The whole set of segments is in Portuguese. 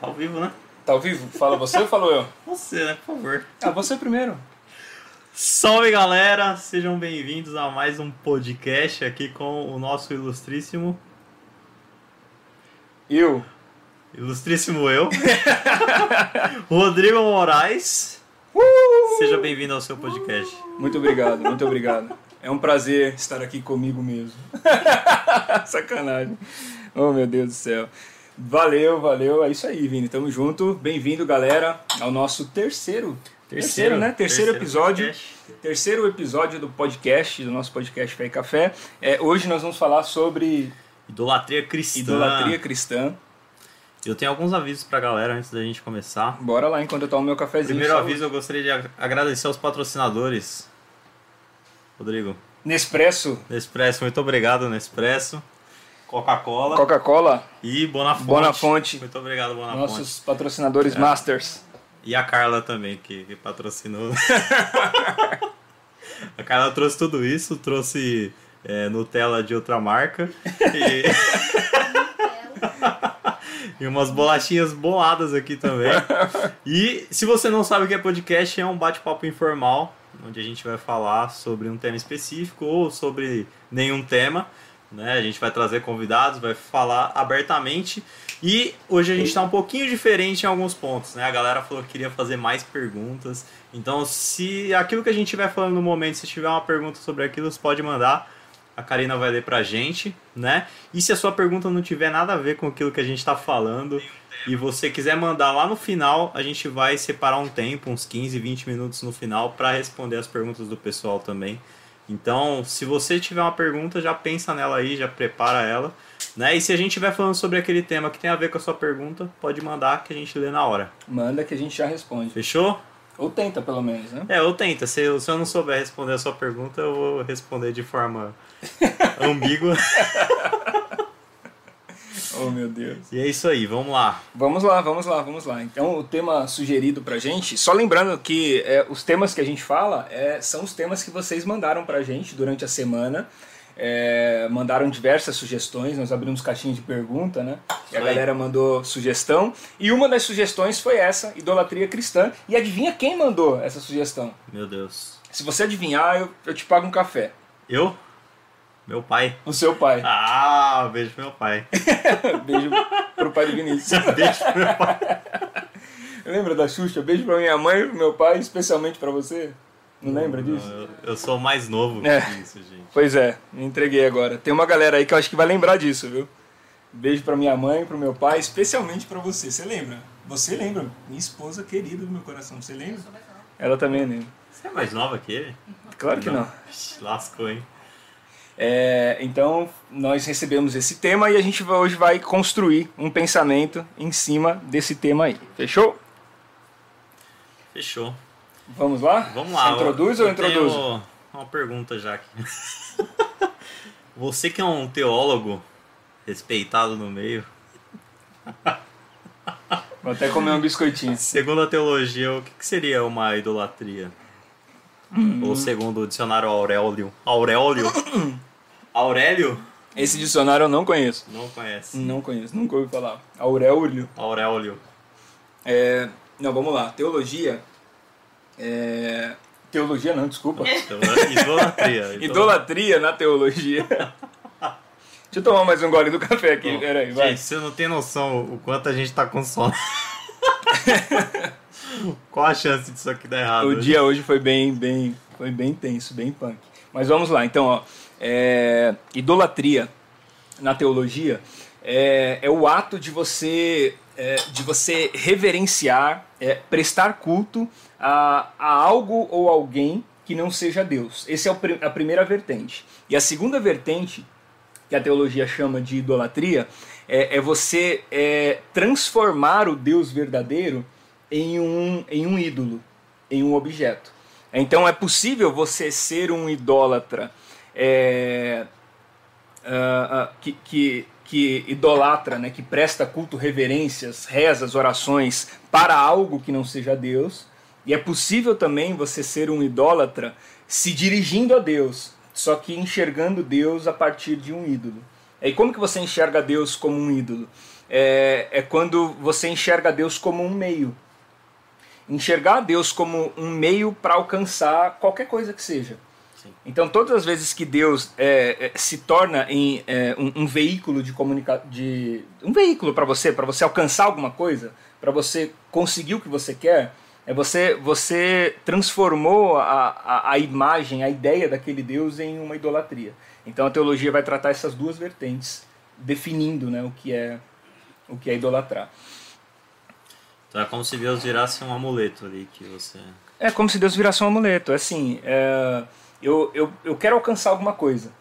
Tá ao vivo, né? Tá ao vivo? Fala você ou falo eu? Você, né? Por favor. Ah, você primeiro. Salve galera, sejam bem-vindos a mais um podcast aqui com o nosso ilustríssimo. Eu. Ilustríssimo eu. Rodrigo Moraes. Seja bem-vindo ao seu podcast. Muito obrigado, muito obrigado. É um prazer estar aqui comigo mesmo. Sacanagem. Oh, meu Deus do céu. Valeu, valeu. É isso aí, Vini. Tamo junto. Bem-vindo, galera, ao nosso terceiro. Terceiro, né? Terceiro, episódio. podcast. Terceiro episódio do podcast, do nosso podcast Fé e Café. É, hoje nós vamos falar sobre Idolatria cristã. idolatria cristã. Eu tenho alguns avisos pra galera antes da gente começar. Bora lá enquanto eu tomo meu cafezinho. Primeiro aviso, eu gostaria de ag- agradecer aos patrocinadores. Rodrigo, Nespresso, Nespresso, muito obrigado, Nespresso. Coca-Cola Coca-Cola, e Bonafonte. Bonafonte. Muito obrigado, Bonafonte. nossos patrocinadores masters. E a Carla também, que, que patrocinou. a Carla trouxe tudo isso, trouxe é, Nutella de outra marca e, e umas bolachinhas boladas aqui também. E se você não sabe o que é podcast, é um bate-papo informal, onde a gente vai falar sobre um tema específico ou sobre nenhum tema. Né? A gente vai trazer convidados, vai falar abertamente. E hoje a gente está um pouquinho diferente em alguns pontos, né? A galera falou que queria fazer mais perguntas. Então, se aquilo que a gente estiver falando no momento, se tiver uma pergunta sobre aquilo, você pode mandar. A Karina vai ler pra gente, né? E se a sua pergunta não tiver nada a ver com aquilo que a gente está falando e você quiser mandar lá no final, a gente vai separar um tempo, uns 15, 20 minutos no final, para responder as perguntas do pessoal também. Então, se você tiver uma pergunta, já pensa nela aí, já prepara ela. Né? E se a gente estiver falando sobre aquele tema que tem a ver com a sua pergunta, pode mandar que a gente lê na hora. Manda que a gente já responde. Fechou? Ou tenta, pelo menos, né? É, eu tento. Se eu, se eu não souber responder a sua pergunta, eu vou responder de forma ambígua. Oh, meu Deus. E é isso aí, vamos lá. Vamos lá, vamos lá, vamos lá. Então, o tema sugerido pra gente, só lembrando que é, os temas que a gente fala é, são os temas que vocês mandaram pra gente durante a semana. É, mandaram diversas sugestões, nós abrimos caixinha de pergunta, né? E a galera mandou sugestão. E uma das sugestões foi essa, idolatria cristã. E adivinha quem mandou essa sugestão? Meu Deus. Se você adivinhar, eu, eu te pago um café. Eu? Meu pai. O seu pai. Ah, beijo pro meu pai. Beijo pro pai do Vinícius. Beijo pro meu pai. Lembra da Xuxa? Beijo pra minha mãe e pro meu pai, especialmente pra você? Não lembra disso? Eu, eu sou mais novo É. que isso, gente. Pois é, me entreguei agora. Tem uma galera aí que eu acho que vai lembrar disso, viu? Beijo pra minha mãe, pro meu pai, especialmente pra você. Você lembra? Você lembra? Minha esposa querida do meu coração. Você lembra? Ela também lembra. Você é mais nova que ele? Claro que não. Vixe, Lascou, hein? É, então, nós recebemos esse tema e a gente hoje vai construir um pensamento em cima desse tema aí. Fechou? Fechou. Vamos lá? Vamos lá. Você introduz eu, ou eu introduzo? Tenho uma pergunta já aqui. Você que é um teólogo respeitado no meio, Vou até comer um biscoitinho. segundo a teologia, o que seria uma idolatria? Ou segundo o dicionário Aurélio? Aurélio? Aurélio? Esse dicionário eu não conheço. Não conhece. Não conheço, nunca ouvi falar. Aurélio. Aurélio. É, não, vamos lá. Teologia. É, teologia não, desculpa. Idolatria. Idolatria na teologia. Deixa eu tomar mais um gole do café aqui. Peraí, vai. Gente, você não tem noção o quanto a gente tá com sono. Qual a chance disso aqui dar errado? O hoje? dia hoje foi bem, bem, foi bem tenso, bem punk. Mas vamos lá, então, ó, é, idolatria na teologia é, é o ato de você, é, de você reverenciar, é, prestar culto a, a algo ou alguém que não seja Deus. Essa é o a primeira vertente. E a segunda vertente que a teologia chama de idolatria, é, é você é, transformar o Deus verdadeiro em um, em um ídolo, em um objeto. Então é possível você ser um idólatra é, ah, ah, que, que, que idolatra, né, que presta culto, reverências, rezas, orações para algo que não seja Deus. E é possível também você ser um idólatra se dirigindo a Deus, só que enxergando Deus a partir de um ídolo. E como que você enxerga Deus como um ídolo? é, é quando você enxerga Deus como um meio. Enxergar Deus como um meio para alcançar qualquer coisa que seja. Então, todas as vezes que Deus é, é, se torna em é, um, um, veículo de comunicação, de um veículo para você, para você alcançar alguma coisa, para você conseguir o que você quer, é você você transformou a, a, a, imagem, a ideia daquele Deus em uma idolatria. Então, a teologia vai tratar essas duas vertentes, definindo, né, o que é o que é idolatrar. Então é como se Deus virasse um amuleto ali que você. É como se Deus virasse um amuleto. É assim, é eu, eu, eu quero alcançar alguma coisa.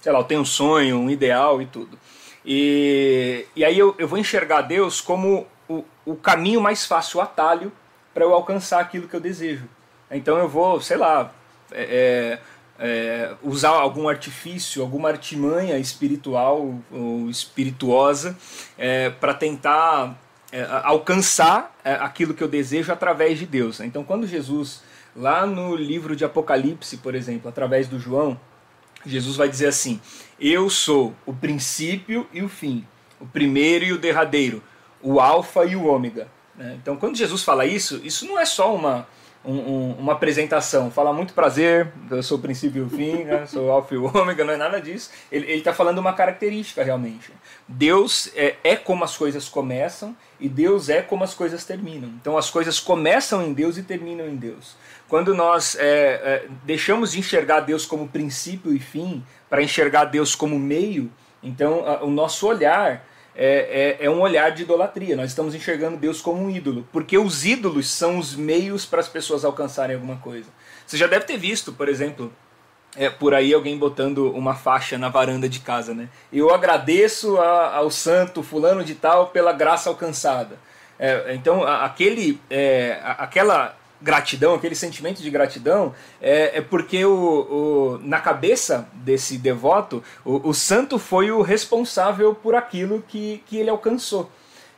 Sei lá, eu tenho um sonho, um ideal e tudo. E, e aí eu, eu vou enxergar Deus como o, o caminho mais fácil, o atalho, para eu alcançar aquilo que eu desejo. Então eu vou, sei lá, é, é, é usar algum artifício, alguma artimanha espiritual ou espirituosa é, para tentar é, alcançar é, aquilo que eu desejo através de Deus. Então quando Jesus Lá no livro de Apocalipse, por exemplo, através do João, Jesus vai dizer assim: Eu sou o princípio e o fim, o primeiro e o derradeiro, o Alfa e o Ômega. Né? Então, quando Jesus fala isso, isso não é só uma, um, um, uma apresentação, fala muito prazer, eu sou o princípio e o fim, né? sou o alfa e o ômega, não é nada disso. Ele está falando uma característica realmente. Deus é, é como as coisas começam e Deus é como as coisas terminam. Então as coisas começam em Deus e terminam em Deus. Quando nós é, é, deixamos de enxergar Deus como princípio e fim para enxergar Deus como meio, então a, o nosso olhar é, é, é, um olhar de idolatria. Nós estamos enxergando Deus como um ídolo, porque os ídolos são os meios para as pessoas alcançarem alguma coisa. Você já deve ter visto, por exemplo, é, por aí alguém botando uma faixa na varanda de casa, né? Eu agradeço a, ao santo fulano de tal pela graça alcançada. É, então, aquele, é, aquela gratidão, aquele sentimento de gratidão, é, é porque o, o, na cabeça desse devoto, o, o, santo foi o responsável por aquilo que, que ele alcançou.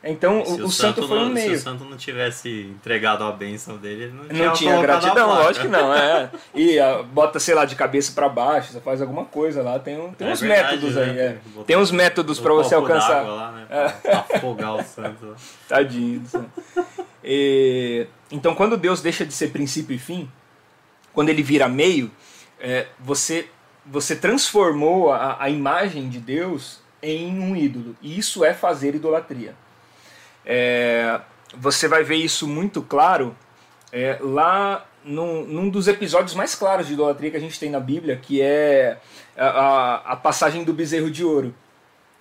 Então o, o, santo, santo foi um meio. Se o santo não tivesse entregado a bênção dele, ele não tinha, não tinha gratidão, lógico que não. É. E a, bota, sei lá, de cabeça para baixo, você faz alguma coisa lá, tem, um, tem é uns verdade, métodos né? aí. É. Tem uns métodos para você alcançar. Lá, né? pra é. afogar o santo. Tadinho do santo. E, então, quando Deus deixa de ser princípio e fim, quando ele vira meio, é, você, você transformou a, a imagem de Deus em um ídolo. E isso é fazer idolatria. É, você vai ver isso muito claro é, lá num, num, dos episódios mais claros de idolatria que a gente tem na Bíblia, que é a, a, passagem do bezerro de ouro.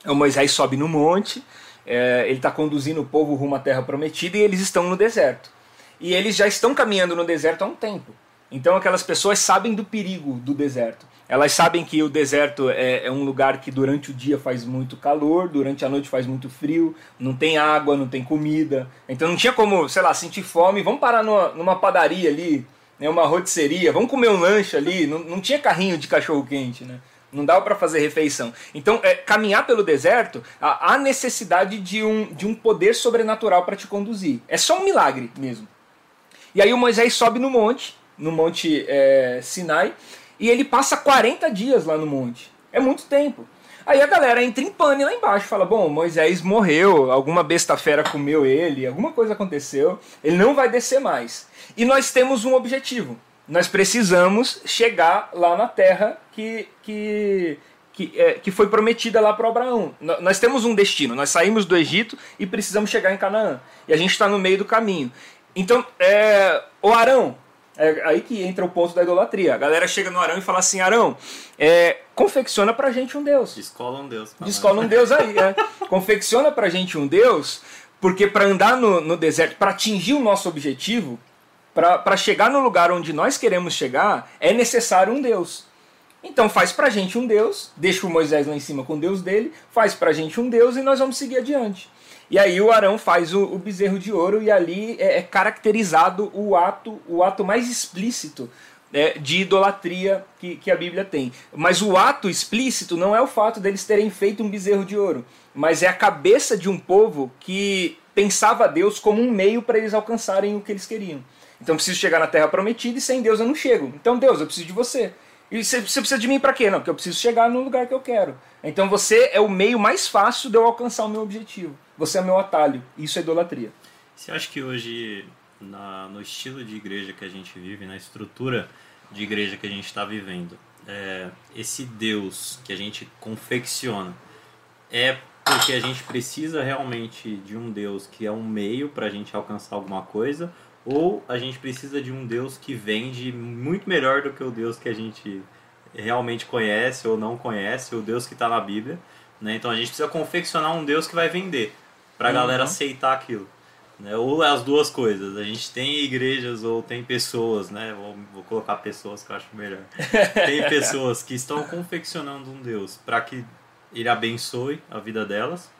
O Moisés sobe no monte, é, ele está conduzindo o povo rumo à terra prometida e eles estão no deserto. E eles já estão caminhando no deserto há um tempo. Então aquelas pessoas sabem do perigo do deserto. Elas sabem que o deserto é, é, um lugar que durante o dia faz muito calor, durante a noite faz muito frio, não tem água, não tem comida. Então não tinha como, sei lá, sentir fome. Vamos parar numa, numa padaria ali, né, uma rotisseria, vamos comer um lanche ali. Não, não tinha carrinho de cachorro quente, né? Não dava para fazer refeição. Então, é, caminhar pelo deserto, há necessidade de um, de um poder sobrenatural para te conduzir. É só um milagre mesmo. E aí o Moisés sobe no monte, no monte é, Sinai, e ele passa 40 dias lá no monte. É muito tempo. Aí a galera entra em pane lá embaixo, fala: Bom, Moisés morreu, alguma besta fera comeu ele, alguma coisa aconteceu, ele não vai descer mais. E nós temos um objetivo: nós precisamos chegar lá na terra que, que, que, é, que foi prometida lá para Abraão. Nós temos um destino, nós saímos do Egito e precisamos chegar em Canaã. E a gente está no meio do caminho. Então, é, o Arão, é aí que entra o ponto da idolatria. A galera chega no Arão e fala assim: Arão, é, confecciona pra gente um Deus. Descola um Deus. Descola um Deus aí. É. confecciona pra gente um Deus, porque para andar no, no deserto, para atingir o nosso objetivo, para chegar no lugar onde nós queremos chegar, é necessário um Deus. Então faz pra gente um Deus, deixa o Moisés lá em cima com o Deus dele, faz pra gente um Deus e nós vamos seguir adiante. E aí o Arão faz o, o bezerro de ouro e ali é, é, caracterizado o ato, o ato mais explícito é, de idolatria que, que a Bíblia tem. Mas o ato explícito não é o fato deles terem feito um bezerro de ouro, mas é a cabeça de um povo que pensava Deus como um meio para eles alcançarem o que eles queriam. Então preciso chegar na terra prometida e sem Deus eu não chego. Então Deus, eu preciso de você. E você precisa de mim para quê? Não, porque eu preciso chegar no lugar que eu quero. Então você é o meio mais fácil de eu alcançar o meu objetivo. Você é meu atalho. Isso é idolatria. Você acha que hoje, na, no estilo de igreja que a gente vive, na estrutura de igreja que a gente está vivendo, é, esse Deus que a gente confecciona é porque a gente precisa realmente de um Deus que é um meio para a gente alcançar alguma coisa, ou a gente precisa de um Deus que vende muito melhor do que o Deus que a gente realmente conhece ou não conhece, o Deus que está na Bíblia. Né? Então a gente precisa confeccionar um Deus que vai vender para a uhum. galera aceitar aquilo. Né? Ou as duas coisas. A gente tem igrejas ou tem pessoas, né? Vou, vou colocar pessoas que eu acho melhor. tem pessoas que estão confeccionando um Deus para que ele abençoe a vida delas,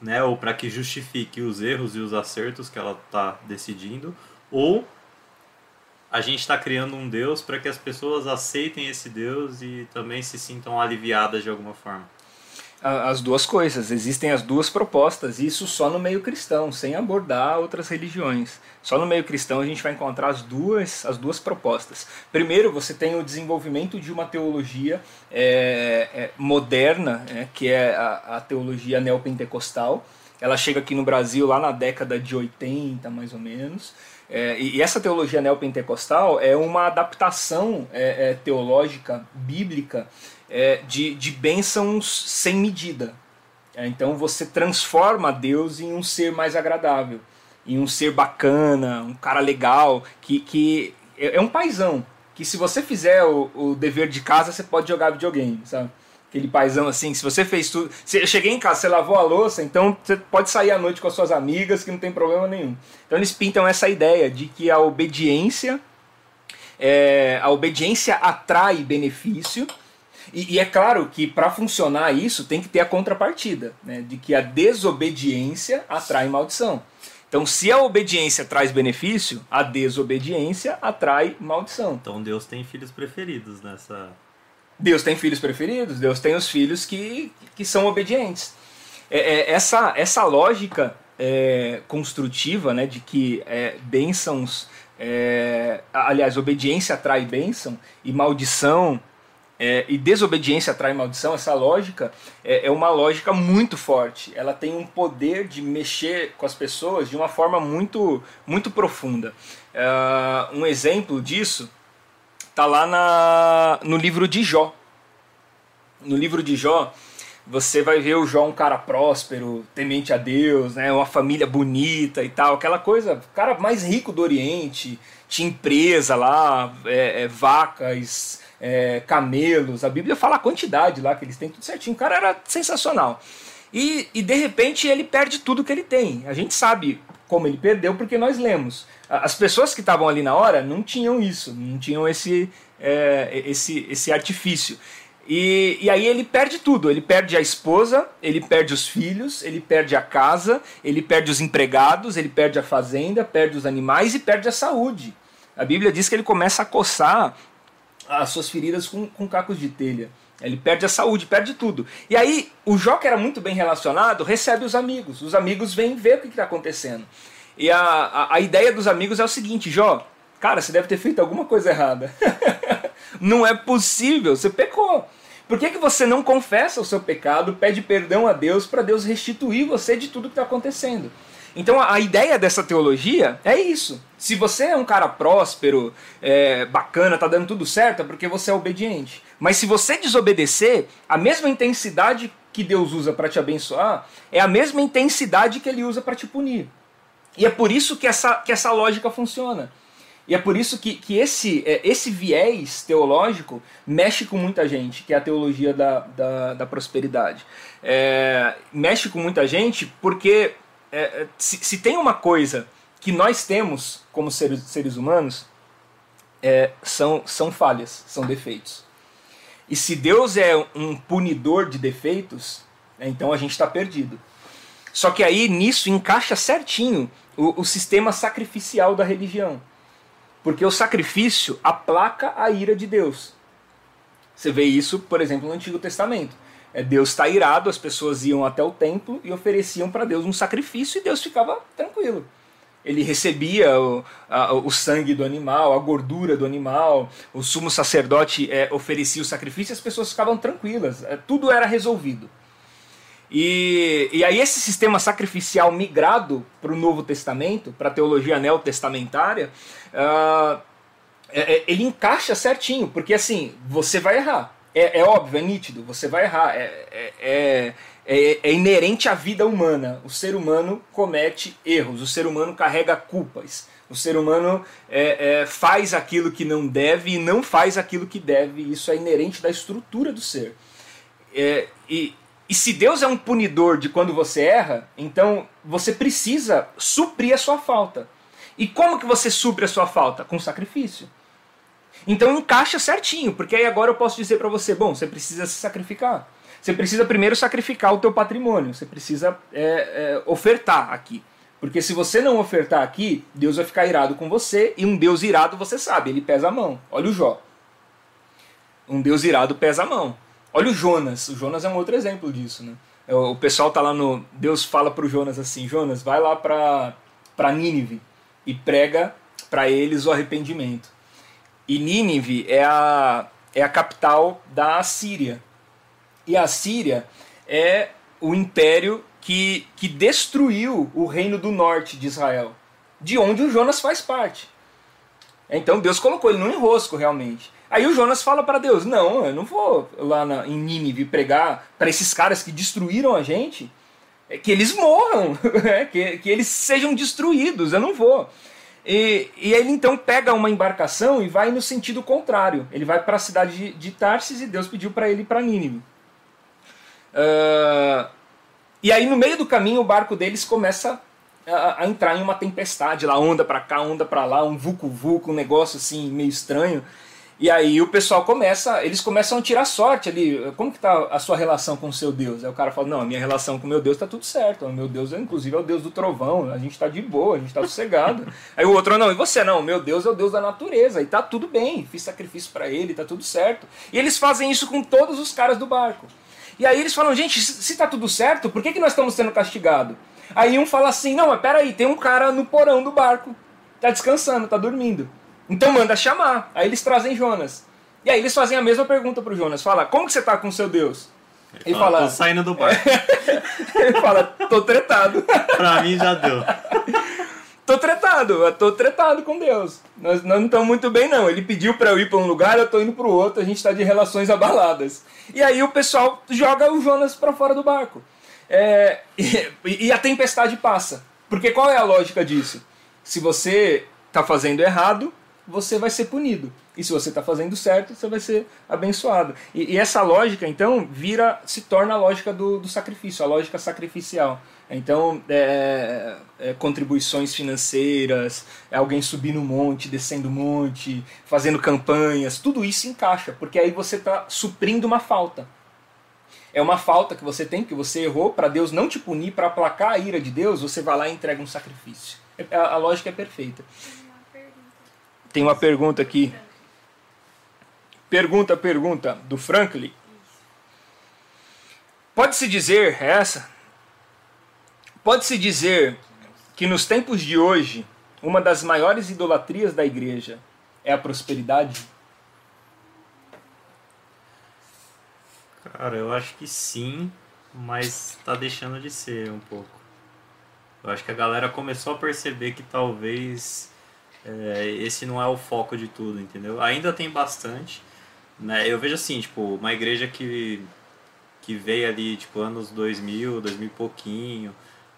né? Ou para que justifique os erros e os acertos que ela está decidindo, ou a gente está criando um Deus para que as pessoas aceitem esse Deus e também se sintam aliviadas de alguma forma as duas coisas, existem as duas propostas, isso só no meio cristão, sem abordar outras religiões. Só no meio cristão a gente vai encontrar as duas, as duas propostas. Primeiro, você tem o desenvolvimento de uma teologia é, é, moderna, é, que é a, a teologia neopentecostal. Ela chega aqui no Brasil lá na década de 80, mais ou menos. É, e essa teologia neopentecostal é uma adaptação é, é, teológica, bíblica, é, de, de bênçãos sem medida. É, então você transforma Deus em um ser mais agradável, em um ser bacana, um cara legal, que, que é, é um paizão. Que se você fizer o, o dever de casa, você pode jogar videogame, sabe? Aquele paizão assim, se você fez tudo. Se eu cheguei em casa, você lavou a louça, então você pode sair à noite com as suas amigas que não tem problema nenhum. Então eles pintam essa ideia de que a obediência. É, a obediência atrai benefício e, e é claro que para funcionar isso tem que ter a contrapartida, né, de que a desobediência atrai maldição. Então, se a obediência traz benefício, a desobediência atrai maldição. Então, Deus tem filhos preferidos nessa. Deus tem filhos preferidos, Deus tem os filhos que, que são obedientes. É, é, essa, essa lógica é, construtiva né, de que é, bênçãos. É, aliás, obediência atrai bênção e maldição é, e desobediência atrai maldição, essa lógica é, é, uma lógica muito forte. Ela tem um poder de mexer com as pessoas de uma forma muito, muito profunda. É, um exemplo disso está lá na, no livro de Jó. No livro de Jó, você vai ver o Jó um cara próspero, temente a Deus, né, uma família bonita e tal, aquela coisa, cara mais rico do Oriente, tinha empresa lá, é, é vacas é, camelos, a Bíblia fala a quantidade lá que eles têm, tudo certinho. O cara era sensacional. E, e de repente ele perde tudo que ele tem. A gente sabe como ele perdeu porque nós lemos. As pessoas que estavam ali na hora não tinham isso, não tinham esse, é, esse, esse artifício. E, e aí ele perde tudo. Ele perde a esposa, ele perde os filhos, ele perde a casa, ele perde os empregados, ele perde a fazenda, perde os animais e perde a saúde. A Bíblia diz que ele começa a coçar as suas feridas com, com cacos de telha. Ele perde a saúde, perde tudo. E aí, o Jó, que era muito bem relacionado, recebe os amigos. Os amigos vêm ver o que está acontecendo. E a, a, a, ideia dos amigos é o seguinte: Jó, cara, você deve ter feito alguma coisa errada. não é possível, você pecou. Por que, que você não confessa o seu pecado, pede perdão a Deus para Deus restituir você de tudo que está acontecendo? Então a, ideia dessa teologia é isso. Se você é um cara próspero, é, bacana, tá dando tudo certo, é porque você é obediente. Mas se você desobedecer, a mesma intensidade que Deus usa para te abençoar é a mesma intensidade que ele usa para te punir. E é por isso que essa, que essa lógica funciona. E é por isso que, que esse, é, esse viés teológico mexe com muita gente, que é a teologia da, da, da prosperidade. É, mexe com muita gente porque é, é, se, se, tem uma coisa que nós temos como seres, seres humanos, é, são, são falhas, são defeitos. E se Deus é um punidor de defeitos, né, então a gente está perdido. Só que aí nisso encaixa certinho o, o sistema sacrificial da religião. Porque o sacrifício aplaca a ira de Deus. Você vê isso, por exemplo, no Antigo Testamento. É, Deus está irado, as pessoas iam até o templo e ofereciam para Deus um sacrifício e Deus ficava tranquilo. Ele recebia o, a, o sangue do animal, a gordura do animal, o sumo sacerdote é, oferecia o sacrifício e as pessoas ficavam tranquilas, é, tudo era resolvido. E, e aí esse sistema sacrificial migrado para o Novo Testamento, para a teologia neotestamentária, uh, ele encaixa certinho, porque assim, você vai errar. É, é óbvio, é nítido, você vai errar. É, é, é, é, é inerente à vida humana. O ser humano comete erros, o ser humano carrega culpas. O ser humano é, é, faz aquilo que não deve e não faz aquilo que deve. Isso é inerente da estrutura do ser. E, e se Deus é um punidor de quando você erra, então você precisa suprir a sua falta. E como que você supre a sua falta? Com sacrifício. Então encaixa certinho, porque aí agora eu posso dizer para você, bom, você precisa se sacrificar. Você precisa primeiro sacrificar o teu patrimônio. Você precisa é, é, ofertar aqui. Porque se você não ofertar aqui, Deus vai ficar irado com você, e um Deus irado você sabe, ele pesa a mão. Olha o Jó. Um Deus irado pesa a mão. Olha o Jonas. O Jonas é um outro exemplo disso, né? É, o pessoal tá lá no. Deus fala pro Jonas assim: Jonas, vai lá para pra Nínive e prega para eles o arrependimento. E Nínive é a, é a capital da Síria. E a Síria é o império que, que destruiu o reino do norte de Israel, de onde o Jonas faz parte. Então Deus colocou ele no enrosco realmente. Aí o Jonas fala para Deus: Não, eu não vou lá na, em Nínive pregar para esses caras que destruíram a gente, é que eles morram, é, que, que eles sejam destruídos, eu não vou. E, e ele então pega uma embarcação e vai no sentido contrário. Ele vai para a cidade de, de Tarsis e Deus pediu para ele ir para Nínive. Uh, e aí no meio do caminho o barco deles começa a, a entrar em uma tempestade, lá onda para cá, onda para lá, um vucu vucu, um negócio assim meio estranho. E aí o pessoal começa, eles começam a tirar sorte ali. Como que tá a sua relação com o seu Deus? Aí o cara fala: "Não, a minha relação com o meu Deus tá tudo certo. O meu Deus, inclusive, é o Deus do trovão. A gente tá de boa, a gente tá sossegado". aí o outro: "Não, e você não? Meu Deus é o Deus da natureza e tá tudo bem. Fiz sacrifício para ele, tá tudo certo". E eles fazem isso com todos os caras do barco. E aí eles falam, gente, se está tudo certo, por que, que nós estamos sendo castigados? Aí um fala assim, não, mas peraí, tem um cara no porão do barco, tá descansando, tá dormindo. Então manda chamar. Aí eles trazem Jonas. E aí eles fazem a mesma pergunta pro Jonas, fala, como que você tá com seu Deus? Ele, ele fala, fala, tô saindo do barco. ele fala, tô tretado. pra mim já deu. tô tretado, eu tô tretado com Deus. Nós, nós não estamos muito bem, não. Ele pediu para eu ir para um lugar, eu tô indo para o outro, a gente está de relações abaladas. E aí o pessoal joga o Jonas para fora do barco. É, e, e, a tempestade passa. Porque qual é a lógica disso? Se você está fazendo errado, você vai ser punido. E se você está fazendo certo, você vai ser abençoado. E, e, essa lógica, então, vira, se torna a lógica do, do sacrifício, a lógica sacrificial. Então, é, é, contribuições financeiras, é alguém subir no monte, descendo o monte, fazendo campanhas, tudo isso encaixa, porque aí você está suprindo uma falta. É uma falta que você tem, que você errou, para Deus não te punir, para aplacar a ira de Deus, você vai lá e entrega um sacrifício. É, a, a lógica é perfeita. Tem uma pergunta aqui. Pergunta, pergunta, do Franklin. Pode-se dizer, é essa? Pode-se dizer que nos tempos de hoje, uma das maiores idolatrias da igreja é a prosperidade? Cara, eu acho que sim, mas tá deixando de ser um pouco. Eu acho que a galera começou a perceber que talvez é, esse não é o foco de tudo, entendeu? Ainda tem bastante, né? Eu vejo assim, tipo, uma igreja que, que veio ali, tipo, anos 2000, 2000 e pouquinho,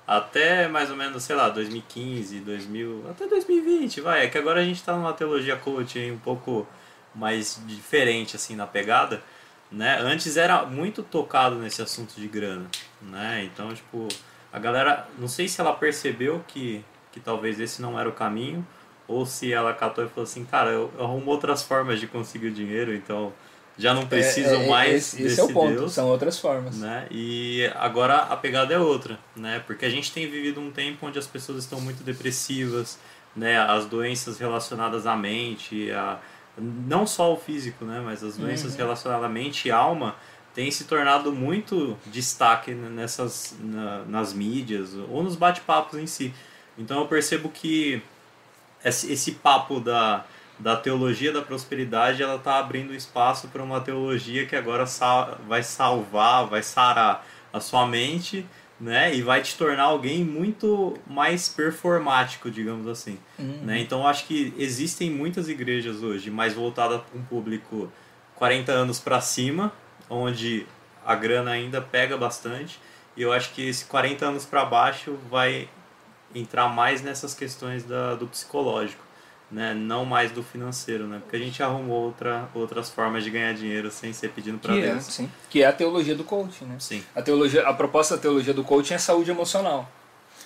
até mais ou menos, sei lá, 2015, 2000, até 2020, vai. É que agora a gente está numa teologia coach um pouco mais diferente assim na pegada, né? Antes era muito tocado nesse assunto de grana, né? Então, tipo, a galera, não sei se ela percebeu que que talvez esse não era o caminho ou se ela catou e falou assim, cara, eu, eu arrumo outras formas de conseguir o dinheiro, então já não precisam é, é, mais esse, esse desse é o ponto, Deus, são outras formas. Né? E agora a pegada é outra, né? Porque a gente tem vivido um tempo onde as pessoas estão muito depressivas, né? As doenças relacionadas à mente, a não só o físico, né, mas as doenças uhum. relacionadas à mente e alma têm se tornado muito destaque nessas na, nas mídias ou nos bate-papos em si. Então eu percebo que esse, esse papo da da teologia da prosperidade, ela está abrindo espaço para uma teologia que agora sal vai salvar, vai sarar a sua mente, né? E vai te tornar alguém muito mais performático, digamos assim. Uhum. Né? Então acho que existem muitas igrejas hoje mais voltadas para um público 40 anos para cima, onde a grana ainda pega bastante. E eu acho que esse 40 anos para baixo vai entrar mais nessas questões da, do psicológico, né? Não mais do financeiro, né? Porque a gente arrumou outra, outras formas de ganhar dinheiro sem ser pedindo para é, Deus. sim. que é a teologia do coaching, né? Sim. A, teologia, a proposta da teologia do coaching é saúde emocional.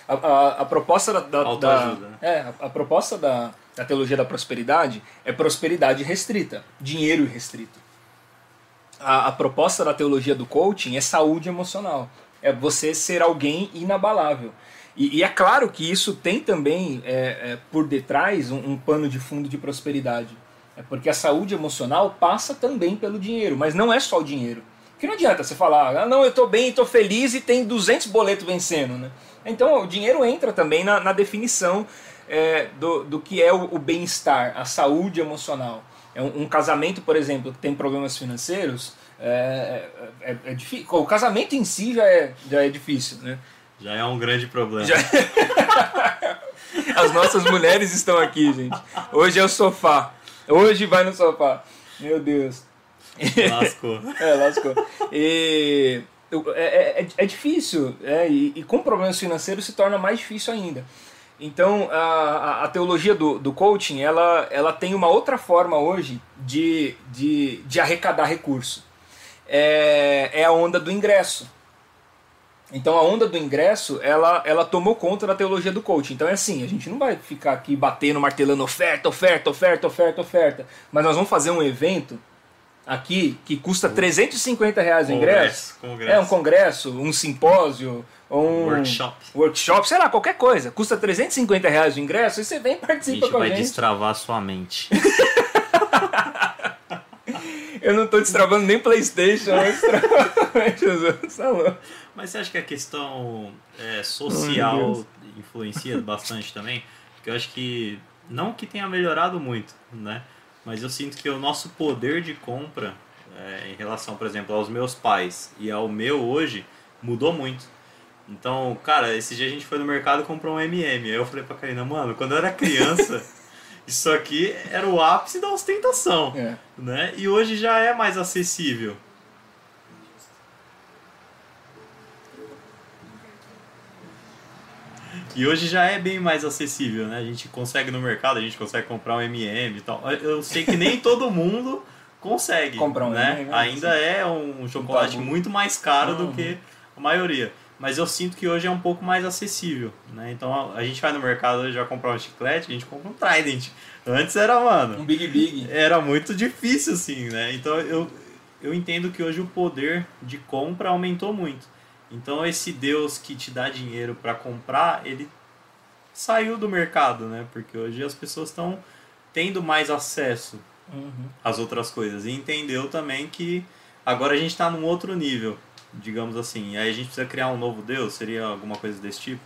A, a, a proposta da, da, da, né? é, a, a proposta da, da teologia da prosperidade é prosperidade restrita, dinheiro irrestrito. A, a proposta da teologia do coaching é saúde emocional, é você ser alguém inabalável. E, e é claro que isso tem também é, é, por detrás um, um pano de fundo de prosperidade. É porque a saúde emocional passa também pelo dinheiro, mas não é só o dinheiro. Porque não adianta você falar, ah, não, eu tô bem, tô feliz e tem 200 boletos vencendo, né? Então o dinheiro entra também na, na definição é, do, do que é o, o bem-estar, a saúde emocional. É um, um casamento, por exemplo, que tem problemas financeiros, é, é, é, é difícil. O casamento em si já é, já é difícil, né? Já é um grande problema. Já- As nossas mulheres estão aqui, gente. Hoje é o sofá. Hoje vai no sofá. Meu Deus. Lascou. É, lascou. E eu- é, é, é difícil, é, e, e com problemas financeiros se torna mais difícil ainda. Então, a, a- a teologia do, do coaching, ela, ela tem uma outra forma hoje de, de, de arrecadar recurso. É, é a onda do ingresso. Então, a onda do ingresso, ela, ela tomou conta da teologia do coaching. Então, é assim, a gente não vai ficar aqui batendo, martelando oferta, oferta, oferta, oferta, oferta. Mas nós vamos fazer um evento aqui que custa 350 reais o ingresso. Congresso. É um congresso, um simpósio, ou um Workshop. workshop, sei lá, qualquer coisa. Custa 350 reais o ingresso e você vem e A participa gente com a vai gente. destravar a sua mente. Eu não tô destravando nem Playstation, eu destravando Jesus, tá louco. Mas você acha que a questão é, social meu influencia bastante também? Porque eu acho que, não que tenha melhorado muito, né? Mas eu sinto que o nosso poder de compra, é, em relação, por exemplo, aos meus pais e ao meu hoje, mudou muito. Então, cara, esse dia a gente foi no mercado e comprou um MM. Aí eu falei pra Karina, mano, quando eu era criança, isso aqui era o ápice da ostentação É. né? E hoje já é mais acessível. E hoje já é bem mais acessível, né? A gente consegue no mercado, a gente consegue comprar um MM e tal. Eu sei que nem todo mundo consegue, Comprar um né? MM, Ainda é um chocolate tabu. muito mais caro do Uhum. que a maioria. Mas eu sinto que hoje é um pouco mais acessível, né? Então a gente vai no mercado hoje já comprar um chiclete, a gente compra um Trident. Antes era, mano, Um Big Big. era muito difícil, assim, né? Então eu, eu entendo que hoje o poder de compra aumentou muito. Então esse Deus que te dá dinheiro para comprar, ele saiu do mercado, né? Porque hoje as pessoas estão tendo mais acesso Uhum. às outras coisas. E entendeu também que agora a gente está num outro nível, digamos assim. E aí a gente precisa criar um novo Deus? Seria alguma coisa desse tipo?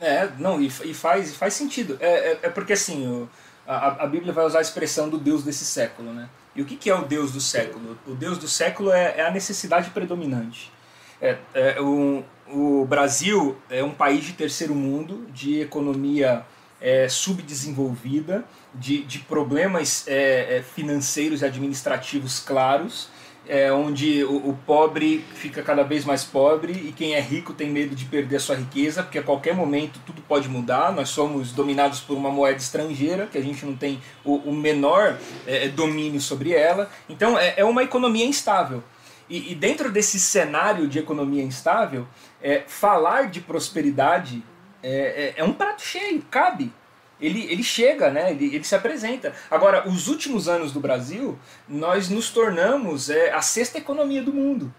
É, não, e, e faz, faz sentido. É, é, é porque assim, o, a, a Bíblia vai usar a expressão do Deus desse século, né? E o que, que é o Deus do século? O Deus do século é, é a necessidade predominante. É, é, o, o Brasil é um país de terceiro mundo, de economia é, subdesenvolvida, de, de problemas é, é, financeiros e administrativos claros, é, onde o, o pobre fica cada vez mais pobre e quem é rico tem medo de perder a sua riqueza, porque a qualquer momento tudo pode mudar. Nós somos dominados por uma moeda estrangeira, que a gente não tem o, o menor é, domínio sobre ela. Então é, é uma economia instável. E, e dentro desse cenário de economia instável, é, falar de prosperidade é, é, é um prato cheio, cabe. Ele, ele chega, né? ele, ele se apresenta. Agora, os últimos anos do Brasil, nós nos tornamos é, a sexta economia do mundo.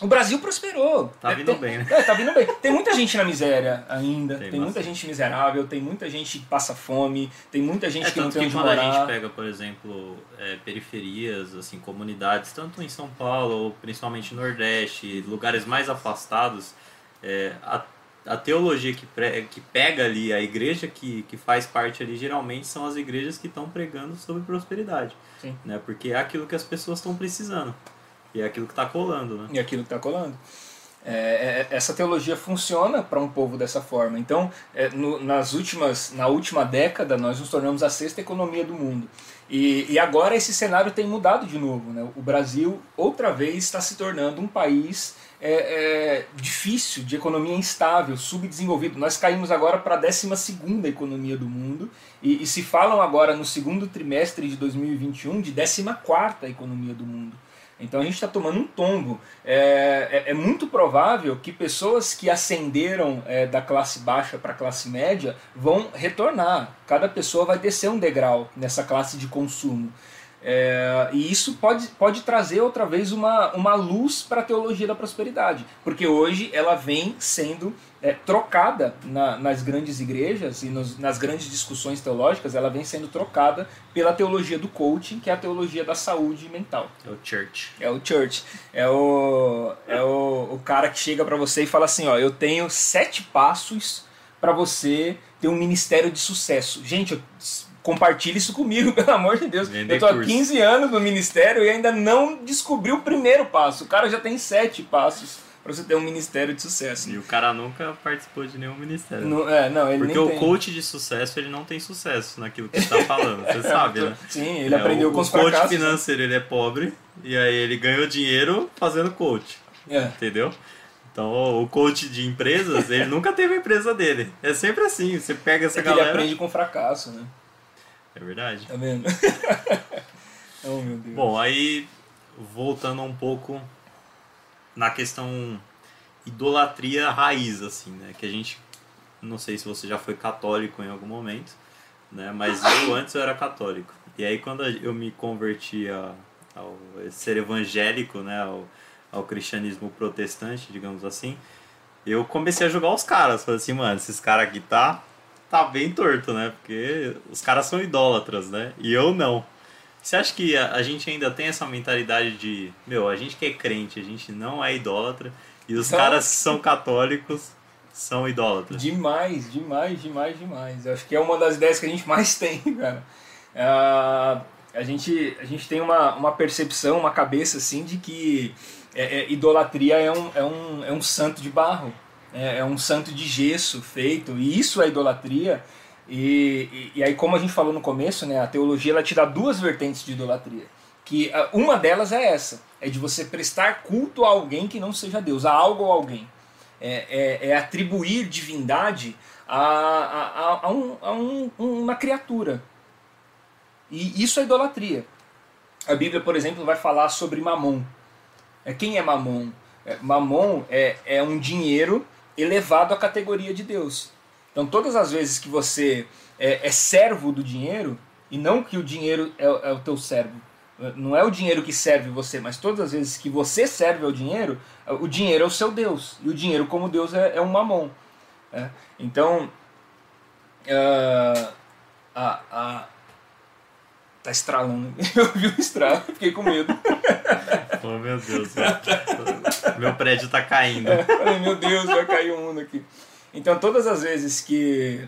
O Brasil prosperou. Tá É, vindo tem- bem, né? É, tá vindo bem. Tem muita gente na miséria ainda, Tem tem, muita gente miserável, tem muita gente que passa fome, tem muita gente É que não tanto tem que quando morar. a gente pega, por exemplo, é, periferias, assim, comunidades, tanto em São Paulo ou principalmente no Nordeste, lugares mais afastados, é, a, a teologia que, pre- que pega ali, a igreja que, que faz parte ali, geralmente são as igrejas que estão pregando sobre prosperidade. Sim. Né? Porque é aquilo que as pessoas estão precisando. E é aquilo que está colando, né? E aquilo que tá colando. É, é essa teologia funciona para um povo dessa forma. Então, é, no, nas últimas, na última década, nós nos tornamos a sexta economia do mundo. E, e agora esse cenário tem mudado de novo. Né? O Brasil, outra vez, está se tornando um país é, é, difícil, de economia instável, subdesenvolvido. Nós caímos agora para a 12 economia do mundo e, e, se falam agora no segundo trimestre de 2021 de 14 economia do mundo. Então a gente está tomando um tombo. É, é, é, muito provável que pessoas que ascenderam é, da classe baixa para a classe média vão retornar. Cada pessoa vai descer um degrau nessa classe de consumo. É, e isso pode, pode trazer outra vez uma, uma luz para a teologia da prosperidade, porque hoje ela vem sendo é, trocada na, nas grandes igrejas e nos, nas grandes discussões teológicas, ela vem sendo trocada pela teologia do coaching, que é a teologia da saúde mental. É o church. É o church. É o, é o, o cara que chega para você e fala assim: ó, eu tenho sete passos para você ter um ministério de sucesso. Gente, eu compartilhe isso comigo, pelo amor de Deus. Vender eu tô há 15 anos no ministério e ainda não descobri o primeiro passo. O cara já tem sete passos para você ter um ministério de sucesso. E o cara nunca participou de nenhum ministério. Não, é, não, ele Porque o tem. coach de sucesso, ele não tem sucesso naquilo que está falando, você sabe, né? Sim, ele é, aprendeu o, com os O coach fracassos, né? financeiro, né? ele é pobre, e aí ele ganhou dinheiro fazendo coach. É. Entendeu? Então, o coach de empresas, ele nunca teve a empresa dele. É sempre assim, você pega essa é galera... ele aprende com fracasso, né? É verdade. Tá vendo? oh, meu Deus. Bom, aí voltando um pouco na questão idolatria raiz, assim, né? Que a gente, não sei se você já foi católico em algum momento, né? Mas eu antes eu era católico. E aí quando eu me converti a, ao ser evangélico, né? Ao, ao cristianismo protestante, digamos assim, eu comecei a jogar os caras. Falei assim, mano, esses caras aqui tá tá bem torto, né? Porque os caras são idólatras, né? E eu não. Você acha que a, a, gente ainda tem essa mentalidade de, meu, a gente que é crente, a gente não é idólatra, e os caras que são católicos são idólatras? Demais, demais, demais, demais. Acho que é uma das ideias que a gente mais tem, cara. Uh, a, gente, a gente tem uma, uma percepção, uma cabeça assim de que é, é, idolatria é um, é, um, é um santo de barro é, é um santo de gesso feito, e isso é idolatria. E, e, e, aí, como a gente falou no começo, né, a teologia ela te dá duas vertentes de idolatria. Que ah, uma delas é essa, é de você prestar culto a alguém que não seja Deus, a algo ou alguém. É, é, é atribuir divindade a, a, a, um, a um, uma criatura. E isso é idolatria. A Bíblia, por exemplo, vai falar sobre Mamon. É, quem é Mamon? É, Mamon é, é um dinheiro elevado à categoria de Deus. Então, todas as vezes que você é, é servo do dinheiro, e não que o dinheiro é, é, o teu servo, não é o dinheiro que serve você, mas todas as vezes que você serve ao dinheiro, o dinheiro é o seu Deus, e o dinheiro como Deus é, é um mamon. Né? Então, uh, a, a, tá estralando. Eu vi o estralo, fiquei com medo. Oh, meu Deus. meu prédio tá caindo. É, meu Deus, vai cair um mundo aqui. Então, todas as vezes que,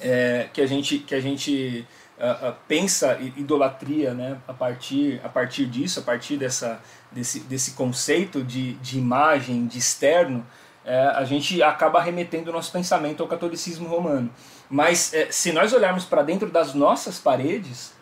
é, que a gente, que a gente uh, uh, pensa idolatria né, a, partir, a partir disso, a partir dessa, desse, desse conceito de, de imagem, de externo, é, a gente acaba remetendo o nosso pensamento ao catolicismo romano. Mas é, se nós olharmos para dentro das nossas paredes,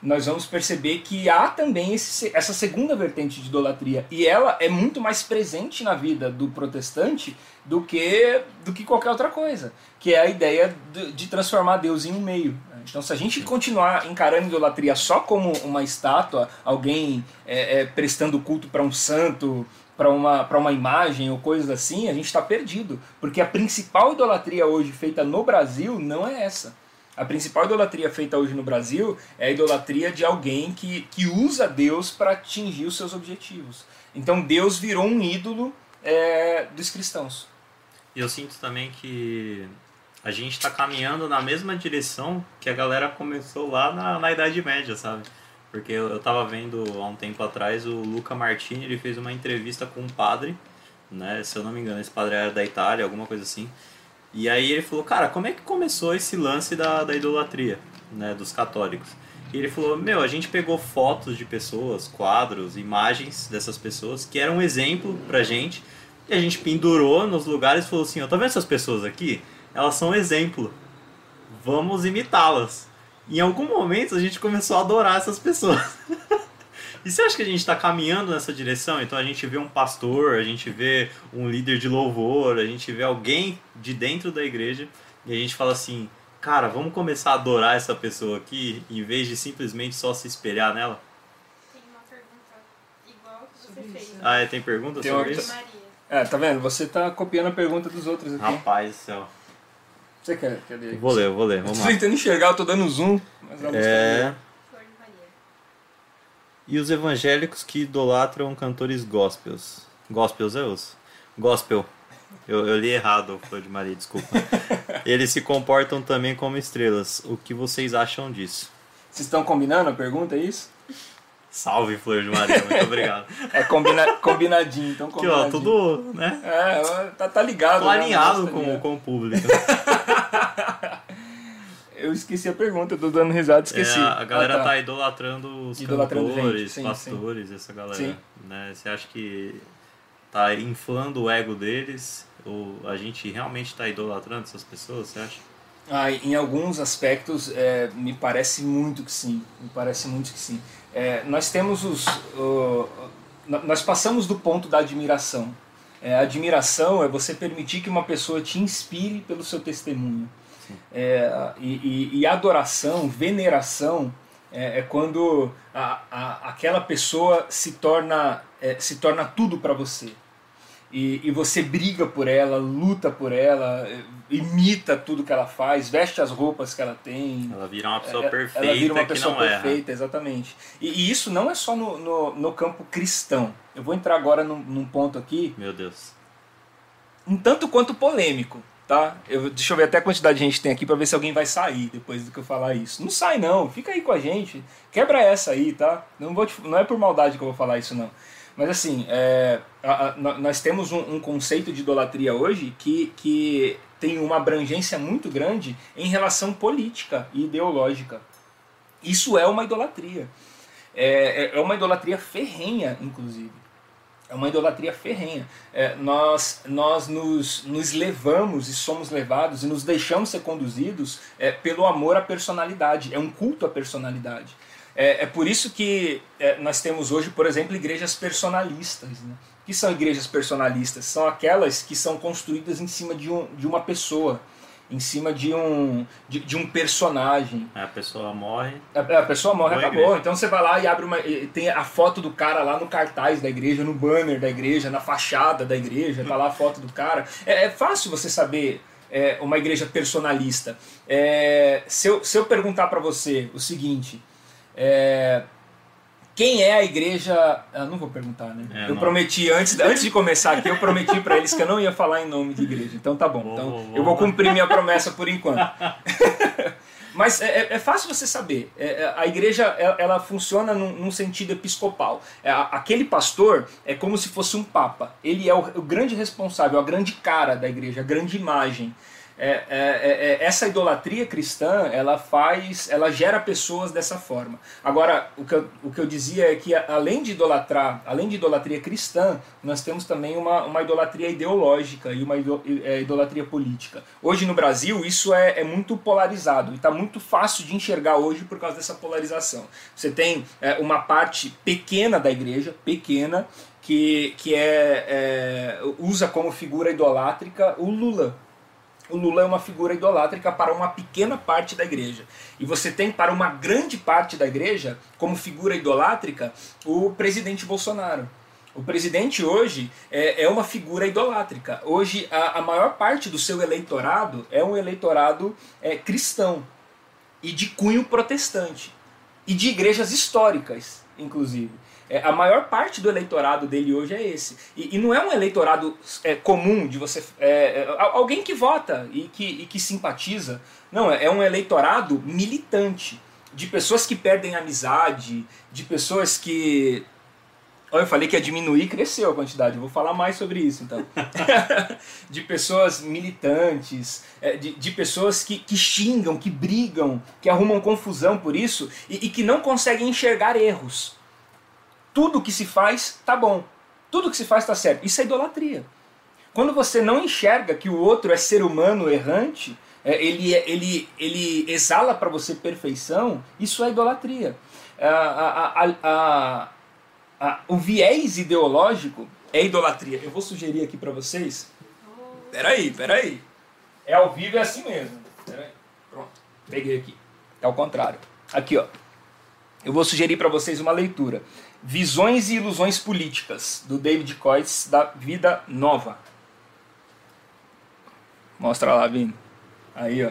nós vamos perceber que há também esse, essa segunda vertente de idolatria. E ela é muito mais presente na vida do protestante do que, do que qualquer outra coisa. Que é a ideia de, de transformar Deus em um meio. Então, se a gente continuar encarando idolatria só como uma estátua, alguém é, é, prestando culto para um santo, para uma, uma imagem ou coisas assim, a gente está perdido. Porque a principal idolatria hoje feita no Brasil não é essa. A principal idolatria feita hoje no Brasil é a idolatria de alguém que, que usa Deus para atingir os seus objetivos. Então Deus virou um ídolo é, dos cristãos. Eu sinto também que a gente está caminhando na mesma direção que a galera começou lá na, na Idade Média, sabe? Porque eu, eu tava vendo há um tempo atrás o Luca Martini, ele fez uma entrevista com um padre, né? Se eu não me engano, esse padre era da Itália, alguma coisa assim. E aí ele falou, cara, como é que começou esse lance da, da idolatria, né, dos católicos? E ele falou, meu, a gente pegou fotos de pessoas, quadros, imagens dessas pessoas que eram um exemplo pra gente E a gente pendurou nos lugares e falou assim, ó, tá vendo essas pessoas aqui? Elas são exemplo. Vamos imitá-las. Em algum momento a gente começou a adorar essas pessoas. E você acha que a gente está caminhando nessa direção? Então a gente vê um pastor, a gente vê um líder de louvor, a gente vê alguém de dentro da igreja e a gente fala assim: cara, vamos começar a adorar essa pessoa aqui em vez de simplesmente só se espelhar nela? Tem uma pergunta igual que você fez. isso, né? Ah, é, tem pergunta Tem sobre outra- isso? Maria. É, tá vendo? Você tá copiando a pergunta dos outros aqui. Rapaz do céu. Você quer, quer ler? Eu Vou ler, eu vou ler, Eu vamos tô lá. tentando enxergar, eu tô dando zoom. Mas É. Maria. E os evangélicos que idolatram cantores gospels. Gospels é os? Gospel. Eu, eu li errado, Flor de Maria, desculpa. Eles se comportam também como estrelas. O que vocês acham disso? Vocês estão combinando a pergunta, é isso? Salve, Flor de Maria, muito obrigado. É combina, combinadinho, então Aqui, combinadinho. ó, tudo, né? É, tá, tá ligado. Tô né? alinhado Tá com, com o público. Eu esqueci a pergunta, eu tô dando risada, esqueci. É, a galera Ah, tá. idolatrando os Idolatrando cantores, sim, pastores, essa galera. Sim. Né? Você acha que tá inflando o ego deles? Ou a gente realmente tá idolatrando essas pessoas, você acha? Ah, em alguns aspectos, é, me parece muito que sim. Me parece muito que sim. É, nós temos os. no- nós passamos do ponto da admiração. É, admiração é você permitir que uma pessoa te inspire pelo seu testemunho. É, e, e, e adoração, veneração, é, é quando a, a, aquela pessoa se torna, é, se torna tudo para você. E, e você briga por ela, luta por ela, é, imita tudo que ela faz, veste as roupas que ela tem. Ela vira uma pessoa É, perfeita ela vira uma que pessoa não erra. perfeita, exatamente. E, e isso não é só no, no, no campo cristão. Eu vou entrar agora num, num ponto aqui, Meu Deus. um tanto quanto polêmico, tá? Eu, deixa eu ver até a quantidade de gente tem aqui pra ver se alguém vai sair depois do que eu falar isso. Não sai não, fica aí com a gente, quebra essa aí, tá? Não, vou te- não é por maldade que eu vou falar isso não. Mas assim, é, a- a- nó- nós temos um, um conceito de idolatria hoje que, que tem uma abrangência muito grande em relação política e ideológica. Isso é uma idolatria. É, é- é uma idolatria ferrenha, inclusive. É uma idolatria ferrenha. É, nós nós nos, nos levamos e somos levados e nos deixamos ser conduzidos é, pelo amor à personalidade. É um culto à personalidade. É, é por isso que é, nós temos hoje, por exemplo, igrejas personalistas. Né? O que são igrejas personalistas? São aquelas que são construídas em cima de, um, de uma pessoa, em cima de um, de, de um personagem. A pessoa morre. A, a pessoa morre, acabou. igreja. Então você vai lá e abre uma. e Tem a foto do cara lá no cartaz da igreja, no banner da igreja, na fachada da igreja, tá lá a foto do cara. É, é fácil você saber é, uma igreja personalista. É, se, eu, se eu perguntar para você o seguinte. é, quem é a igreja. Ah, não vou perguntar, né? É, eu não. prometi, antes, antes de começar aqui, eu prometi para eles que eu não ia falar em nome de igreja. Então tá bom. Vou- Então vou- eu vou cumprir minha promessa por enquanto. Mas é, é- é fácil você saber. É, é, a igreja ela, ela funciona num, num sentido episcopal. É, aquele pastor é como se fosse um papa. Ele é o, o grande responsável, a grande cara da igreja, a grande imagem. É, é, é, é, essa idolatria cristã ela faz, ela gera pessoas dessa forma. Agora, o que eu, o que eu dizia é que além de idolatrar, além de idolatria cristã, nós temos também uma, uma idolatria ideológica e uma é, idolatria política. Hoje no Brasil isso é, é muito polarizado e está muito fácil de enxergar hoje por causa dessa polarização. Você tem uma parte pequena da igreja, pequena, que, que é, usa como figura idolátrica o Lula. O Lula é uma figura idolátrica para uma pequena parte da igreja. E você tem para uma grande parte da igreja, como figura idolátrica, o presidente Bolsonaro. O presidente hoje é, é uma figura idolátrica. Hoje, a, a maior parte do seu eleitorado é um eleitorado é, cristão e de cunho protestante. E de igrejas históricas, inclusive. É, a maior parte do eleitorado dele hoje é esse. E, e não é um eleitorado é, comum de você. é, é, alguém que vota e que, e que simpatiza. Não, é, é um eleitorado militante. De pessoas que perdem amizade, de pessoas que. Eu falei que ia diminuir, cresceu a quantidade. Eu vou falar mais sobre isso então. de pessoas militantes, é, de, de pessoas que, que xingam, que brigam, que arrumam confusão por isso e, e que não conseguem enxergar erros tudo que se faz tá bom. Tudo que se faz tá certo. Isso é idolatria. Quando você não enxerga que o outro é ser humano errante, é, ele, ele, ele exala para você perfeição, isso é idolatria. A, a, a, o viés ideológico é idolatria. Eu vou sugerir aqui para vocês. Peraí, peraí. É ao vivo é assim mesmo. Peraí. Pronto. Peguei aqui. É ao contrário. Aqui, ó. Eu vou sugerir para vocês uma leitura. Visões e Ilusões Políticas, do David Coyce, da Vida Nova. Mostra lá, Vini. Aí, ó.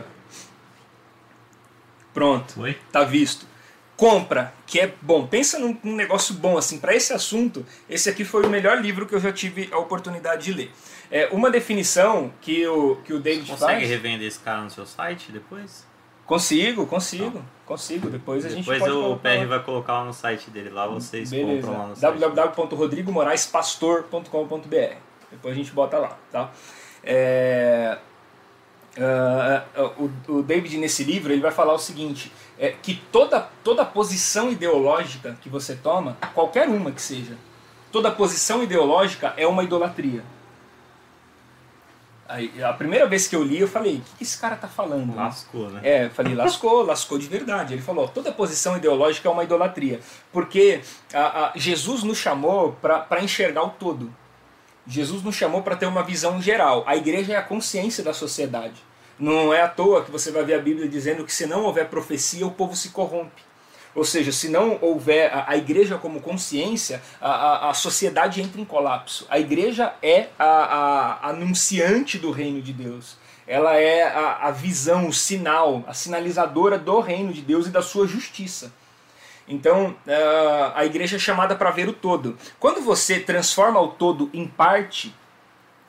Pronto. Oi? Tá visto. Compra, que é bom. Pensa num, num negócio bom, assim. Para esse assunto, esse aqui foi o melhor livro que eu já tive a oportunidade de ler. É uma definição que o, que o David Consegue faz. revender esse cara no seu site depois? Consigo, consigo, consigo. Depois a gente Depois pode o PR vai colocar lá no site dele. Lá vocês Beleza. compram lá no site. www.rodrigomoraespastor.com.br Depois a gente bota lá, tá? É, o, o David nesse livro ele vai falar o seguinte é que toda toda posição ideológica que você toma qualquer uma que seja toda posição ideológica é uma idolatria Aí, a primeira vez que eu li eu falei o que que esse cara tá falando? Lascou, né? É, eu falei, lascou, lascou de verdade. Ele falou, toda posição ideológica é uma idolatria. Porque a, a- Jesus nos chamou para enxergar o todo. Jesus nos chamou para ter uma visão geral. A igreja é a consciência da sociedade. Não é à toa que você vai ver a Bíblia dizendo que se não houver profecia, o povo se corrompe. Ou seja, se não houver a, a igreja como consciência, a, a, a sociedade entra em colapso. A igreja é a, anunciante do reino de Deus. Ela é a, a visão, o sinal, a sinalizadora do reino de Deus e da sua justiça. Então, a igreja é chamada para ver o todo. Quando você transforma o todo em parte,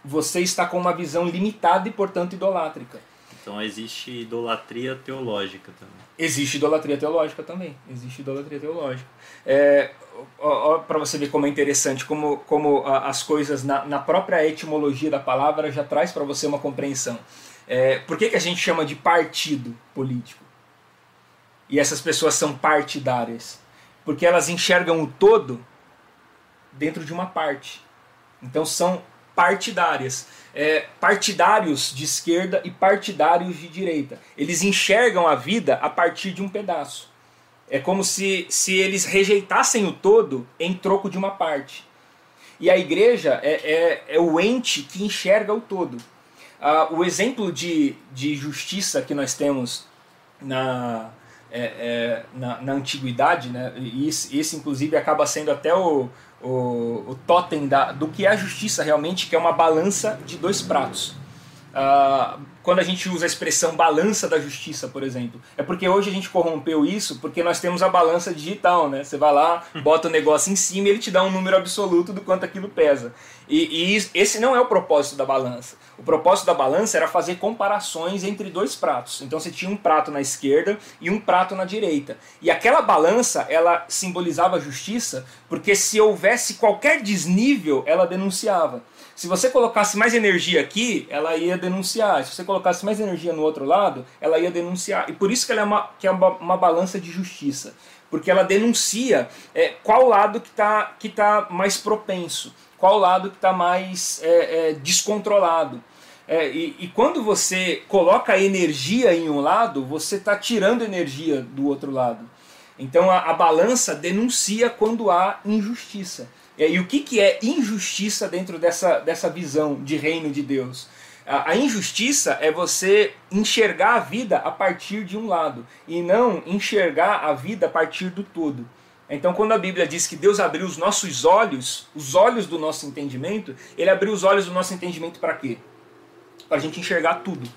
você está com uma visão limitada e, portanto, idolátrica. Então existe idolatria teológica também. Existe idolatria teológica também. Existe idolatria teológica. É, para você ver como é interessante, como, como as coisas na, na própria etimologia da palavra já traz para você uma compreensão. É, por que, que a gente chama de partido político? E essas pessoas são partidárias? Porque elas enxergam o todo dentro de uma parte. Então são partidárias. É, partidários de esquerda e partidários de direita. Eles enxergam a vida a partir de um pedaço. É como se, se eles rejeitassem o todo em troco de uma parte. E a igreja é, é, é o ente que enxerga o todo. Ah, o exemplo de, de justiça que nós temos na, é, é, na, na antiguidade, né? e esse, esse inclusive acaba sendo até o, o, o totem da, do que é a justiça realmente, que é uma balança de dois pratos. Ah, quando a gente usa a expressão balança da justiça, por exemplo, é porque hoje a gente corrompeu isso porque nós temos a balança digital, né? Você vai lá, bota o negócio em cima e ele te dá um número absoluto do quanto aquilo pesa. E, e esse não é o propósito da balança. O propósito da balança era fazer comparações entre dois pratos. Então você tinha um prato na esquerda e um prato na direita. E aquela balança, ela simbolizava a justiça, porque se houvesse qualquer desnível, ela denunciava. Se você colocasse mais energia aqui, ela ia denunciar. Se você colocasse mais energia no outro lado, ela ia denunciar. E por isso que ela é uma, que é uma, uma balança de justiça. Porque ela denuncia é, qual lado que está que tá mais propenso, qual lado que está mais é, é, descontrolado. É, e, e quando você coloca energia em um lado, você está tirando energia do outro lado. Então a, a balança denuncia quando há injustiça. É, E o que, que é injustiça dentro dessa, dessa visão de reino de Deus? A, a injustiça é você enxergar a vida a partir de um lado e não enxergar a vida a partir do todo. Então, quando a Bíblia diz que Deus abriu os nossos olhos, os olhos do nosso entendimento, Ele abriu os olhos do nosso entendimento para quê? Para a gente enxergar tudo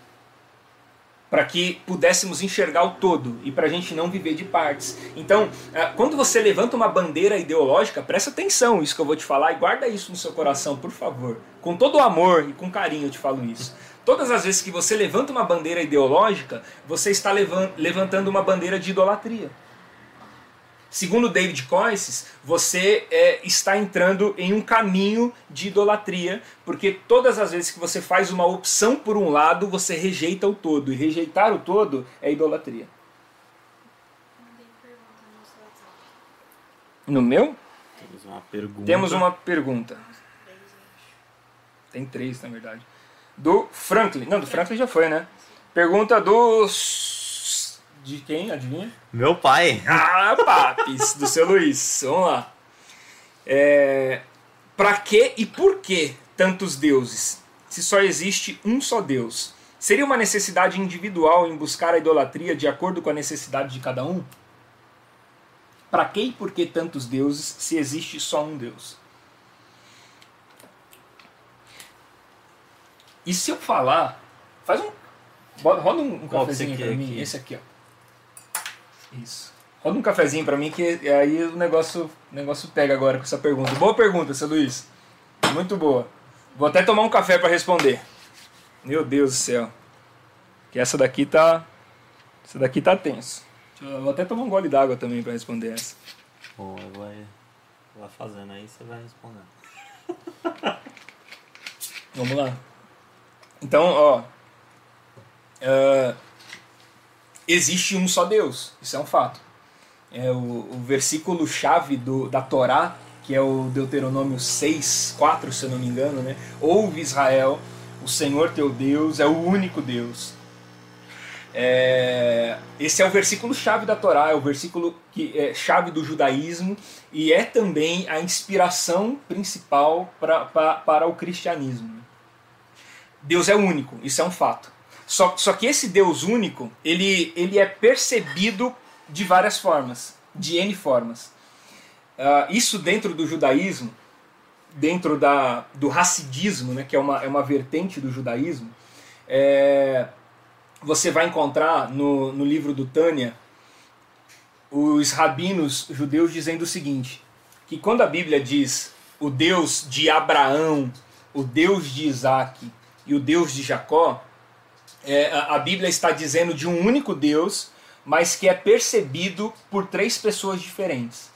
para que pudéssemos enxergar o todo e para a gente não viver de partes. Então, ah, quando você levanta uma bandeira ideológica, presta atenção isso que eu vou te falar e guarda isso no seu coração, por favor. Com todo o amor e com carinho eu te falo isso. Todas as vezes que você levanta uma bandeira ideológica, você está levan- levantando uma bandeira de idolatria. Segundo David Coyce, você é, está entrando em um caminho de idolatria, porque todas as vezes que você faz uma opção por um lado, você rejeita o todo, e rejeitar o todo é idolatria. No seu WhatsApp. No meu? Temos uma pergunta. Temos uma pergunta. Uns 10, eu acho. Tem três, na verdade. Do Franklin. Não, do Franklin já foi, né? Pergunta dos. De quem? Adivinha? Meu pai. Ah, papis, do seu Luiz. Vamos lá. É, para que e por que tantos deuses, se só existe um só Deus? Seria uma necessidade individual em buscar a idolatria de acordo com a necessidade de cada um? Para que e por que tantos deuses, se existe só um Deus? E se eu falar, faz um, roda um, um Qual cafezinho para mim, aqui? esse aqui, ó. Isso. Roda um cafezinho pra mim que aí o negócio, o negócio pega agora com essa pergunta. Boa pergunta, seu Luiz. Muito boa. Vou até tomar um café pra responder. Meu Deus do céu. Que essa daqui tá. Essa daqui tá tenso. Eu- Vou até tomar um gole d'água também pra responder essa. Bom, eu vou, vai fazendo aí, você vai respondendo. Vamos lá. Então, ó. ah, existe um só Deus. Isso é um fato. É o, o versículo chave do, da Torá, que é o Deuteronômio 6, 4, se eu não me engano, né? Ouve Israel, o Senhor teu Deus é o único Deus. É, esse é o versículo chave da Torá, é o versículo que é chave do judaísmo e é também a inspiração principal pra, pra, para o cristianismo. Deus é único, isso é um fato. Só, só que esse Deus único, ele, ele é percebido de várias formas, de N formas. Ah, isso dentro do judaísmo, dentro da, do hasidismo, né, que é uma, é uma vertente do judaísmo, é, você vai encontrar no, no livro do Tânia os rabinos judeus dizendo o seguinte, que quando a Bíblia diz o Deus de Abraão, o Deus de Isaac e o Deus de Jacó, é, a, Bíblia está dizendo de um único Deus, mas que é percebido por três pessoas diferentes.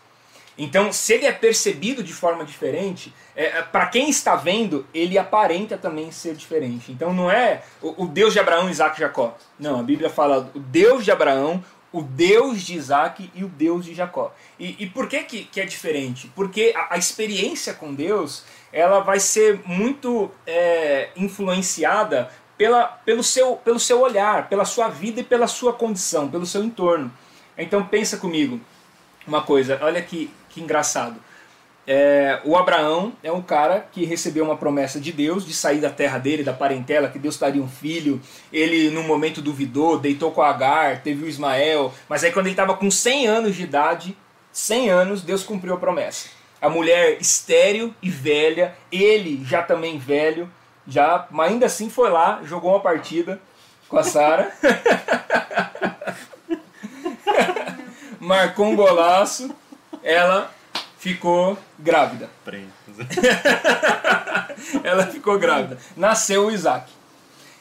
Então, se ele é percebido de forma diferente, é, para quem está vendo, ele aparenta também ser diferente. Então, não é o, o Deus de Abraão, Isaac e Jacó. Não, a Bíblia fala o Deus de Abraão, o Deus de Isaac e o Deus de Jacó. E, e por que, que, que é diferente? Porque a, a experiência com Deus ela vai ser muito é, influenciada pela, pelo, seu, pelo seu olhar, pela sua vida e pela sua condição, pelo seu entorno. Então pensa comigo uma coisa, olha que, que engraçado. É, o Abraão é um cara que recebeu uma promessa de Deus de sair da terra dele, da parentela, que Deus daria um filho. Ele, num momento, duvidou, deitou com Agar, teve o Ismael. Mas aí, quando ele estava com 100 anos de idade, 100 anos, Deus cumpriu a promessa. A mulher estéril e velha, ele já também velho, já, mas ainda assim foi lá, jogou uma partida com a Sara. Marcou um golaço, ela ficou grávida. Ela ficou grávida. Nasceu o Isaac.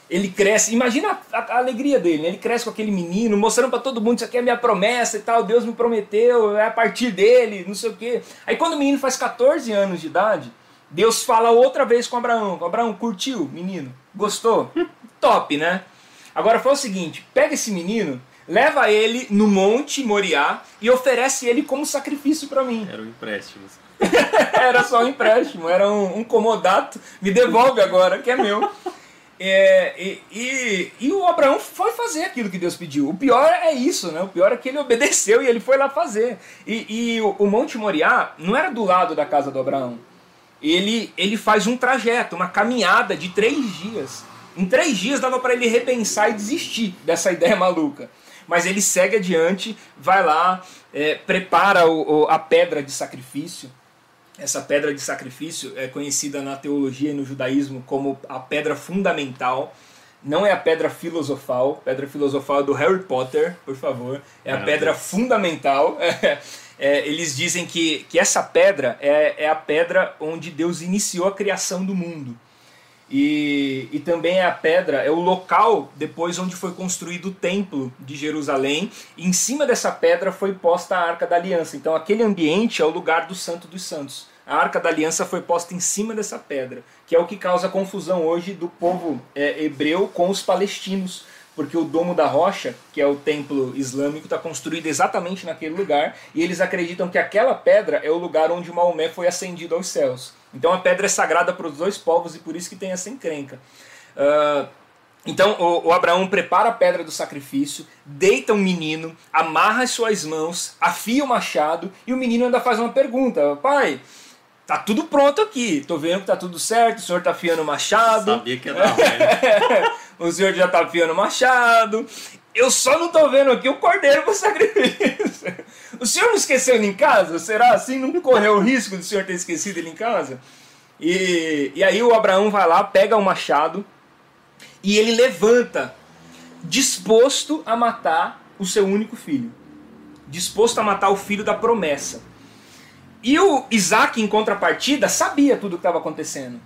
Ele cresce, imagina a, a alegria dele, né? Ele cresce com aquele menino, mostrando para todo mundo: Isso aqui é minha promessa e tal, Deus me prometeu, é a partir dele, não sei o quê. Aí quando o menino faz 14 anos de idade, Deus fala outra vez com Abraão: Abraão, curtiu, menino? Gostou? Top, né? Agora fala o seguinte: pega esse menino, leva ele no Monte Moriá e oferece ele como sacrifício para mim. Era o empréstimo. era só um empréstimo, era um, um comodato. Me devolve agora, que é meu. É, e, e, e o Abraão foi fazer aquilo que Deus pediu. O pior é isso, né? O pior é que ele obedeceu e ele foi lá fazer. E, e o, o Monte Moriá não era do lado da casa do Abraão. Ele, ele faz um trajeto, uma caminhada de três dias. Em três dias dava para ele repensar e desistir dessa ideia maluca. Mas ele segue adiante, vai lá, é, prepara o, o, a pedra de sacrifício. Essa pedra de sacrifício é conhecida na teologia e no judaísmo como a pedra fundamental. Não é a pedra filosofal. Pedra filosofal é do Harry Potter, por favor. É a pedra fundamental. É, eles dizem que, que essa pedra é, é a pedra onde Deus iniciou a criação do mundo. E, e também é a pedra, é o local depois onde foi construído o templo de Jerusalém. E em cima dessa pedra foi posta a Arca da Aliança. Então aquele ambiente é o lugar do Santo dos Santos. A Arca da Aliança foi posta em cima dessa pedra, que é o que causa confusão hoje do povo é, hebreu com os palestinos. Porque o Domo da Rocha, que é o templo islâmico, está construído exatamente naquele lugar, e eles acreditam que aquela pedra é o lugar onde Maomé foi ascendido aos céus. Então a pedra é sagrada para os dois povos e por isso que tem essa encrenca. Uh, então o, o, Abraão prepara a pedra do sacrifício, deita um menino, amarra as suas mãos, afia o machado e o menino ainda faz uma pergunta: Pai, tá tudo pronto aqui, tô vendo que tá tudo certo, o senhor tá afiando o machado. Sabia que ia dar ruim. o senhor já tá afiando o machado. Eu só não tô vendo aqui o cordeiro para o sacrifício. O senhor não esqueceu ele em casa? Será assim? Não correu o risco do senhor ter esquecido ele em casa? E, e aí o Abraão vai lá, pega o machado e ele levanta, disposto a matar o seu único filho. Disposto a matar o filho da promessa. E o Isaac, em contrapartida, sabia tudo o que estava acontecendo.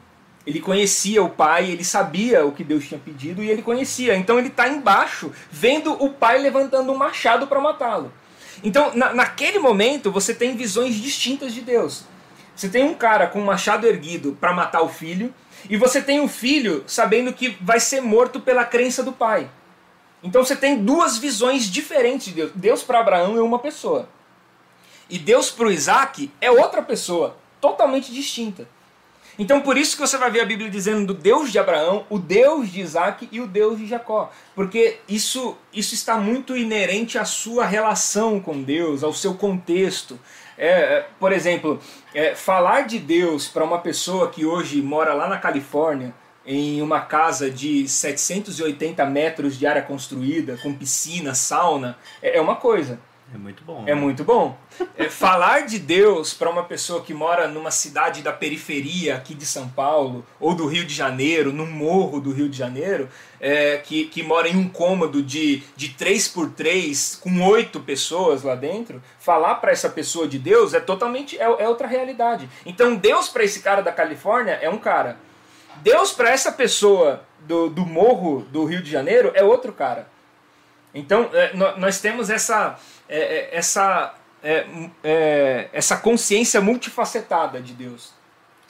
Ele conhecia o pai, ele sabia o que Deus tinha pedido e ele conhecia. Então ele está embaixo, vendo o pai levantando um machado para matá-lo. Então, na, naquele momento, você tem visões distintas de Deus. Você tem um cara com um machado erguido para matar o filho, e você tem um filho sabendo que vai ser morto pela crença do pai. Então você tem duas visões diferentes de Deus. Deus para Abraão é uma pessoa. E Deus para o Isaac é outra pessoa, totalmente distinta. Então por isso que você vai ver a Bíblia dizendo do Deus de Abraão, o Deus de Isaac e o Deus de Jacó. Porque isso, isso está muito inerente à sua relação com Deus, ao seu contexto. É, é por exemplo, é, falar de Deus para uma pessoa que hoje mora lá na Califórnia, em uma casa de 780 metros de área construída, com piscina, sauna, é, é uma coisa. É muito bom. É né? muito bom. É, falar de Deus para uma pessoa que mora numa cidade da periferia aqui de São Paulo, ou do Rio de Janeiro, num morro do Rio de Janeiro, é, que, que mora em um cômodo de, de 3x3 com oito pessoas lá dentro, falar para essa pessoa de Deus é totalmente é, é outra realidade. Então Deus para esse cara da Califórnia é um cara. Deus para essa pessoa do, do morro do Rio de Janeiro é outro cara. Então é, nós temos essa é, é, essa, é, é, essa consciência multifacetada de Deus.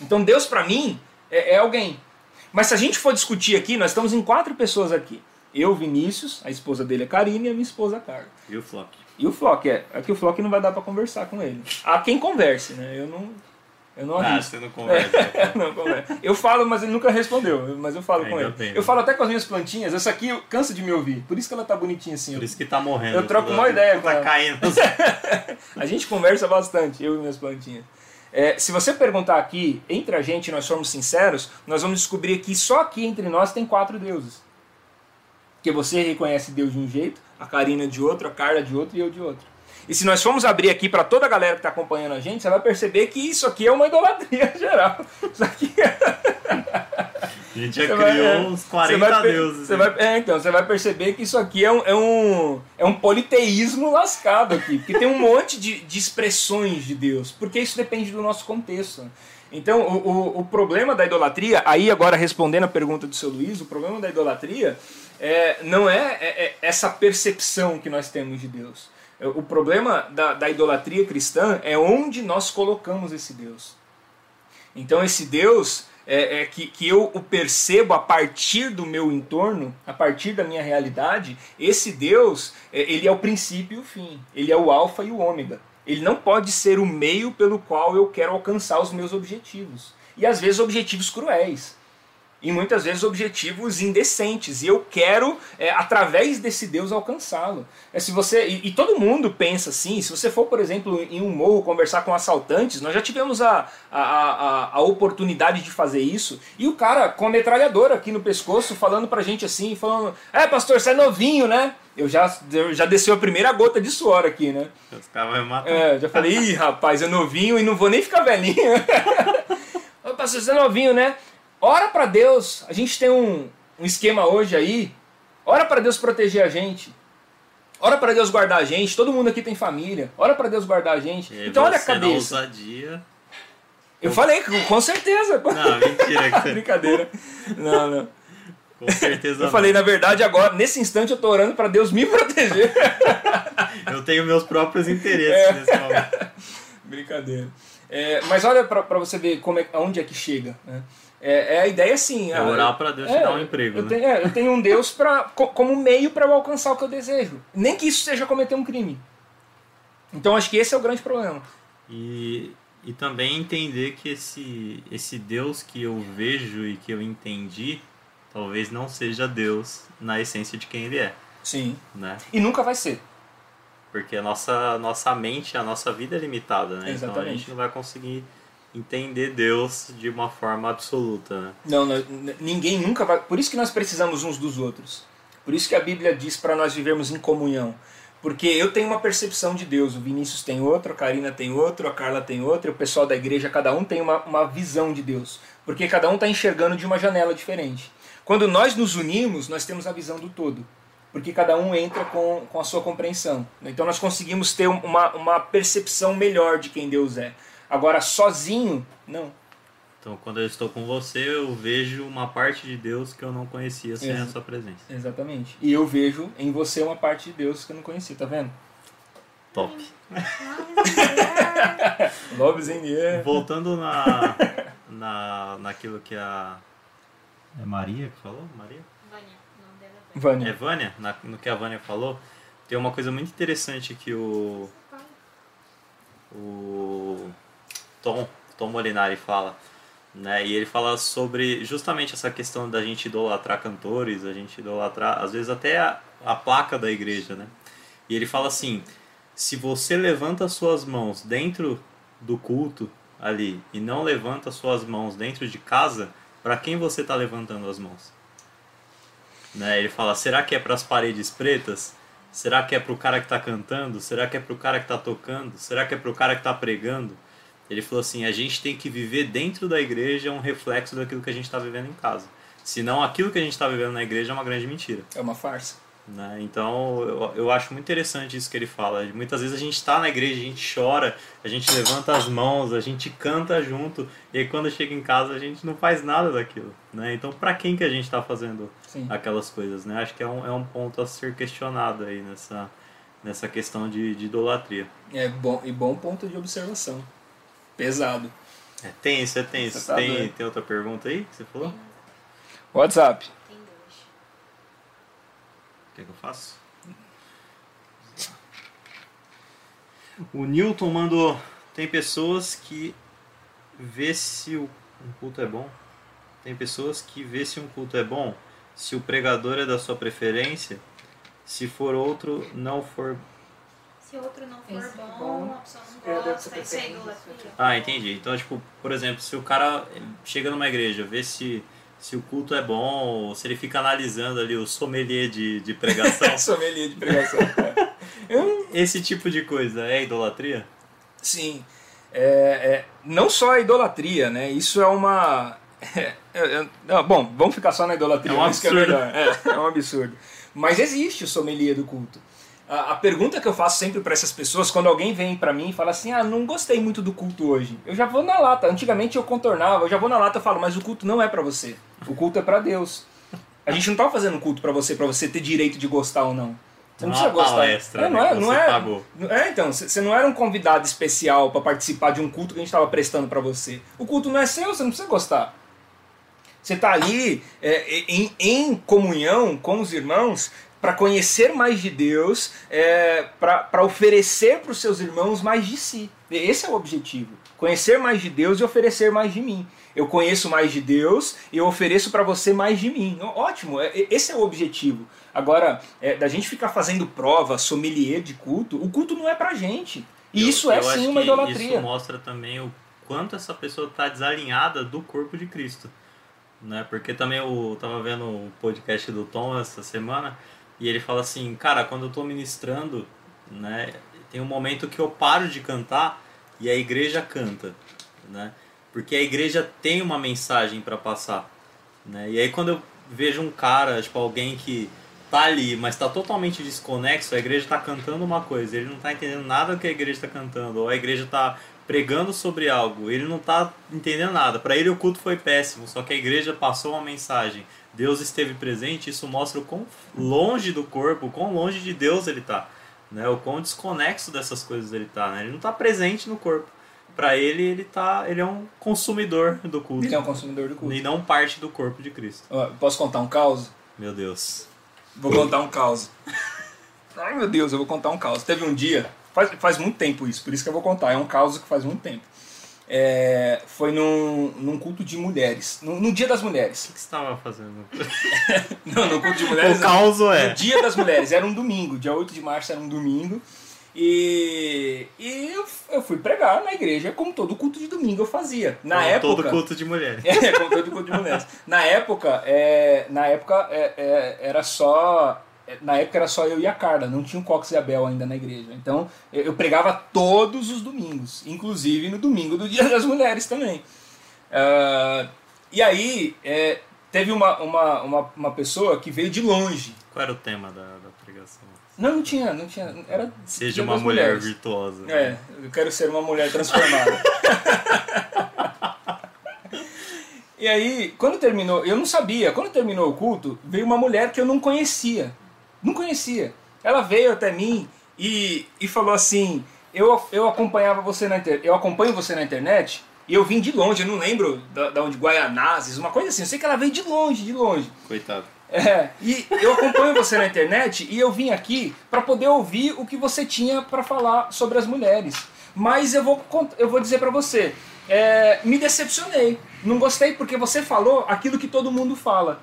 Então Deus para mim é, é, alguém. Mas se a gente for discutir aqui, nós estamos em quatro pessoas aqui. Eu, Vinícius, a esposa dele é Karine e a minha esposa Carla. E o Flock. E o Flock, é. É que o Flock não vai dar para conversar com ele. Há quem converse, né? Eu não, eu não Ah, você não conversa. É, não conversa. Eu falo, mas ele nunca respondeu. Mas eu falo Ainda com ele. bem, né? Eu falo até com as minhas plantinhas. Essa aqui cansa de me ouvir. Por isso que ela tá bonitinha assim. Por isso que tá morrendo. Eu troco uma ideia Tá caindo. A gente conversa bastante, eu e minhas plantinhas. É, se você perguntar aqui, entre a gente, nós formos sinceros, nós vamos descobrir que só aqui entre nós tem quatro deuses. Porque você reconhece Deus de um jeito, a Karina de outro, a Carla de outro e eu de outro. E se nós formos abrir aqui para toda a galera que está acompanhando a gente, você vai perceber que isso aqui é uma idolatria geral. Isso aqui A gente já Você criou vai- é, uns você 40 vai per- deuses. você né? vai- é, então, você vai perceber que isso aqui é um, é um, é um politeísmo lascado aqui. Porque tem um monte de, de expressões de Deus. Porque isso depende do nosso contexto. Então, o, o, o problema da idolatria, aí agora respondendo a pergunta do seu Luiz, o problema da idolatria é, não é, é- é essa percepção que nós temos de Deus. O problema da, da idolatria cristã é onde nós colocamos esse Deus. Então esse Deus é, é que, que eu o percebo a partir do meu entorno, a partir da minha realidade, esse Deus, é, ele é o princípio e o fim. Ele é o alfa e o ômega. Ele não pode ser o meio pelo qual eu quero alcançar os meus objetivos. E às vezes objetivos cruéis. E muitas vezes objetivos indecentes. E eu quero, é, através desse Deus, alcançá-lo. É, se você e, e todo mundo pensa assim. Se você for, por exemplo, em um morro conversar com assaltantes, nós já tivemos a, a, a, a oportunidade de fazer isso. E o cara com a metralhadora aqui no pescoço, falando pra gente assim, falando: É, pastor, você é novinho, né? Eu já, eu já desceu a primeira gota de suor aqui, né? Os caras vão matar. É, já falei, ih, rapaz, é novinho e não vou nem ficar velhinho. Pastor, você é novinho, né? Ora pra Deus. A gente tem um, um esquema hoje aí. Ora pra Deus proteger a gente. Ora pra Deus guardar a gente. Todo mundo aqui tem família. Ora pra Deus guardar a gente. E Então olha a cabeça. ousadia. Eu falei, com certeza. Não, mentira. Brincadeira. Não, não. Com certeza Eu não. falei, na verdade, agora, nesse instante, eu tô orando pra Deus me proteger. Eu tenho meus próprios interesses É. nesse momento. Brincadeira. É, mas olha pra, pra você ver como é, aonde é que chega. Né? É, é a ideia assim. É ah, orar pra Deus te é, dar um emprego, eu né? Tenho, é, eu tenho um Deus pra, co- como meio para eu alcançar o que eu desejo. Nem que isso seja cometer um crime. Então acho que esse é o grande problema. E E também entender que esse, esse Deus que eu vejo e que eu entendi, talvez não seja Deus na essência de quem ele é, Sim. né? E nunca vai ser. Porque a nossa, nossa mente, a nossa vida é limitada, né? Então a Exatamente. gente não vai conseguir entender Deus de uma forma absoluta, né? Não, não, ninguém nunca vai. Por isso que nós precisamos uns dos outros. Por isso que a Bíblia diz para nós vivermos em comunhão. Porque eu tenho uma percepção de Deus, o Vinícius tem outro, a Karina tem outro, a Carla tem outro, o pessoal da igreja, cada um tem uma, uma visão de Deus. Porque cada um está enxergando de uma janela diferente. Quando nós nos unimos, nós temos a visão do todo. Porque cada um entra com, com a sua compreensão. Então nós conseguimos ter uma, uma percepção melhor de quem Deus é. Agora, sozinho, não. Então quando eu estou com você, eu vejo uma parte de Deus que eu não conhecia sem a Exa- sua presença. Exatamente. E eu vejo em você uma parte de Deus que eu não conhecia, tá vendo? Top. Loves in the air. Voltando na, na, naquilo que a. É Maria que falou? Maria? Vânia, o nome dela é Vânia. É Vânia. Vânia, na- no que a Vânia falou, tem uma coisa muito interessante que o. O Tom, Tom Molinari fala. Né? E ele fala sobre justamente essa questão da gente idolatrar cantores, a gente idolatrar, às vezes até a, a placa da igreja, né? E ele fala assim: se você levanta suas mãos dentro do culto ali e não levanta suas mãos dentro de casa, para quem você está levantando as mãos? Né? Ele fala: será que é para as paredes pretas? Será que é para o cara que está cantando? Será que é para o cara que está tocando? Será que é para o cara que está pregando? Ele falou assim: a gente tem que viver dentro da igreja um reflexo daquilo que a gente está vivendo em casa. Senão aquilo que a gente está vivendo na igreja é uma grande mentira. É uma farsa. Né? Então eu, eu acho muito interessante isso que ele fala. Muitas vezes a gente está na igreja, a gente chora, a gente levanta as mãos, a gente canta junto, e aí quando chega em casa a gente não faz nada daquilo. Né? Então para quem que a gente está fazendo Sim. aquelas coisas? Né? Acho que é um, é um ponto a ser questionado aí nessa, nessa questão de, de idolatria. É bom e bom ponto de observação. Pesado. É tenso, é tenso. Tá tem, doido. tem outra pergunta aí que você falou? WhatsApp. Tem dois. Quer que eu faça? O Newton mandou. Tem pessoas que vê se o um culto é bom. Tem pessoas que vê se um culto é bom, se o pregador é da sua preferência, se for outro não for. Se o outro não for Esse é bom, bom. a pessoa É, não gosta, isso é idolatria. Ah, entendi. Então, tipo, por exemplo, se o cara chega numa igreja, vê se, se o culto é bom, ou se ele fica analisando ali o sommelier de, de pregação, Sommelier de pregação. Eu esse tipo de coisa é idolatria? Sim. É, é, não só a idolatria, né? Isso é uma. é, é, bom, vamos ficar só na idolatria. É um que absurdo. É, é um absurdo. Mas existe o sommelier do culto. A, a pergunta que eu faço sempre para essas pessoas, quando alguém vem para mim e fala assim: Ah, não gostei muito do culto hoje. Eu já vou na lata. Antigamente eu contornava, eu já vou na lata e falo: Mas o culto não é para você. O culto é para Deus. A gente não tá fazendo culto para você, para você ter direito de gostar ou não. Você não Não é precisa gostar. palestra, É, não né, é, não é, pagou. é, então, você não era um convidado especial para participar de um culto que a gente estava prestando para você. O culto não é seu, você não precisa gostar. Você está ali é, em, em comunhão com os irmãos para conhecer mais de Deus, é, para oferecer para os seus irmãos mais de si. Esse é o objetivo. Conhecer mais de Deus e oferecer mais de mim. Eu conheço mais de Deus e eu ofereço para você mais de mim. Ótimo, é- esse é o objetivo. Agora, é, da gente ficar fazendo prova, sommelier de culto, o culto não é pra gente. E Eu- isso é sim uma idolatria. Isso mostra também o quanto essa pessoa está desalinhada do corpo de Cristo. Né? Porque também eu tava vendo o podcast do Tom essa semana e ele fala assim, cara, quando eu tô ministrando, né, tem um momento que eu paro de cantar e a igreja canta, né? Porque a igreja tem uma mensagem para passar, né? E aí quando eu vejo um cara, tipo alguém que tá ali, mas tá totalmente desconexo, a igreja tá cantando uma coisa, ele não tá entendendo nada do que a igreja tá cantando, ou a igreja tá pregando sobre algo, ele não tá entendendo nada. Para ele o culto foi péssimo, só que a igreja passou uma mensagem. Deus esteve presente, isso mostra o quão longe do corpo, o quão longe de Deus ele tá, né? O quão desconexo dessas coisas ele tá, né? Ele não tá presente no corpo. Para ele, ele tá, ele é um consumidor do culto Ele é um consumidor do culto. e não parte do corpo de Cristo. Posso contar um caos? Meu Deus. Vou contar um caos. Ai meu Deus, eu vou contar um caos. Teve um dia, faz, faz muito tempo isso, por isso que eu vou contar. É um caos que faz muito tempo. É, foi num, num culto de mulheres, no, no Dia das Mulheres. O que você estava fazendo? Não, no culto de mulheres. o caos é. No Dia das Mulheres, era um domingo, dia 8 de março era um domingo. E, e eu, eu fui pregar na igreja, como todo culto de domingo eu fazia. Na Como época. Todo culto de mulheres. É, como todo culto de mulheres. Na época, é, na época é, é, era só. Na época era só eu e a Carla, não tinha o Cox e a Bel ainda na igreja. Então eu, pregava todos os domingos, inclusive no domingo do Dia das Mulheres também. Ah, e aí é, teve uma, uma, uma, uma pessoa que veio de longe. Qual era o tema da, da pregação? Não, não tinha, não tinha. Era Seja uma mulher Mulheres. virtuosa. É, eu quero ser uma mulher transformada. e aí, quando terminou, eu não sabia, quando terminou o culto, veio uma mulher que eu não conhecia. Não conhecia. Ela veio até mim e, e falou assim: eu, eu acompanhava você na internet, eu acompanho você na internet e eu vim de longe, eu não lembro da, da onde, Guaianazes, uma coisa assim. Eu sei que ela veio de longe, de longe. Coitado. É, e eu acompanho você na internet e eu vim aqui para poder ouvir o que você tinha para falar sobre as mulheres. Mas eu vou, eu vou dizer para você, é, me decepcionei. Não gostei porque você falou aquilo que todo mundo fala.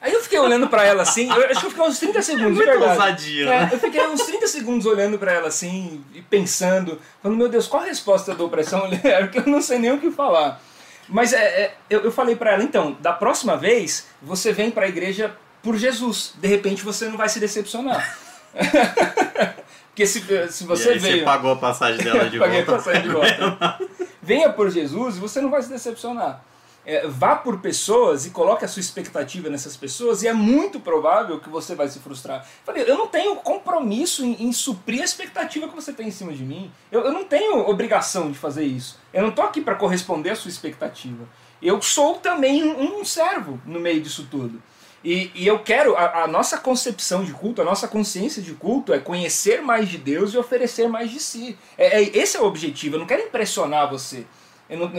Aí eu fiquei olhando pra ela assim, eu acho que eu fiquei uns 30 segundos, Muito verdade. ousadia, É, né? eu fiquei uns 30 segundos olhando pra ela assim, e pensando, falando, meu Deus, qual a resposta eu dou pra essa mulher? Porque eu não sei nem o que falar. Mas é, é, eu, eu falei pra ela, então, da próxima vez, você vem pra igreja por Jesus. De repente você não vai se decepcionar. Porque se, se e você aí veio. você pagou a passagem dela de Paguei a volta. passagem de volta. Venha por Jesus e você não vai se decepcionar. É, vá por pessoas e coloque a sua expectativa nessas pessoas e é muito provável que você vai se frustrar. Falei, eu não tenho compromisso em, em suprir a expectativa que você tem em cima de mim. Eu, eu não tenho obrigação de fazer isso. Eu não tô aqui para corresponder à sua expectativa. Eu sou também um, um servo no meio disso tudo. E, e eu quero, a, a nossa concepção de culto, a nossa consciência de culto é conhecer mais de Deus e oferecer mais de si. É, é- esse é o objetivo, eu não quero impressionar você. Eu não,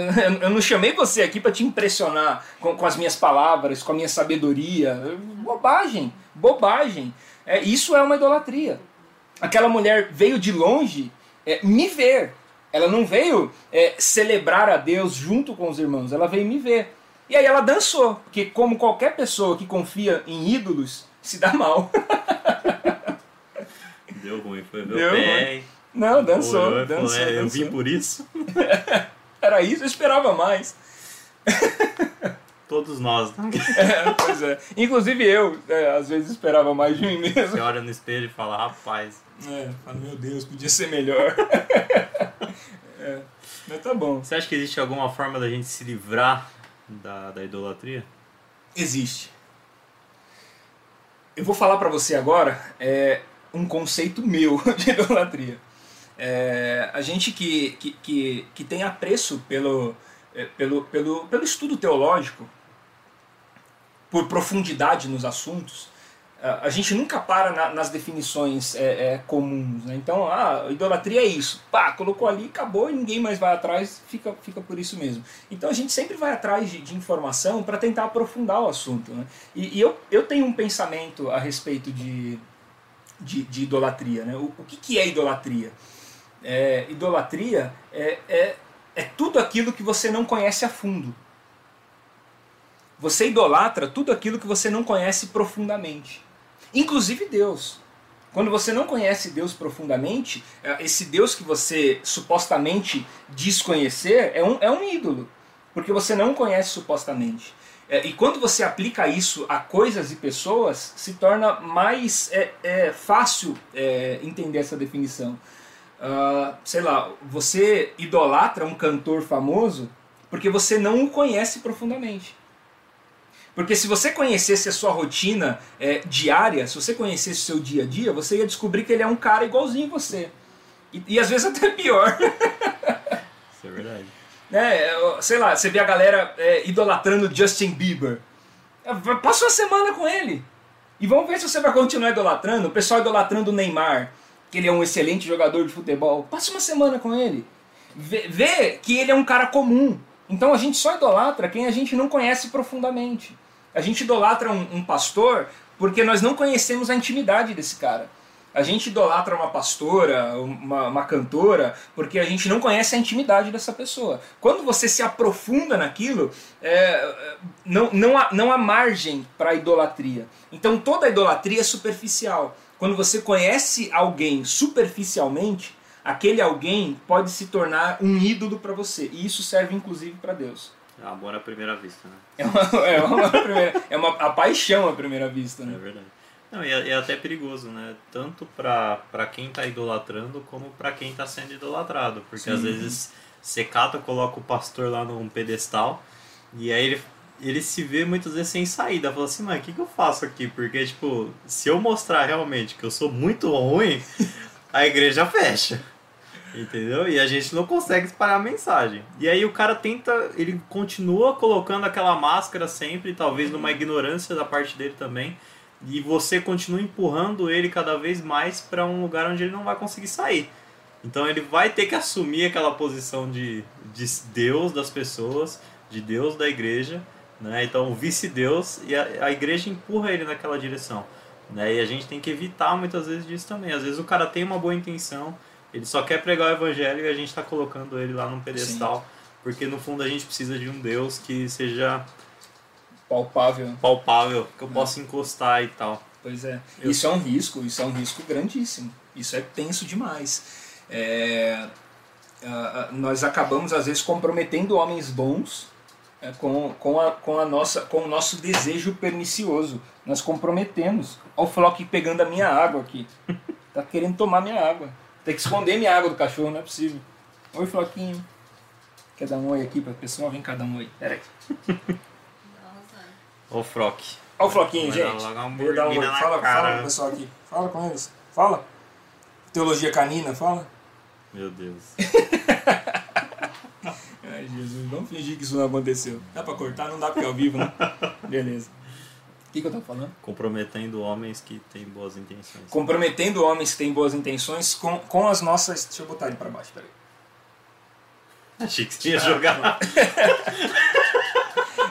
eu não chamei você aqui para te impressionar com, com as minhas palavras, com a minha sabedoria. Bobagem, bobagem. É, isso é uma idolatria. Aquela mulher veio de longe é, me ver. Ela não veio é, celebrar a Deus junto com os irmãos, ela veio me ver. E aí ela dançou, porque como qualquer pessoa que confia em ídolos, se dá mal. Deu ruim, foi meu Deu pé. Não, dançou, Foi, foi, dançou, é, Eu dançou. vim por isso. Era isso, eu esperava mais. Todos nós. Né? É, pois é. Inclusive eu, é, às vezes esperava mais de mim mesmo. Você olha no espelho e fala, rapaz. É, fala, meu Deus, podia ser melhor. É, mas tá bom. Você acha que existe alguma forma da gente se livrar da, da idolatria? Existe. Eu vou falar pra você agora é, um conceito meu de idolatria. É, a gente que, que, que, que tem apreço pelo, é, pelo, pelo, pelo estudo teológico, por profundidade nos assuntos, a gente nunca para na- nas definições é, é, comuns. Né? Então, ah, idolatria é isso. Pá, colocou ali, acabou e ninguém mais vai atrás, fica, fica por isso mesmo. Então a gente sempre vai atrás de, de informação para tentar aprofundar o assunto. Né? E, e eu, eu tenho um pensamento a respeito de, de, de idolatria. Né? O, o que, que é idolatria? É, idolatria é, é, é tudo aquilo que você não conhece a fundo. Você idolatra tudo aquilo que você não conhece profundamente. Inclusive Deus. Quando você não conhece Deus profundamente, é, esse Deus que você supostamente diz conhecer é um, é um ídolo. Porque você não conhece supostamente. É, e quando você aplica isso a coisas e pessoas, se torna mais é, é, fácil é, entender essa definição. Ah, sei lá, você idolatra um cantor famoso porque você não o conhece profundamente. Porque se você conhecesse a sua rotina é, diária, se você conhecesse o seu dia a dia, você ia descobrir que ele é um cara igualzinho você. E, e às vezes até pior. Isso é verdade. né? Sei lá, você vê a galera é, idolatrando Justin Bieber. É, vai- Passa uma semana com ele. E vamos ver se você vai continuar idolatrando. O pessoal idolatrando o Neymar, que ele é um excelente jogador de futebol. Passa uma semana com ele. Vê, vê que ele é um cara comum. Então a gente só idolatra quem a gente não conhece profundamente. A gente idolatra um, um pastor porque nós não conhecemos a intimidade desse cara. A gente idolatra uma pastora, uma, uma, cantora, porque a gente não conhece a intimidade dessa pessoa. Quando você se aprofunda naquilo, é, não, não, há, não há margem para idolatria. Então toda idolatria é superficial. Quando você conhece alguém superficialmente, aquele alguém pode se tornar um ídolo para você. E isso serve inclusive para Deus. É amor à primeira vista, né? É uma, é uma, primeira, é uma a paixão à primeira vista, né? É verdade. Não, e é, é até perigoso, né? Tanto para quem está idolatrando como para quem está sendo idolatrado. Porque Sim. às vezes você cata, coloca o pastor lá num pedestal e aí ele, ele se vê muitas vezes sem saída. Fala assim, mas o que, que eu faço aqui? Porque, tipo, se eu mostrar realmente que eu sou muito ruim, a igreja fecha. Entendeu? E a gente não consegue espalhar a mensagem. E aí o cara tenta, ele continua colocando aquela máscara sempre, talvez numa ignorância da parte dele também e você continua empurrando ele cada vez mais para um lugar onde ele não vai conseguir sair. Então ele vai ter que assumir aquela posição de, de Deus das pessoas, de Deus da igreja, né? Então vice-deus e a, a igreja empurra ele naquela direção. Né? E a gente tem que evitar muitas vezes disso também. Às vezes o cara tem uma boa intenção, ele só quer pregar o evangelho e a gente está colocando ele lá num pedestal, Sim. porque no fundo a gente precisa de um Deus que seja palpável. Palpável, que eu é. possa encostar e tal. Pois é. Eu... Isso é um risco, isso é um risco grandíssimo. Isso é tenso demais. É, nós acabamos, às vezes, comprometendo homens bons com, com, a, com, a nossa, com o nosso desejo pernicioso. Nós comprometemos. Olha o Flock pegando a minha água aqui. Tá querendo tomar minha água. Tem que esconder minha água do cachorro, não é possível. Oi, Floquinho. Quer dar um oi aqui pra pessoa? Vem cá dar um oi. Pera aí. o Froc. Olha o Floquinho, gente. Vou dar um oi. Fala, fala pro pessoal aqui. Fala com eles. Fala. Teologia canina, fala. Meu Deus. Jesus, vamos fingir que isso não aconteceu. Dá pra cortar? Não dá porque é ao vivo, né? Beleza. O que, que eu tava falando? Comprometendo homens que têm boas intenções. Comprometendo homens que têm boas intenções com, com as nossas. Deixa eu botar ele pra baixo, peraí. Achei que você ia jogar.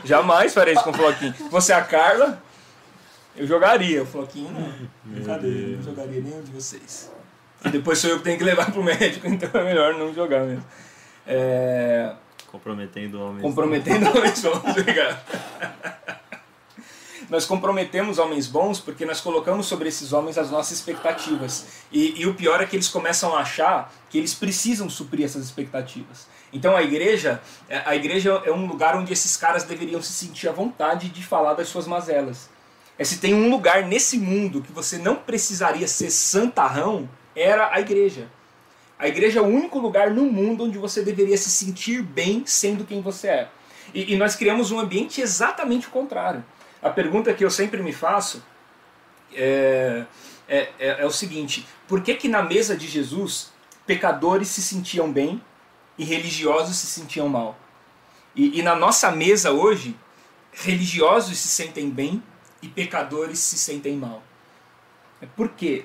Jamais farei isso com o Floquinho. Você é a Carla, eu jogaria. O Floquinho não. Brincadeira, não jogaria nenhum de vocês. E depois sou eu que tenho que levar pro médico, então é melhor não jogar mesmo. É... Comprometendo homens. Comprometendo homens, vamos jogar. nós comprometemos homens bons porque nós colocamos sobre esses homens as nossas expectativas. E, e, o pior é que eles começam a achar que eles precisam suprir essas expectativas. Então a igreja, é, a igreja é um lugar onde esses caras deveriam se sentir à vontade de falar das suas mazelas. É se tem um lugar nesse mundo que você não precisaria ser santarrão, era a igreja. A igreja é o único lugar no mundo onde você deveria se sentir bem sendo quem você é. E, e nós criamos um ambiente exatamente o contrário. A pergunta que eu sempre me faço é, é, é, é o seguinte: por que, que na mesa de Jesus pecadores se sentiam bem e religiosos se sentiam mal. E, e na nossa mesa hoje, religiosos se sentem bem e pecadores se sentem mal. Por quê?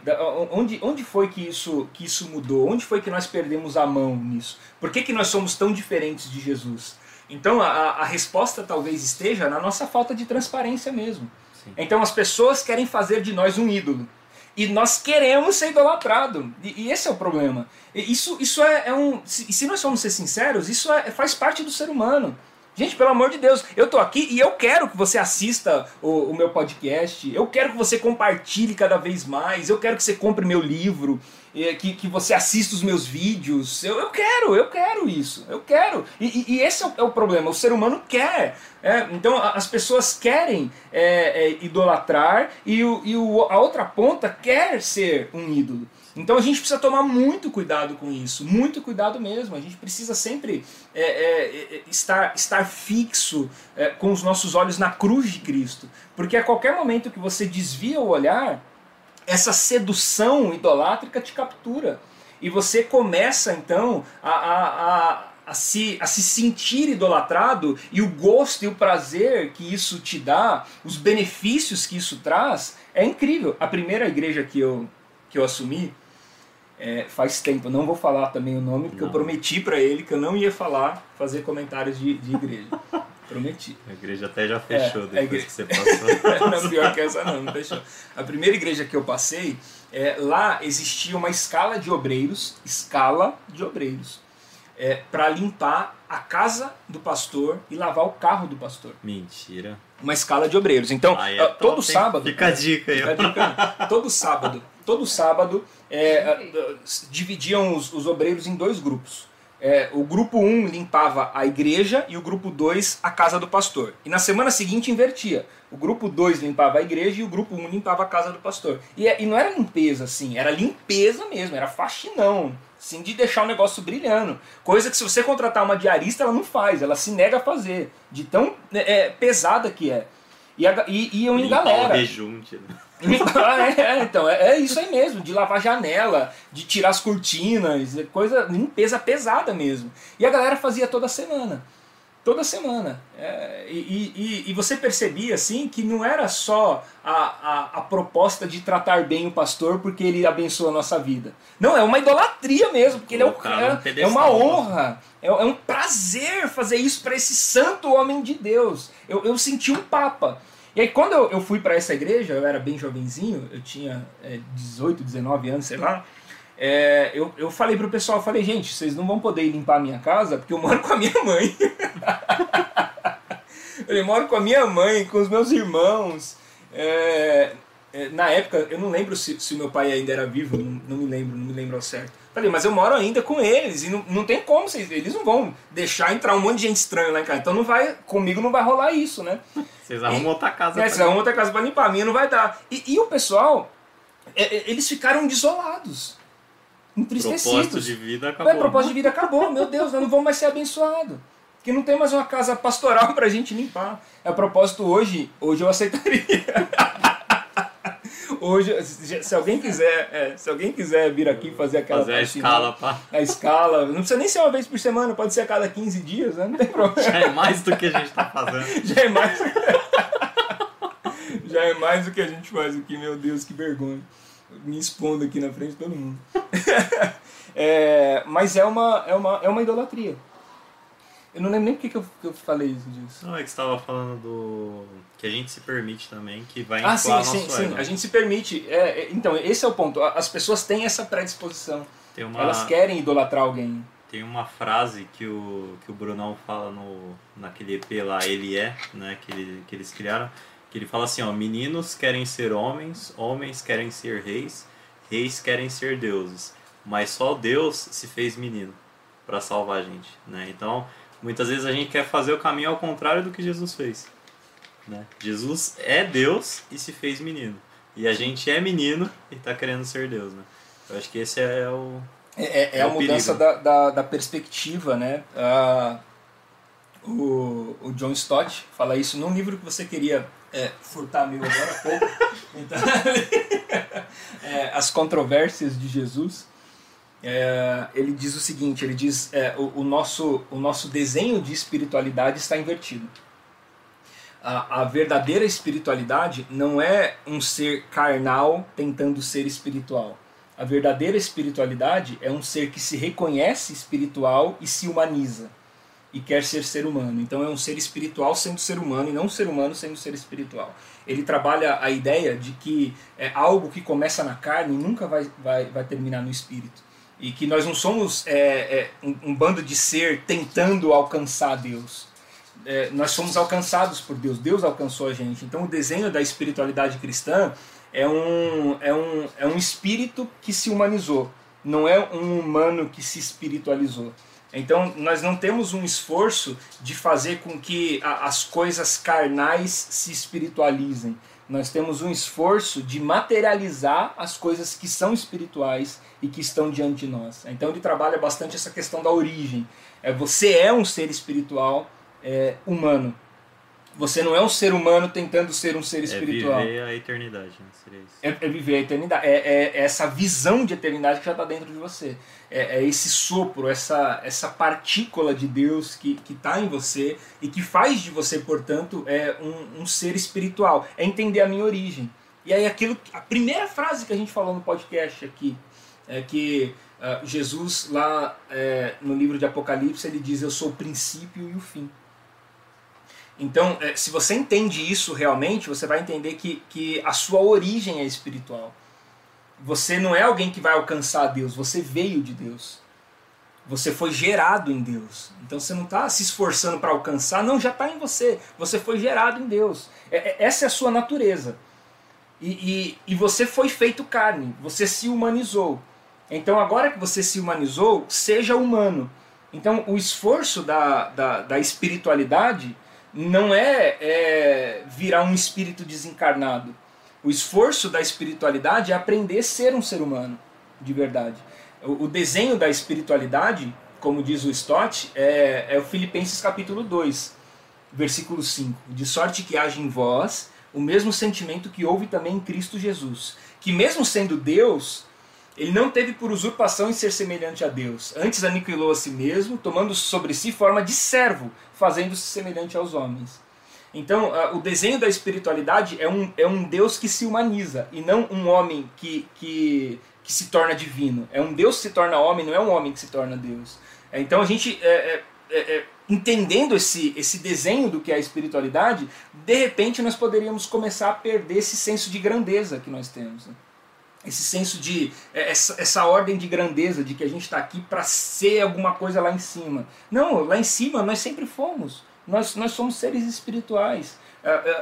Onde, onde foi que isso, que isso mudou? Onde foi que nós perdemos a mão nisso? Por que, que nós somos tão diferentes de Jesus? Então a, a resposta talvez esteja na nossa falta de transparência mesmo. Sim. Então as pessoas querem fazer de nós um ídolo. E nós queremos ser idolatrado. E, e esse é o problema. E isso, isso é, é um. Se, se nós formos ser sinceros, isso é, faz parte do ser humano. Gente, pelo amor de Deus, eu tô aqui e eu quero que você assista o, o, meu podcast, eu quero que você compartilhe cada vez mais, eu quero que você compre meu livro, que, que você assista os meus vídeos. Eu, eu quero, eu quero isso, eu quero. E, e, e esse é o, é o, problema, o ser humano quer. É, então as pessoas querem é, é, idolatrar e, o, e o, a outra ponta quer ser um ídolo. Então a gente precisa tomar muito cuidado com isso, muito cuidado mesmo. A gente precisa sempre é, é, é estar, estar fixo é, com os nossos olhos na cruz de Cristo. Porque a qualquer momento que você desvia o olhar, essa sedução idolátrica te captura. E você começa então a, a, a, a, se, a se sentir idolatrado e o gosto e o prazer que isso te dá, os benefícios que isso traz, é incrível. A primeira igreja que eu, que eu assumi, é, faz tempo. Não vou falar também o nome, porque não. eu prometi para ele que eu não ia falar, fazer comentários de, de igreja. Prometi. A igreja até já fechou É, depois igreja- que você passou. não, pior que essa não, não fechou. A primeira igreja que eu passei, é, lá existia uma escala de obreiros, escala de obreiros, é, para limpar a casa do pastor e lavar o carro do pastor. Mentira. Uma escala de obreiros. Então, ah, top, todo hein? sábado. Fica a dica aí. Fica a dica. todo sábado, todo sábado, é, dividiam os, os obreiros em dois grupos. É, o grupo 1 um limpava a igreja e o grupo 2 a casa do pastor. E na semana seguinte invertia. O grupo 2 limpava a igreja e o grupo 1 um limpava a casa do pastor. E, é- e não era limpeza assim, era limpeza mesmo, era faxinão. Assim, de deixar o negócio brilhando. Coisa que se você contratar uma diarista, ela não faz, ela se nega a fazer. De tão é, pesada que é. E, a, e, e eu em galera. rejunte. né? É, é, então, é, é isso aí mesmo, de lavar janela, de tirar as cortinas, é coisa, limpeza pesada mesmo. E a galera fazia toda semana. Toda semana. É, e, e- e- você percebia, assim, que não era só a, a, a proposta de tratar bem o pastor porque ele abençoa a nossa vida. Não, é uma idolatria mesmo, porque ele é, é, um é pedestal, uma né? honra, é, é um prazer fazer isso para esse santo homem de Deus. Eu, eu senti um papa. E aí, quando eu, eu fui para essa igreja, eu era bem jovenzinho, eu tinha é, 18, 19 anos, sei lá. é, eu, eu falei pro pessoal, falei, gente, vocês não vão poder limpar a minha casa porque eu moro com a minha mãe. eu moro com a minha mãe, com os meus irmãos. É, na época, eu não lembro se, se meu pai ainda era vivo, não, não me lembro, não me lembro ao certo. Falei, mas eu moro ainda com eles e não, não tem como, vocês, eles não vão deixar entrar um monte de gente estranha lá em casa. Então não vai, comigo não vai rolar isso, né? Vocês arrumam outra casa. É, pra vocês arrumam outra casa pra limpar, a minha não vai dar. E, e o pessoal, é, é, eles ficaram desolados, entristecidos. Propósito de vida acabou. propósito de vida acabou, meu Deus, nós não vamos mais ser abençoados. Porque não tem mais uma casa pastoral pra gente limpar. É propósito hoje, hoje eu aceitaria. Hoje, se alguém quiser, é, se alguém quiser vir aqui fazer aquela Fazer a escala, pá. a escala, não precisa nem ser uma vez por semana, pode ser a cada 15 dias, né? Não tem problema. Já é mais do que a gente tá fazendo. Já é mais. Já é mais do que a gente faz aqui, meu Deus, que vergonha. Me expondo aqui na frente de todo mundo. É, mas é uma, é, uma, é uma idolatria. Eu não lembro nem porque que eu, que eu falei isso disso. Não, é que você tava falando do. que a gente se permite também, que vai Ah, sim, sim, sim. ego. A gente se permite. É, é, então, esse é o ponto. As pessoas têm essa predisposição. Uma, Elas querem idolatrar alguém. tem uma frase que o, que o Brunão fala no, naquele EP lá, Ele É, né, que, ele- que eles criaram, que ele fala assim, ó, meninos querem ser homens, homens querem ser reis, reis querem ser deuses, mas só Deus se fez menino para salvar a gente, né? Então, muitas vezes a gente quer fazer o caminho ao contrário do que Jesus fez, né? Jesus é Deus e se fez menino. E a gente é menino e tá querendo ser Deus, né? Eu acho que esse é o, É, é- é É a o mudança da, da, da perspectiva, né? Ah, o, o John Stott fala isso num livro que você queria é, furtar meu agora há pouco. Então, é, As Controvérsias de Jesus. É, ele diz o seguinte, ele diz é, o, o nosso, o nosso desenho de espiritualidade está invertido. A, a verdadeira espiritualidade não é um ser carnal tentando ser espiritual. A verdadeira espiritualidade é um ser que se reconhece espiritual e se humaniza e quer ser ser humano. Então é um ser espiritual sendo ser humano e não um ser humano sendo ser espiritual. Ele trabalha a ideia de que é algo que começa na carne nunca vai, vai, vai terminar no espírito. E que nós não somos é, é, um, um bando de ser tentando alcançar Deus. É, nós somos alcançados por Deus, Deus alcançou a gente. Então o desenho da espiritualidade cristã é um, é um, é um espírito que se humanizou, não é um humano que se espiritualizou. Então nós não temos um esforço de fazer com que a, as coisas carnais se espiritualizem. Nós temos um esforço de materializar as coisas que são espirituais e que estão diante de nós. Então ele trabalha bastante essa questão da origem. É, você é um ser espiritual é, humano. Você não é um ser humano tentando ser um ser espiritual. É viver a eternidade, né? Seria isso. É, é viver a eternidade. É, é- é essa visão de eternidade que já está dentro de você. É, é esse sopro, essa, essa partícula de Deus que está em você e que faz de você, portanto, é um, um ser espiritual. É entender a minha origem. E aí aquilo, a primeira frase que a gente falou no podcast aqui é que ah, Jesus lá é, no livro de Apocalipse ele diz eu sou o princípio e o fim. Então, é, se você entende isso realmente, você vai entender que, que a sua origem é espiritual. Você não é alguém que vai alcançar Deus, você veio de Deus. Você foi gerado em Deus. Então você não está se esforçando para alcançar, não, já está em você. Você foi gerado em Deus. É, é, essa é a sua natureza. E, e, e você foi feito carne, você se humanizou. Então agora que você se humanizou, seja humano. Então o esforço da, da, da espiritualidade não é, é virar um espírito desencarnado. O esforço da espiritualidade é aprender a ser um ser humano, de verdade. O, desenho da espiritualidade, como diz o Stott, é, é o Filipenses capítulo 2, versículo 5. De sorte que haja em vós o mesmo sentimento que houve também em Cristo Jesus, que mesmo sendo Deus, ele não teve por usurpação em ser semelhante a Deus. Antes aniquilou a si mesmo, tomando sobre si forma de servo, fazendo-se semelhante aos homens. Então, o desenho da espiritualidade é um, é um Deus que se humaniza, e não um homem que, que que se torna divino. É um Deus que se torna homem, não é um homem que se torna Deus. É, então a gente, é, é, é, é, entendendo esse, esse desenho do que é a espiritualidade, de repente nós poderíamos começar a perder esse senso de grandeza que nós temos. Né? Esse senso de. É, essa, essa ordem de grandeza, de que a gente está aqui para ser alguma coisa lá em cima. Não, lá em cima nós sempre fomos. Nós, nós somos seres espirituais.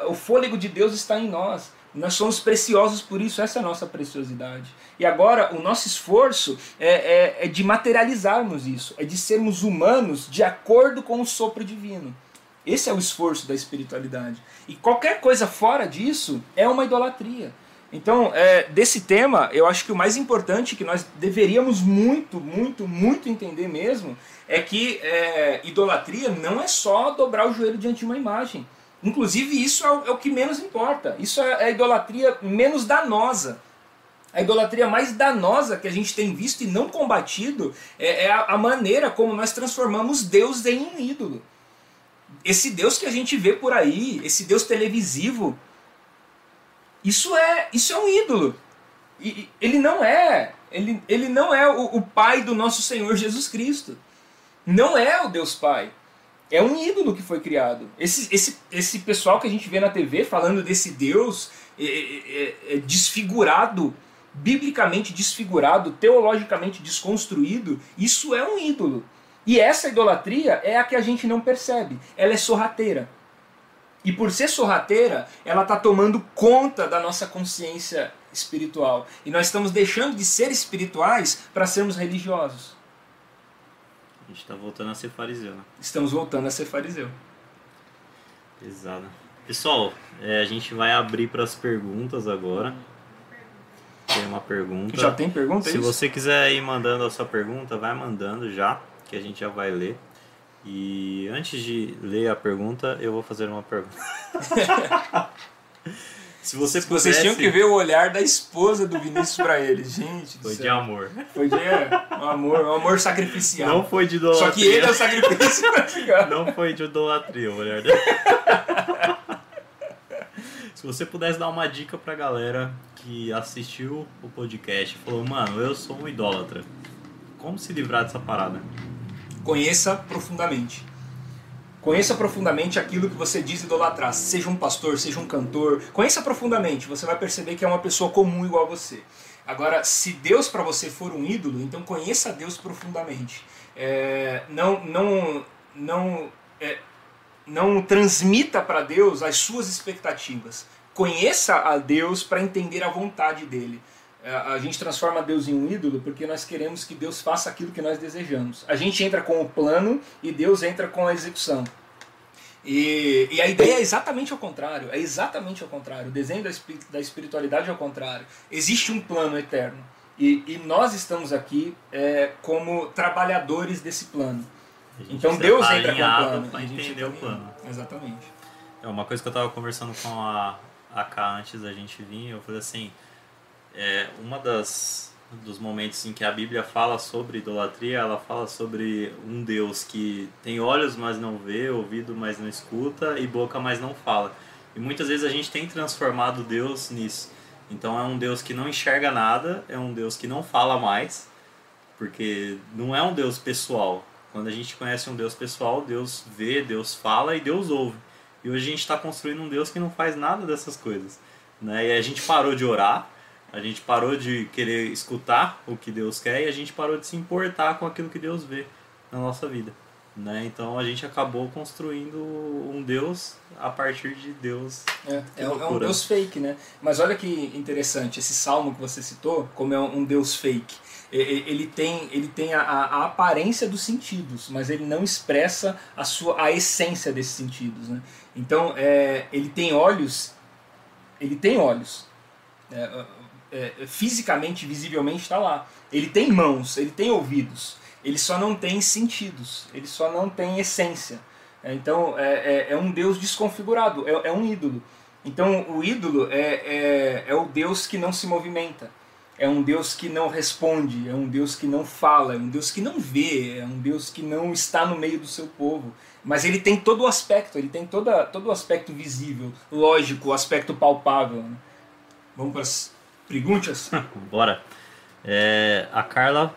O fôlego de Deus está em nós. Nós somos preciosos por isso, essa é a nossa preciosidade. E agora o nosso esforço é, é, é, de materializarmos isso, é de sermos humanos de acordo com o sopro divino. Esse é o esforço da espiritualidade. E qualquer coisa fora disso é uma idolatria. Então, é, desse tema, eu acho que o mais importante que nós deveríamos muito, muito, muito entender mesmo é que é, idolatria não é só dobrar o joelho diante de uma imagem. Inclusive, isso é o, é o que menos importa. Isso é a idolatria menos danosa. A idolatria mais danosa que a gente tem visto e não combatido é, é a, a, maneira como nós transformamos Deus em um ídolo. Esse Deus que a gente vê por aí, esse Deus televisivo, isso é, isso é um ídolo. E, ele não é, ele, ele não é o, o Pai do nosso Senhor Jesus Cristo. Não é o Deus Pai é um ídolo que foi criado. Esse, esse, esse pessoal que a gente vê na TV falando desse Deus é, é, é, é desfigurado, biblicamente desfigurado, teologicamente desconstruído, isso é um ídolo. E essa idolatria é a que a gente não percebe. Ela é sorrateira. E por ser sorrateira, ela está tomando conta da nossa consciência espiritual. E nós estamos deixando de ser espirituais para sermos religiosos. A gente está voltando a ser fariseu, né? Estamos voltando a ser fariseu. Pesado. Pessoal, é, a gente vai abrir para as perguntas agora. Tem uma pergunta. Já tem pergunta? Se você quiser ir mandando a sua pergunta, vai mandando já, que a gente já vai ler. E antes de ler a pergunta, eu vou fazer uma pergunta. Se você pudesse... Vocês tinham que ver o olhar da esposa do Vinícius para ele, gente. Foi de amor. Foi de é, um amor, um amor sacrificial. Não foi de idolatria. Só que ele é o sacrifício Não foi de idolatria o olhar dele. Se você pudesse dar uma dica pra galera que assistiu o podcast e falou, mano, eu sou um idólatra. Como se livrar dessa parada? Conheça profundamente. Conheça profundamente aquilo que você diz idolatrar. Seja um pastor, seja um cantor. Conheça profundamente. Você vai perceber que é uma pessoa comum igual a você. Agora, se Deus para você for um ídolo, então conheça Deus profundamente. É, não, não, não, é, não transmita para Deus as suas expectativas. Conheça a Deus para entender a vontade dele. É, a gente transforma Deus em um ídolo porque nós queremos que Deus faça aquilo que nós desejamos. A gente entra com o plano e Deus entra com a execução. E, e a ideia é exatamente ao contrário. É exatamente ao contrário. O desenho da, da espiritualidade é ao contrário. Existe um plano eterno. E, e nós estamos aqui é, como trabalhadores desse plano. Então Deus entra com o plano. Para entender o plano. Exatamente. É uma coisa que eu estava conversando com a, a K antes da gente vir, eu falei assim, é, uma das dos momentos em que a Bíblia fala sobre idolatria, ela fala sobre um Deus que tem olhos, mas não vê, ouvido, mas não escuta e boca, mas não fala. E muitas vezes a gente tem transformado Deus nisso. Então é um Deus que não enxerga nada, é um Deus que não fala mais, porque não é um Deus pessoal. Quando a gente conhece um Deus pessoal, Deus vê, Deus fala e Deus ouve. E hoje a gente está construindo um Deus que não faz nada dessas coisas. Né? E a gente parou de orar, a gente parou de querer escutar o que Deus quer e a gente parou de se importar com aquilo que Deus vê na nossa vida. Né? Então a gente acabou construindo um Deus a partir de Deus. É, é, um- é. Deus fake, né? Mas olha que interessante, esse salmo que você citou, como é um Deus fake. Ele tem, ele tem a, a- a aparência dos sentidos, mas ele não expressa a sua a essência desses sentidos. Né? Então, é, ele tem olhos, ele tem olhos. É, é, fisicamente, visivelmente está lá. Ele tem mãos, ele tem ouvidos. Ele só não tem sentidos, ele só não tem essência. É, Então é, é, é um Deus desconfigurado, é, é um ídolo. Então o ídolo é, é, é o Deus que não se movimenta, é um Deus que não responde, é um Deus que não fala, é um Deus que não vê, é um Deus que não está no meio do seu povo. Mas ele tem todo o aspecto, ele tem toda, todo o aspecto visível, lógico, o aspecto palpável. né? Vamos para as perguntas? Bora. É, a Carla,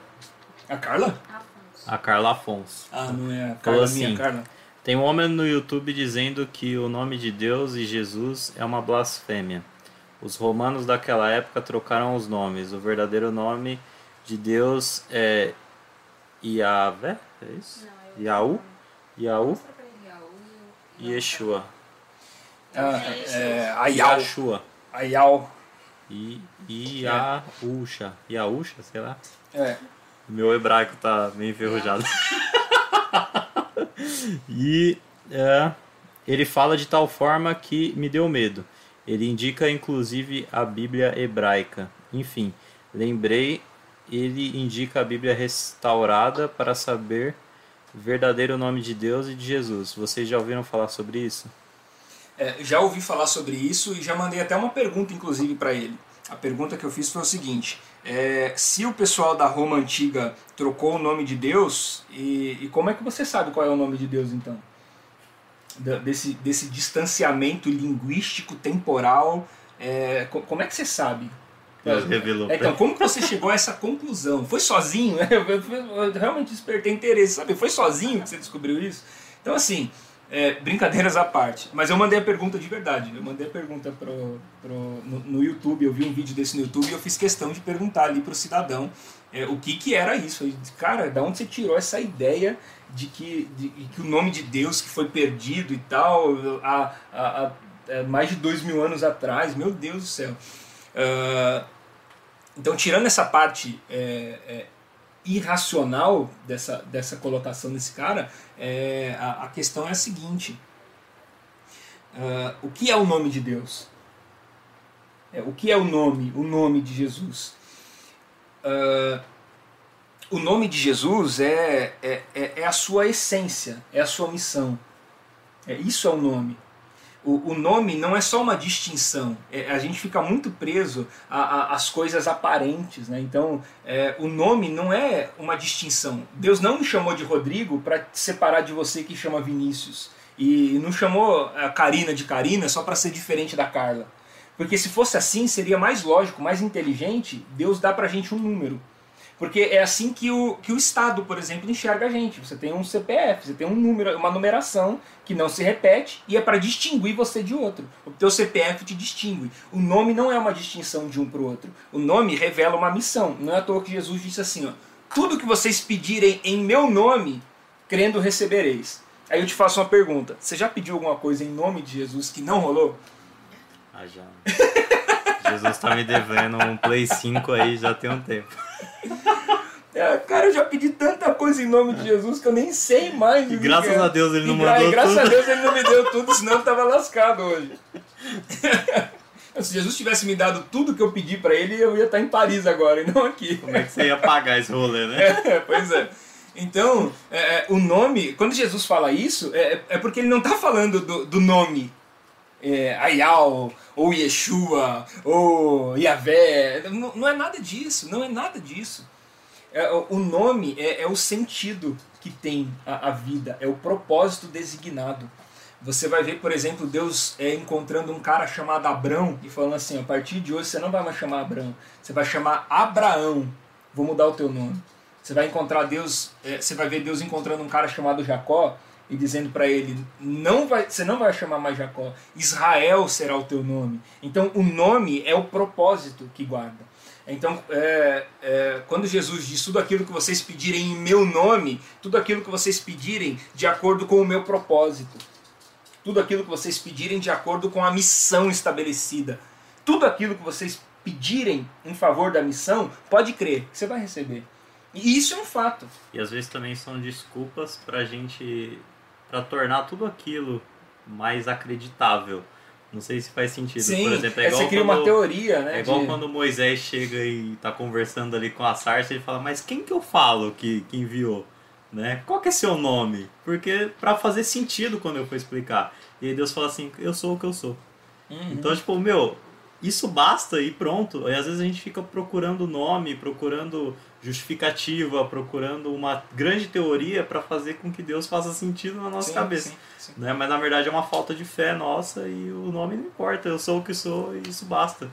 A Carla? Afonso. a Carla Afonso. Ah, não é a Falou Carla assim, minha, Carla. Tem um homem no YouTube dizendo que o nome de Deus e Jesus é uma blasfêmia. Os romanos daquela época trocaram os nomes. O verdadeiro nome de Deus é Yahvé, é isso? Não, ele, Yaú e Yeshua. Ah, é, Yau. Yashua. E Yaúcha. Yaúcha, sei lá. É. Meu hebraico tá meio enferrujado. e é, ele fala de tal forma que me deu medo. Ele indica inclusive a Bíblia hebraica. Enfim, lembrei, ele indica a Bíblia restaurada para saber o verdadeiro nome de Deus e de Jesus. Vocês já ouviram falar sobre isso? É, já ouvi falar sobre isso e já mandei até uma pergunta, inclusive, para ele. A pergunta que eu fiz foi o seguinte: é, se o pessoal da Roma antiga trocou o nome de Deus, e, e como é que você sabe qual é o nome de Deus então? Da- desse, desse distanciamento linguístico, temporal, é, co- como é que você sabe? Deus revelou. É, então, como que você chegou a essa conclusão? Foi sozinho? Eu, eu- eu realmente despertei interesse, sabe? Foi sozinho que você descobriu isso? Então, assim, é, brincadeiras à parte. Mas eu mandei a pergunta de verdade. Eu mandei a pergunta pro, pro, no, no YouTube, eu vi um vídeo desse no YouTube e eu fiz questão de perguntar ali pro cidadão é, o que que era isso. Disse, Cara, da onde você tirou essa ideia de que, de, de que o nome de Deus que foi perdido e tal, há, há- há, mais de dois mil anos atrás? Meu Deus do céu. Ah, então, tirando essa parte é, é, irracional dessa, dessa colocação desse cara, é, a, a questão é a seguinte: Ah, o que é o nome de Deus? É, o que é o nome, o nome de Jesus? Ah, o nome de Jesus é, é, é, é a sua essência, é a sua missão. É, isso é o nome. O, o nome não é só uma distinção. É, a gente fica muito preso a- a- às coisas aparentes. Né? Então, é, o nome não é uma distinção. Deus não me chamou de Rodrigo para separar de você que chama Vinícius. E não chamou a Karina de Karina só para ser diferente da Carla. Porque se fosse assim, seria mais lógico, mais inteligente Deus dar pra gente um número. Porque é assim que o, que o Estado, por exemplo, enxerga a gente. Você tem um CPF, você tem um número, uma numeração que não se repete e é para distinguir você de outro. O teu CPF te distingue. O nome não é uma distinção de um para o outro. O nome revela uma missão. Não é à toa que Jesus disse assim: ó, tudo que vocês pedirem em meu nome, crendo recebereis. Aí eu te faço uma pergunta: você já pediu alguma coisa em nome de Jesus que não rolou? Ah, já. Jesus tá me devendo um Play 5 aí já tem um tempo. É, cara, eu já pedi tanta coisa em nome de Jesus que eu nem sei mais. E graças é. a Deus ele não E mandou e graças tudo. a Deus ele não me deu tudo, senão eu tava lascado hoje. Se Jesus tivesse me dado tudo que eu pedi pra ele, eu ia estar em Paris agora e não aqui. Como é que você ia pagar esse rolê, né? É, pois é. Então, é, é, o nome, quando Jesus fala isso, é, é porque ele não está falando do, do nome é, Ayal, ou Yeshua, ou Yahvé. Não, não é nada disso, não é nada disso. É, o- nome é, é o sentido que tem a, a vida, é o propósito designado. Você vai ver, por exemplo, Deus é, encontrando um cara chamado Abrão e falando assim: a partir de hoje você não vai mais chamar Abrão, você vai chamar Abraão. Vou mudar o teu nome. Você vai encontrar Deus, é, você vai ver Deus encontrando um cara chamado Jacó e dizendo para ele: não vai, você não vai chamar mais Jacó, Israel será o teu nome. Então o nome é o propósito que guarda. Então, é, é, quando Jesus diz tudo aquilo que vocês pedirem em meu nome, tudo aquilo que vocês pedirem de acordo com o meu propósito, tudo aquilo que vocês pedirem de acordo com a missão estabelecida, tudo aquilo que vocês pedirem em favor da missão, pode crer, você vai receber. E isso é um fato. E às vezes também são desculpas pra gente. Para tornar tudo aquilo mais acreditável. Não sei se faz sentido. Sim, Por exemplo, é você igual cria quando, uma teoria, né? É igual de- quando Moisés chega e tá conversando ali com a sarça, ele fala, mas quem que eu falo que, que enviou? Né? Qual que é seu nome? Porque pra fazer sentido quando eu for explicar. E aí Deus fala assim, eu sou o que eu sou. Uhum. Então, tipo, meu, isso basta e pronto. E às vezes a gente fica procurando nome, procurando justificativa, procurando uma grande teoria pra fazer com que Deus faça sentido na nossa Sim, cabeça. sim, sim. Né? Mas na verdade é uma falta de fé nossa e o nome não importa. Eu sou o que sou e isso basta.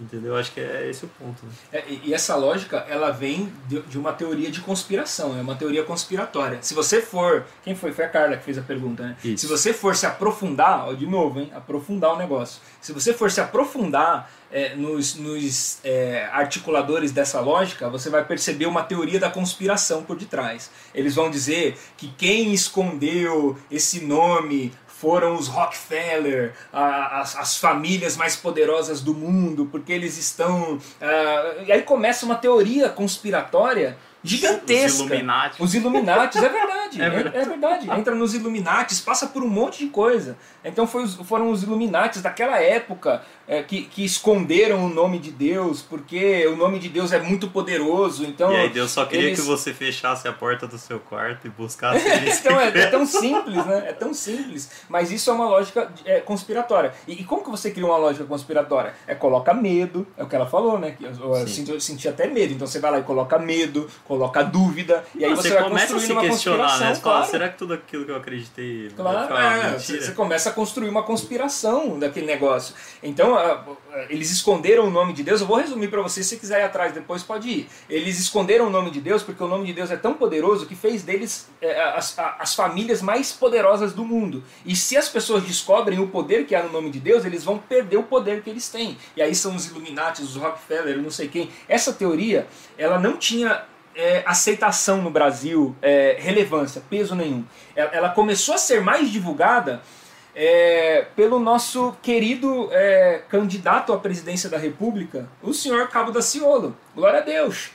Entendeu? Acho que é esse o ponto. né? É, e essa lógica, ela vem de, de uma teoria de conspiração, é uma teoria conspiratória. Se você for, quem foi? Foi a Carla que fez a pergunta, né? Isso. Se você for se aprofundar, ó, de novo, hein? Aprofundar o negócio. Se você for se aprofundar é, nos, nos é, articuladores dessa lógica, você vai perceber uma teoria da conspiração por detrás. Eles vão dizer que quem escondeu esse nome foram os Rockefeller, a- as, as famílias mais poderosas do mundo, porque eles estão. ah, e aí começa uma teoria conspiratória gigantesca. Os Illuminati. Os Illuminatis, é verdade, É é, verdade. é verdade. Entra nos Illuminatis, passa por um monte de coisa. Então foi foram os Illuminatis daquela época é, que, que esconderam o nome de Deus, porque o nome de Deus é muito poderoso. Então, e aí Deus só queria eles- que você fechasse a porta do seu quarto e buscasse então é, é tão simples, né? É tão simples. Mas isso é uma lógica é, conspiratória. E, e como que você cria uma lógica conspiratória? É coloca medo, é o que ela falou, né? Eu, eu Sim. sinto, eu senti até medo. Então você vai lá e coloca medo, coloca dúvida, e aí você, você vai começa a se questionar, né? Você fala, claro. será que tudo aquilo que eu acreditei Claro, é, você, você começa a construir uma conspiração daquele negócio. Então, eles esconderam o nome de Deus. Eu vou resumir para você, se quiser ir atrás depois, pode ir. Eles esconderam o nome de Deus porque o nome de Deus é tão poderoso que fez deles é, as, as famílias mais poderosas do mundo. E se as pessoas descobrem o poder que há no nome de Deus, eles vão perder o poder que eles têm. E aí são os Illuminati, os Rockefeller, não sei quem. Essa teoria, ela não tinha é, aceitação no Brasil, é, relevância, peso nenhum. Ela, ela começou a ser mais divulgada é, pelo nosso querido é, candidato à presidência da República, o senhor Cabo da Ciolo. Glória a Deus.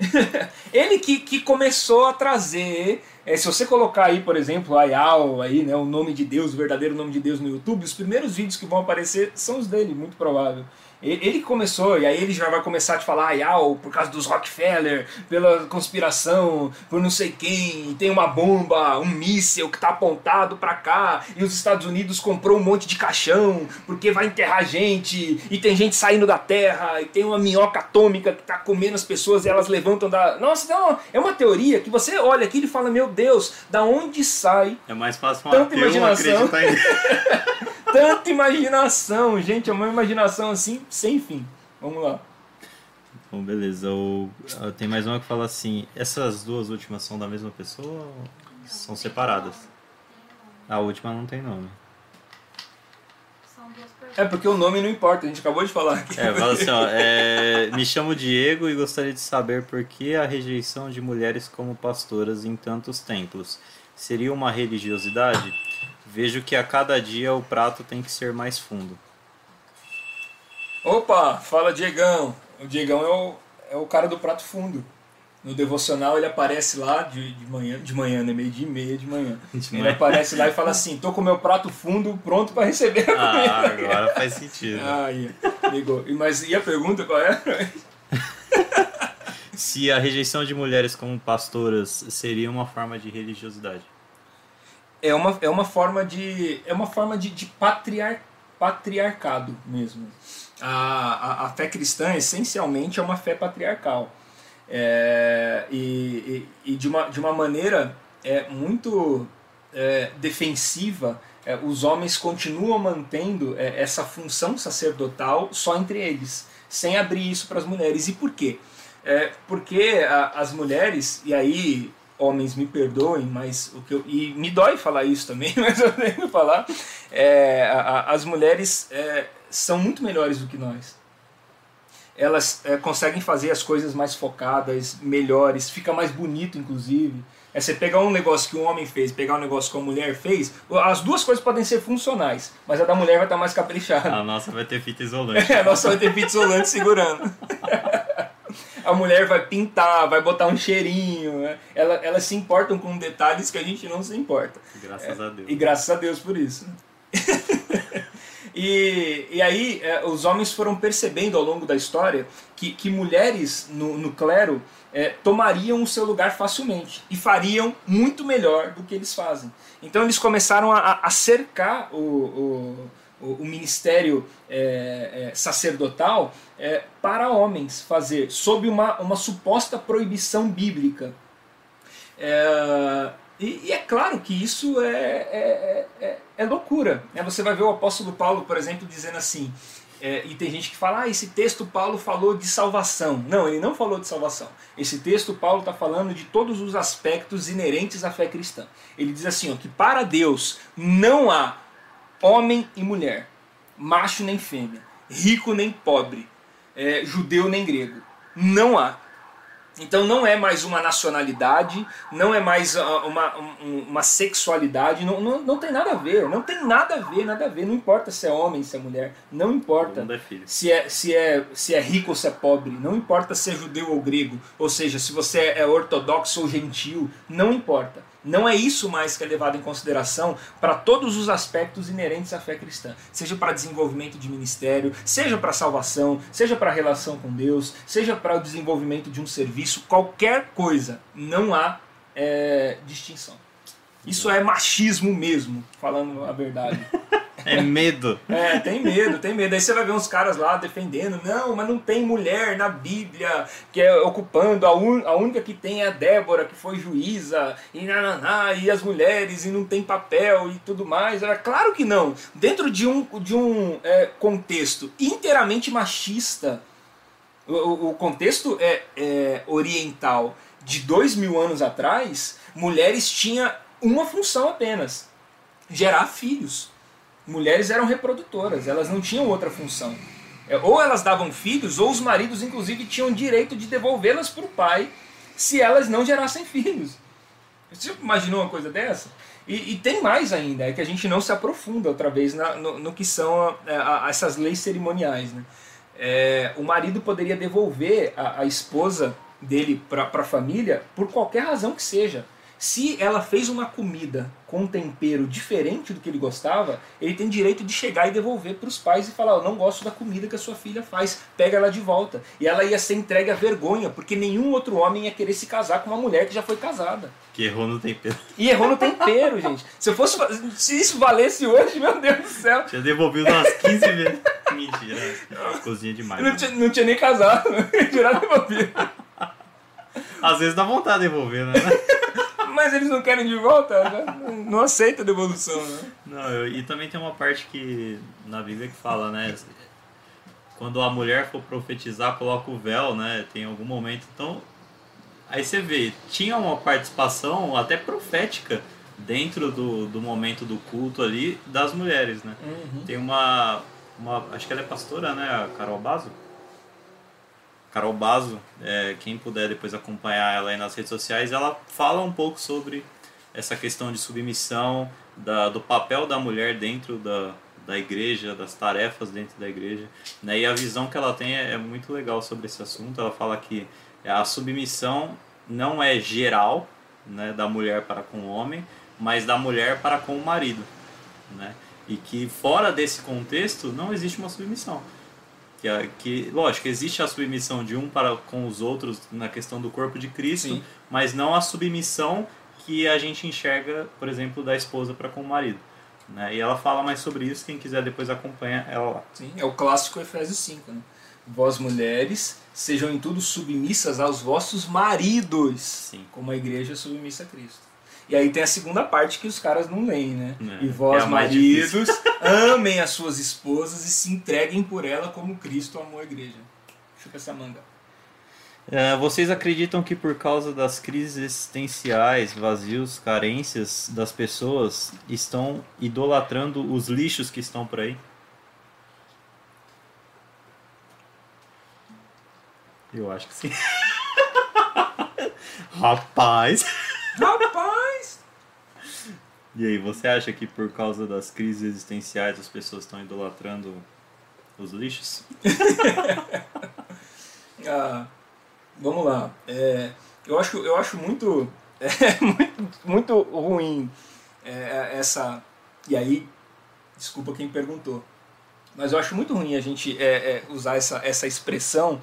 Ele que, que começou a trazer. é, se você colocar aí, por exemplo, Ayal, aí, né, o nome de Deus, o verdadeiro nome de Deus no YouTube, os primeiros vídeos que vão aparecer são os dele, muito provável. Ele começou, e aí ele já vai começar a te falar Ayal por causa dos Rockefeller, pela conspiração, por não sei quem, tem uma bomba, um míssel que tá apontado pra cá, e os Estados Unidos comprou um monte de caixão, porque vai enterrar gente, e tem gente saindo da terra, e tem uma minhoca atômica que tá comendo as pessoas e elas levantam da. Nossa, não, é uma teoria que você olha aqui e fala, meu Deus, da onde sai É mais fácil um Tanta imaginação. acreditar em tanta imaginação? Gente, é uma imaginação assim, sem fim. Vamos lá. Bom, beleza. O, tem mais uma que fala assim: essas duas últimas são da mesma pessoa ou são separadas? A última não tem nome. São duas perguntas. É porque o nome não importa, a gente acabou de falar aqui. É, fala assim, ó, é, me chamo Diego e gostaria de saber por que a rejeição de mulheres como pastoras em tantos templos. Seria uma religiosidade? Vejo que a cada dia o prato tem que ser mais fundo. Opa, fala Diegão. O Diegão é o, é o cara do prato fundo. No devocional ele aparece lá de, de manhã, de manhã, né? Meio dia e meia de manhã. De Ele manhã. aparece lá e fala assim: tô com meu prato fundo pronto para receber a Ah, comida. agora faz sentido. Aí, ligou. E, mas e a pergunta qual é? Se a rejeição de mulheres como pastoras seria uma forma de religiosidade. É uma, é uma forma de. É uma forma de, de patriar, patriarcado mesmo. A, a, a fé cristã, essencialmente, é uma fé patriarcal. É, e, e, e de, uma, de uma maneira é, muito é, defensiva, é, os homens continuam mantendo é, essa função sacerdotal só entre eles, sem abrir isso para as mulheres. E por quê? É, porque a- as mulheres, e aí homens me perdoem, mas o que eu, e me dói falar isso também, mas eu tenho que falar, é, a- a- as mulheres é, são muito melhores do que nós. Elas é, conseguem fazer as coisas mais focadas, melhores, fica mais bonito, inclusive. É você pegar um negócio que um homem fez, pegar um negócio que uma mulher fez, as duas coisas podem ser funcionais, mas a da mulher vai estar mais caprichada. A nossa vai ter fita isolante. É, a nossa vai ter fita isolante segurando. A mulher vai pintar, vai botar um cheirinho. né? Ela, elas se importam com detalhes que a gente não se importa. Graças a Deus. E graças a Deus por isso. e, e aí é, os homens foram percebendo ao longo da história que, que mulheres no, no clero é, tomariam o seu lugar facilmente e fariam muito melhor do que eles fazem. Então eles começaram a, a cercar o, o, o- o ministério é, é, sacerdotal é, para homens fazer, sob uma, uma suposta proibição bíblica. É, e, e é claro que isso é, é, é, é loucura. né? Você vai ver o apóstolo Paulo, por exemplo, dizendo assim. e tem gente que fala, ah, esse texto Paulo falou de salvação. Não, ele não falou de salvação. Esse texto Paulo está falando de todos os aspectos inerentes à fé cristã. Ele diz assim, ó, que para Deus não há homem e mulher, macho nem fêmea, rico nem pobre, é, judeu nem grego. Não há. Então não é mais uma nacionalidade, não é mais ah, uma, um- uma sexualidade, não, não, não tem nada a ver, não tem nada a ver, nada a ver, não importa se é homem, se é mulher, não importa é se é, se, é, se é rico ou se é pobre, não importa se é judeu ou grego, ou seja, se você é ortodoxo ou gentil, não importa. Não é isso mais que é levado em consideração para todos os aspectos inerentes à fé cristã. Seja para desenvolvimento de ministério, seja para salvação, seja para relação com Deus, seja para o desenvolvimento de um serviço, qualquer coisa, não há é, distinção. Isso é machismo mesmo, falando a verdade. É medo. É, tem medo, tem medo. Aí você vai ver uns caras lá defendendo, não, mas não tem mulher na Bíblia que é ocupando, a, un- a única que tem é a Débora, que foi juíza, e nananá, e as mulheres, e não tem papel e tudo mais. É claro que não. Dentro de um, de um é, contexto inteiramente machista, o- o, contexto é, é oriental de dois mil anos atrás, mulheres tinham uma função apenas: gerar filhos mulheres eram reprodutoras, elas não tinham outra função. É, Ou elas davam filhos, ou os maridos, inclusive, tinham direito de devolvê-las para o pai se elas não gerassem filhos. Você imaginou uma coisa dessa? E, e tem mais ainda, é que a gente não se aprofunda outra vez na- no, no que são é, a- a- essas leis cerimoniais. Né? É, o marido poderia devolver a, a esposa dele para a família por qualquer razão que seja. Se ela fez uma comida com um tempero diferente do que ele gostava, ele tem direito de chegar e devolver para os pais e falar: Eu não gosto da comida que a sua filha faz, pega ela de volta. E ela ia ser entregue à vergonha, porque nenhum outro homem ia querer se casar com uma mulher que já foi casada. Que errou no tempero. E errou no tempero, gente. Se, eu fosse, se isso valesse hoje, meu Deus do céu, Tinha devolvido umas 15 vezes. Mentira. Cozinha demais. não né? tinha, não tinha nem casado. Tirar devolver. Às vezes dá vontade de devolver, né? Mas eles não querem de volta, não aceita a devolução, né? Não, eu- e também tem uma parte que na Bíblia que fala, né? Quando a mulher for profetizar, coloca o véu, né? Tem algum momento. Então, aí você vê, tinha uma participação até profética dentro do, do momento do culto ali das mulheres, né? Tem uma, uma. Acho que ela é pastora, né? A Carol Bazo. Carol Bazo, é, quem puder depois acompanhar ela aí nas redes sociais, ela fala um pouco sobre essa questão de submissão, da, do papel da mulher dentro da, da igreja, das tarefas dentro da igreja. Né? E a visão que ela tem é, é muito legal sobre esse assunto. Ela fala que a submissão não é geral né, da mulher para com o homem, mas da mulher para com o marido. Né? E que fora desse contexto não existe uma submissão. Que, que, lógico, existe a submissão de um para com os outros na questão do corpo de Cristo, Sim. mas não a submissão que a gente enxerga, por exemplo, da esposa para com o marido. Né? E ela fala mais sobre isso, quem quiser depois acompanha ela lá. Sim, é o clássico Efésios 5, né? Vós mulheres, sejam em tudo submissas aos vossos maridos, Sim. como a igreja é submissa a Cristo. E aí tem a segunda parte que os caras não leem, né? É, e vós, é maridos, amem as suas esposas e se entreguem por ela como Cristo amou a igreja. Chupa essa manga. É, vocês acreditam que por causa das crises existenciais, vazios, carências das pessoas, estão idolatrando os lixos que estão por aí? Eu acho que sim. Rapaz! Rapaz! E aí, você acha que por causa das crises existenciais as pessoas estão idolatrando os lixos? Ah, vamos lá. É, eu, acho, eu acho muito, é, muito, muito ruim é, essa. E aí, desculpa quem perguntou. Mas eu acho muito ruim a gente é, é, usar essa, essa expressão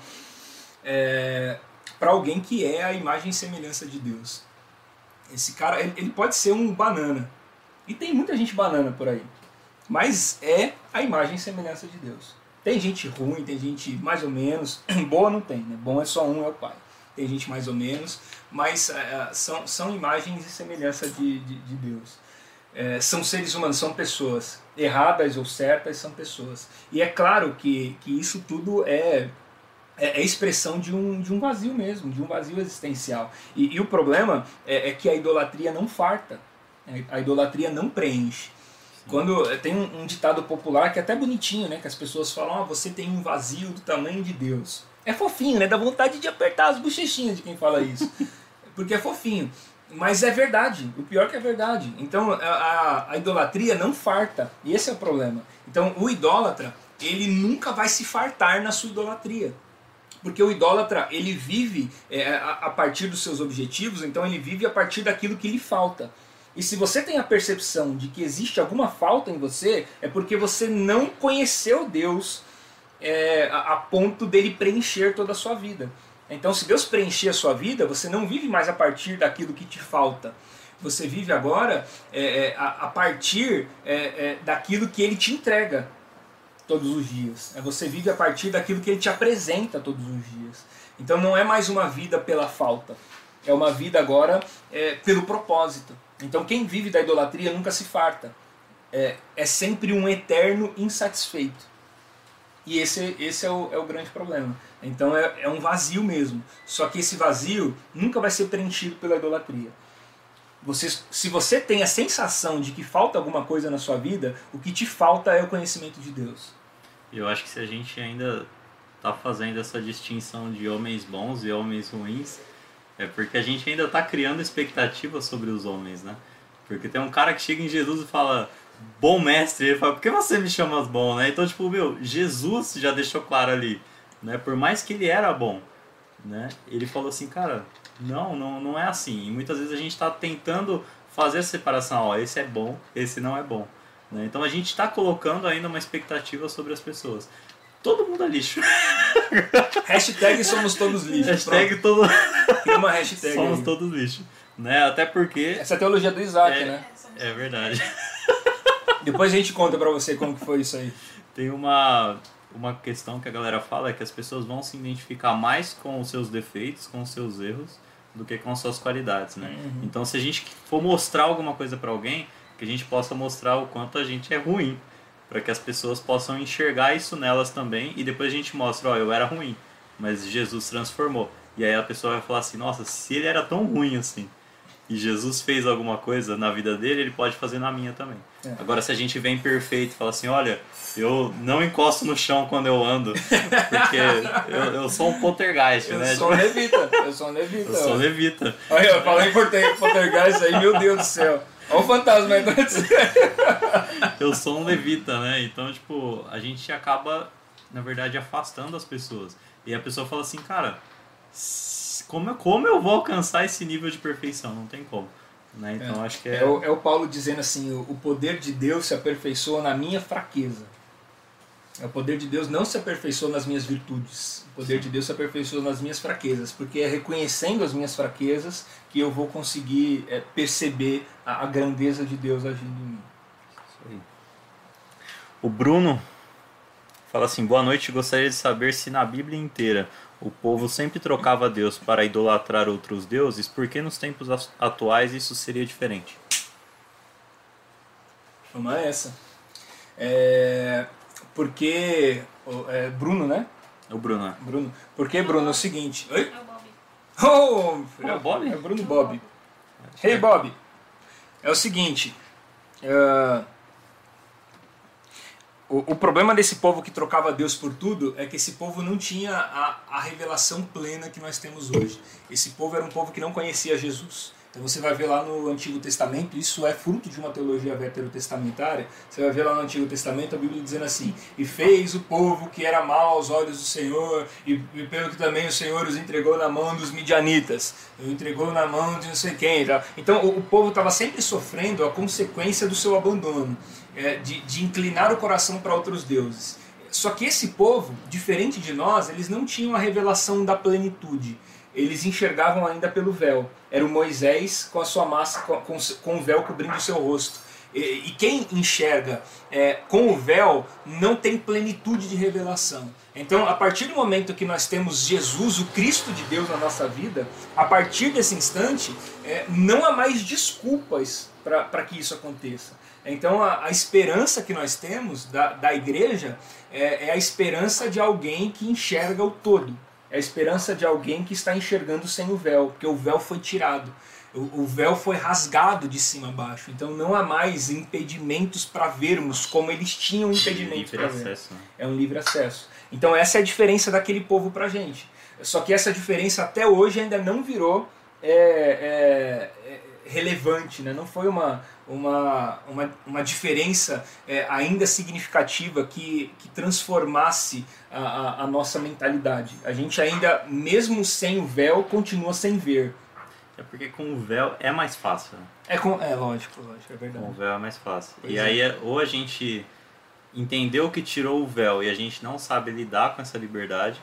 para alguém que é a imagem e semelhança de Deus. Esse cara, ele, ele pode ser um banana. E tem muita gente banana por aí. Mas é a imagem e semelhança de Deus. Tem gente ruim, tem gente mais ou menos. Boa não tem, né? Bom é só um, é o Pai. Tem gente mais ou menos, mas é, são, são imagens e semelhança de, de, de Deus. É, são seres humanos, são pessoas. Erradas ou certas são pessoas. E é claro que, que isso tudo é, é, é expressão de um, de um vazio mesmo, de um vazio existencial. E, e o problema é, é que a idolatria não farta, a idolatria não preenche. Quando eh, tem um, um, ditado popular que é até bonitinho, né? Que as pessoas falam, ah, você tem um vazio do tamanho de Deus. É fofinho, né? Dá vontade de apertar as bochechinhas de quem fala isso. Porque é fofinho. Mas é verdade. O pior que é verdade. Então a, a, a idolatria não farta. E esse é o problema. Então o idólatra, ele nunca vai se fartar na sua idolatria. Porque o idólatra, ele vive é, a, a partir dos seus objetivos, então ele vive a partir daquilo que lhe falta. E se você tem a percepção de que existe alguma falta em você, é porque você não conheceu Deus é, a, ponto dele preencher toda a sua vida. Então, se Deus preencher a sua vida, você não vive mais a partir daquilo que te falta. Você vive agora é, é, a, a, partir é, é, daquilo que Ele te entrega todos os dias. É, você vive a partir daquilo que Ele te apresenta todos os dias. Então, não é mais uma vida pela falta. É uma vida agora é, pelo propósito. Então quem vive da idolatria nunca se farta. É, é sempre um eterno insatisfeito. E esse, esse é, o, é o grande problema. Então é, é um vazio mesmo. Só que esse vazio nunca vai ser preenchido pela idolatria. Você, se você tem a sensação de que falta alguma coisa na sua vida, o que te falta é o conhecimento de Deus. Eu acho que se a gente ainda está fazendo essa distinção de homens bons e homens ruins, é porque a gente ainda está criando expectativas sobre os homens, né? Porque tem um cara que chega em Jesus e fala, bom mestre, ele fala, por que você me chama bom, né? Então, tipo, meu, Jesus já deixou claro ali, né? Por mais que ele era bom, né? Ele falou assim, cara, não, não, não é assim. E muitas vezes a gente está tentando fazer a separação, ó, esse é bom, esse não é bom. Né? Então a gente está colocando ainda uma expectativa sobre as pessoas. Todo mundo é lixo. hashtag somos todos lixo. Hashtag todo... Tem uma hashtag Somos aí. todos lixo. Né? Até porque... Essa é a teologia do Isaac, é, né? É verdade. Depois a gente conta pra você como que foi isso aí. Tem uma, uma questão que a galera fala, é que as pessoas vão se identificar mais com os seus defeitos, com os seus erros, do que com as suas qualidades, né? Uhum. Então se a gente for mostrar alguma coisa para alguém, que a gente possa mostrar o quanto a gente é ruim para que as pessoas possam enxergar isso nelas também e depois a gente mostra, ó, eu era ruim, mas Jesus transformou. E aí a pessoa vai falar assim, nossa, se ele era tão ruim assim, e Jesus fez alguma coisa na vida dele, ele pode fazer na minha também. É. Agora, se a gente vem perfeito e fala assim, olha, eu não encosto no chão quando eu ando, porque eu, eu sou um poltergeist, eu né? Sou um levita, eu sou um levita. Eu sou um levita. Olha, eu falei poltergeist aí, meu Deus do céu. Olha o fantasma aí Eu sou um levita, né? Então, tipo, a gente acaba, na verdade, afastando as pessoas. E a pessoa fala assim, cara, como eu, como eu vou alcançar esse nível de perfeição? Não tem como. Né? Então, é. acho que é... É o, é o Paulo dizendo assim, o poder de Deus se aperfeiçoa na minha fraqueza. É o poder de Deus não se aperfeiçoa nas minhas virtudes. O poder de Deus se aperfeiçoa nas minhas fraquezas, porque é reconhecendo as minhas fraquezas que eu vou conseguir é, perceber a, a, grandeza de Deus agindo em mim. O Bruno fala assim: Boa noite, gostaria de saber se na Bíblia inteira o povo sempre trocava Deus para idolatrar outros deuses, por que nos tempos atuais isso seria diferente? Vamos essa. É, porque. É Bruno, né? O Bruno, é. Bruno. Porque, Bruno, é o seguinte. Oi? Oh, É o Bob? É o Bruno Bob. Hey Bob, é o seguinte. é, O, o problema desse povo que trocava Deus por tudo é que esse povo não tinha a, a revelação plena que nós temos hoje. Esse povo era um povo que não conhecia Jesus. Então você vai ver lá no Antigo Testamento, isso é fruto de uma teologia veterotestamentária. Você vai ver lá no Antigo Testamento a Bíblia dizendo assim: E fez o povo que era mau aos olhos do Senhor, e, e pelo que também o Senhor os entregou na mão dos midianitas, entregou na mão de não sei quem. Tá? Então o, o povo estava sempre sofrendo a consequência do seu abandono, é, de, de inclinar o coração para outros deuses. Só que esse povo, diferente de nós, eles não tinham a revelação da plenitude eles enxergavam ainda pelo véu. Era o Moisés com a sua massa, com, com, com o véu cobrindo o seu rosto. E, e quem enxerga é, com o véu não tem plenitude de revelação. Então, a partir do momento que nós temos Jesus, o Cristo de Deus na nossa vida, a partir desse instante, é, não há mais desculpas para que isso aconteça. Então, a, a, esperança que nós temos da, da igreja é, é a esperança de alguém que enxerga o todo. É a esperança de alguém que está enxergando sem o véu, porque o véu foi tirado. O, o véu foi rasgado de cima a baixo. Então não há mais impedimentos para vermos como eles tinham impedimentos para ver. acesso, né? É um livre acesso. Então essa é a diferença daquele povo para a gente. Só que essa diferença até hoje ainda não virou é, é, é relevante, né? não foi uma, uma, uma, uma diferença é, ainda significativa que, que transformasse a, a, a, nossa mentalidade. A gente ainda, mesmo sem o véu, continua sem ver. É porque com o véu é mais fácil. Né? É, com, é lógico, lógico, é verdade. Com o véu é mais fácil. Pois e é. aí, ou a gente entendeu que tirou o véu e a gente não sabe lidar com essa liberdade,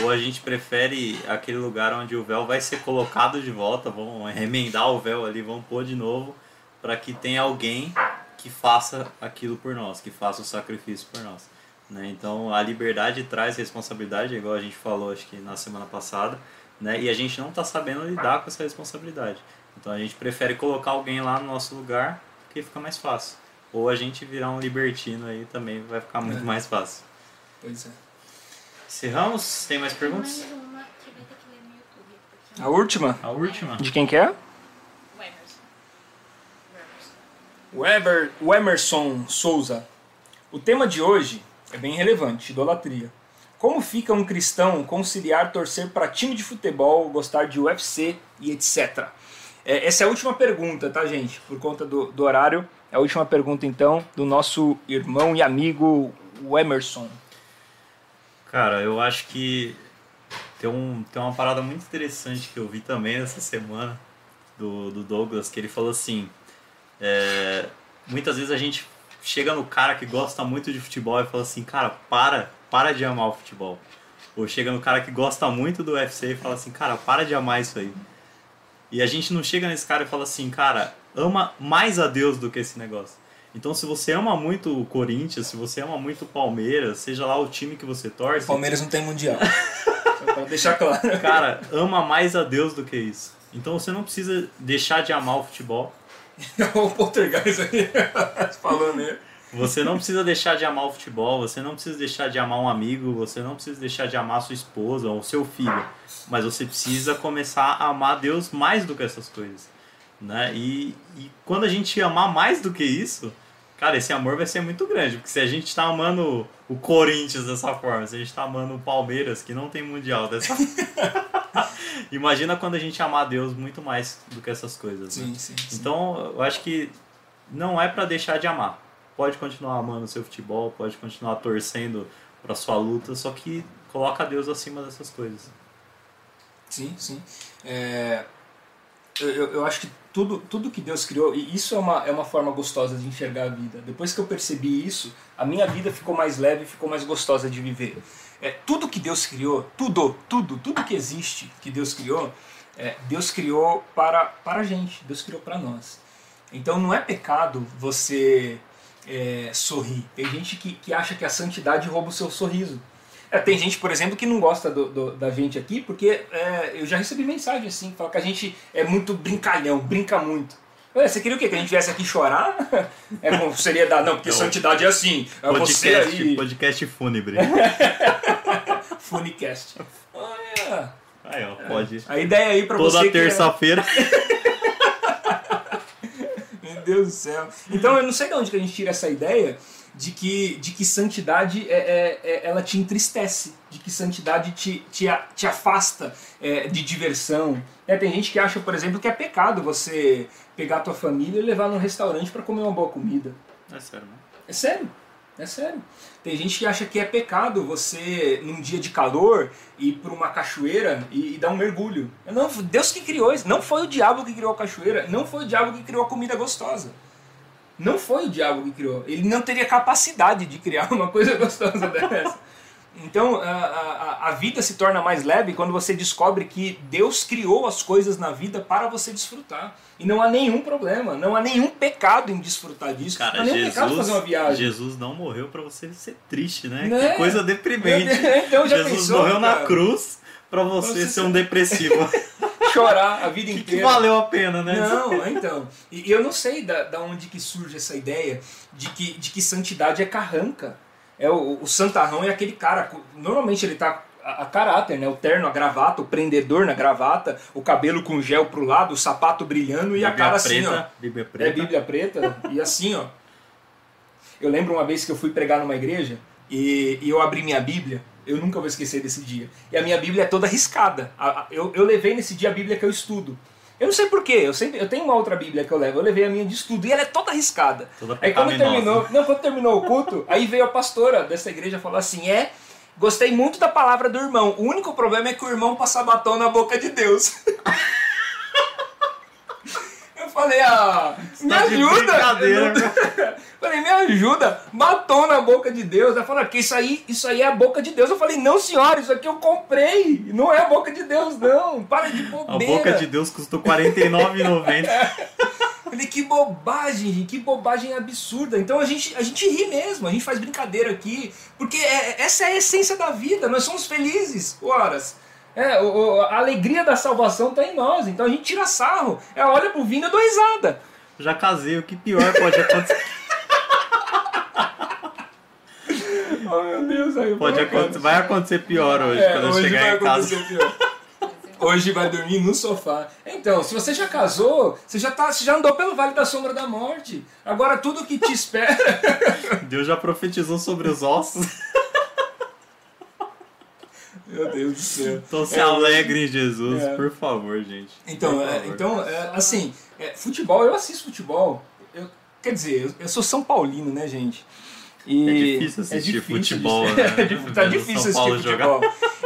ou a gente prefere aquele lugar onde o véu vai ser colocado de volta, vão remendar o véu ali, vão pôr de novo, para que tenha alguém que faça aquilo por nós, que faça o sacrifício por nós. Né? Então a liberdade traz responsabilidade, igual a gente falou acho que na semana passada, né? e a gente não está sabendo lidar com essa responsabilidade. Então a gente prefere colocar alguém lá no nosso lugar, porque fica mais fácil. Ou a gente virar um libertino aí também vai ficar muito É. mais fácil. Pois é. Encerramos? Tem mais perguntas? Mais uma que vai ter que ler no YouTube. Porque A última? A última. De quem que é? o Emerson. O Ever, o Emerson Souza. O tema de hoje é bem relevante, idolatria. Como fica um cristão conciliar torcer para time de futebol, gostar de UFC e etc? É, essa é a última pergunta, tá, gente? Por conta do, do horário. É a última pergunta, então, do nosso irmão e amigo o Emerson. Cara, eu acho que tem, um, tem uma parada muito interessante que eu vi também essa semana do, do Douglas, que ele falou assim, é, muitas vezes a gente chega no cara que gosta muito de futebol e fala assim, cara, para, para de amar o futebol. Ou chega no cara que gosta muito do UFC e fala assim, cara, para de amar isso aí. E a gente não chega nesse cara e fala assim, cara, ama mais a Deus do que esse negócio. Então, se você ama muito o Corinthians, se você ama muito o Palmeiras, seja lá o time que você torce, Palmeiras não tem mundial. Só pra deixar claro. cara, ama mais a Deus do que isso. Então, você não precisa deixar de amar o futebol. O Poltergeist aí falando aí. Você não precisa deixar de amar o futebol, você não precisa deixar de amar um amigo, você não precisa deixar de amar sua esposa ou seu filho. Mas você precisa começar a amar Deus mais do que essas coisas. Né? E, e quando a gente amar mais do que isso, cara, esse amor vai ser muito grande. Porque se a gente está amando o Corinthians dessa forma, se a gente está amando o Palmeiras, que não tem mundial dessa Imagina quando a gente amar Deus muito mais do que essas coisas. né? Sim, sim, sim. Então, eu acho que não é pra deixar de amar. Pode continuar amando o seu futebol, pode continuar torcendo pra sua luta, só que coloca Deus acima dessas coisas. Sim, sim. É, eu, eu acho que tudo, tudo que Deus criou, e isso é uma, é uma forma gostosa de enxergar a vida. Depois que eu percebi isso, a minha vida ficou mais leve, ficou mais gostosa de viver. É, tudo que Deus criou, tudo, tudo, tudo que existe que Deus criou, é, Deus criou para, para a gente, Deus criou para nós. Então não é pecado você é, sorrir. Tem gente que, que acha que a santidade rouba o seu sorriso. É, tem gente, por exemplo, que não gosta do, do- da gente aqui, porque é, eu já recebi mensagem assim, fala que a gente é muito brincalhão, brinca muito. Ué, você queria o quê? Que a gente viesse aqui chorar? É com seriedade, não, porque É o santidade é assim. É você Podcast, aí. podcast fúnebre. Funicast. Olha, Aí, ó, pode. A ideia aí pra você Toda é- terça-feira. Meu Deus do céu. Então eu não sei de onde que a gente tira essa ideia de que, de que santidade é, é- é- ela te entristece, de que santidade te, te, te afasta é, de diversão. É, tem gente que acha, por exemplo, que é pecado você pegar a tua família e levar num restaurante para comer uma boa comida. É sério, né? É sério, é sério. Tem gente que acha que é pecado você, num dia de calor, ir para uma cachoeira e, e dar um mergulho. Não, Deus que criou isso. Não foi o diabo que criou a cachoeira. Não foi o diabo que criou a comida gostosa. Não foi o diabo que criou. Ele não teria capacidade de criar uma coisa gostosa dessa. Então, a, a, a vida se torna mais leve quando você descobre que Deus criou as coisas na vida para você desfrutar. E não há nenhum problema, não há nenhum pecado em desfrutar disso. Cara, não há nenhum pecado fazer uma Jesus, viagem. Jesus não morreu pra você ser triste, né? Né? Que coisa deprimente. Então Jesus pensou, morreu na cara? cruz pra você ser um depressivo. chorar a vida que, que inteira. valeu a pena, né? Não, então. E eu não sei da, da onde que surge essa ideia de que, de que santidade é carranca. É o, o santarrão é aquele cara, normalmente ele tá a, a caráter, né? O terno, a gravata, o prendedor na gravata, o cabelo com gel pro lado, o sapato brilhando e a cara assim, ó. preta, Bíblia preta. É Bíblia preta e assim, ó. Eu lembro uma vez que eu fui pregar numa igreja e, e eu abri minha Bíblia. Eu nunca vou esquecer desse dia. E a minha Bíblia é toda riscada. Eu, eu levei nesse dia a Bíblia que eu estudo. Eu não sei porquê, eu, sempre, eu tenho uma outra Bíblia que eu levo, eu levei a minha de estudo e ela é toda riscada. Toda Aí quando terminou, não, quando terminou o culto, aí veio a pastora dessa igreja e falou assim: é, gostei muito da palavra do irmão. O único problema é que o irmão passa batom na boca de Deus. Eu falei, ah, me tá de ajuda! falei, me ajuda, batom na boca de Deus. Ela falou que isso aí, isso aí é a boca de Deus. Eu falei, não, senhora, isso aqui eu comprei. Não é a boca de Deus, não. Para de A bobeira. boca de Deus custou R$ 49,90. Falei, que bobagem, gente, que bobagem absurda. Então a gente, a gente ri mesmo, a gente faz brincadeira aqui, porque é- essa é a essência da vida, nós somos felizes, horas. É, o- a alegria da salvação está em nós, então a gente tira sarro. É, olha pro vinho e dou risada. Já casei, o que pior pode acontecer? Oh meu Deus, aí eu Pode acontecer vai acontecer pior hoje, É, quando eu hoje chegar vai em casa. pior. Hoje vai dormir no sofá. Então, se você já casou, você já, tá, você já andou pelo Vale da Sombra da Morte. Agora tudo que te espera. Deus já profetizou sobre os ossos. Meu Deus do céu. Então se É, alegre em Jesus, É. por favor, gente. Então, é, então é, assim, é, futebol, eu assisto futebol. Eu, quer dizer, eu, eu sou São Paulino, né, gente? E É difícil assistir futebol, de- né? É difícil, tá difícil São assistir futebol.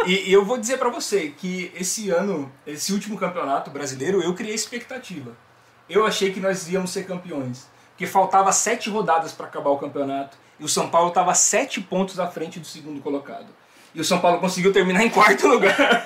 E, e eu vou dizer pra você que esse ano, esse último campeonato brasileiro, eu criei expectativa. Eu achei que nós íamos ser campeões. Porque faltava sete rodadas para acabar o campeonato. E o São Paulo estava sete pontos à frente do segundo colocado. E o São Paulo conseguiu terminar em quarto lugar.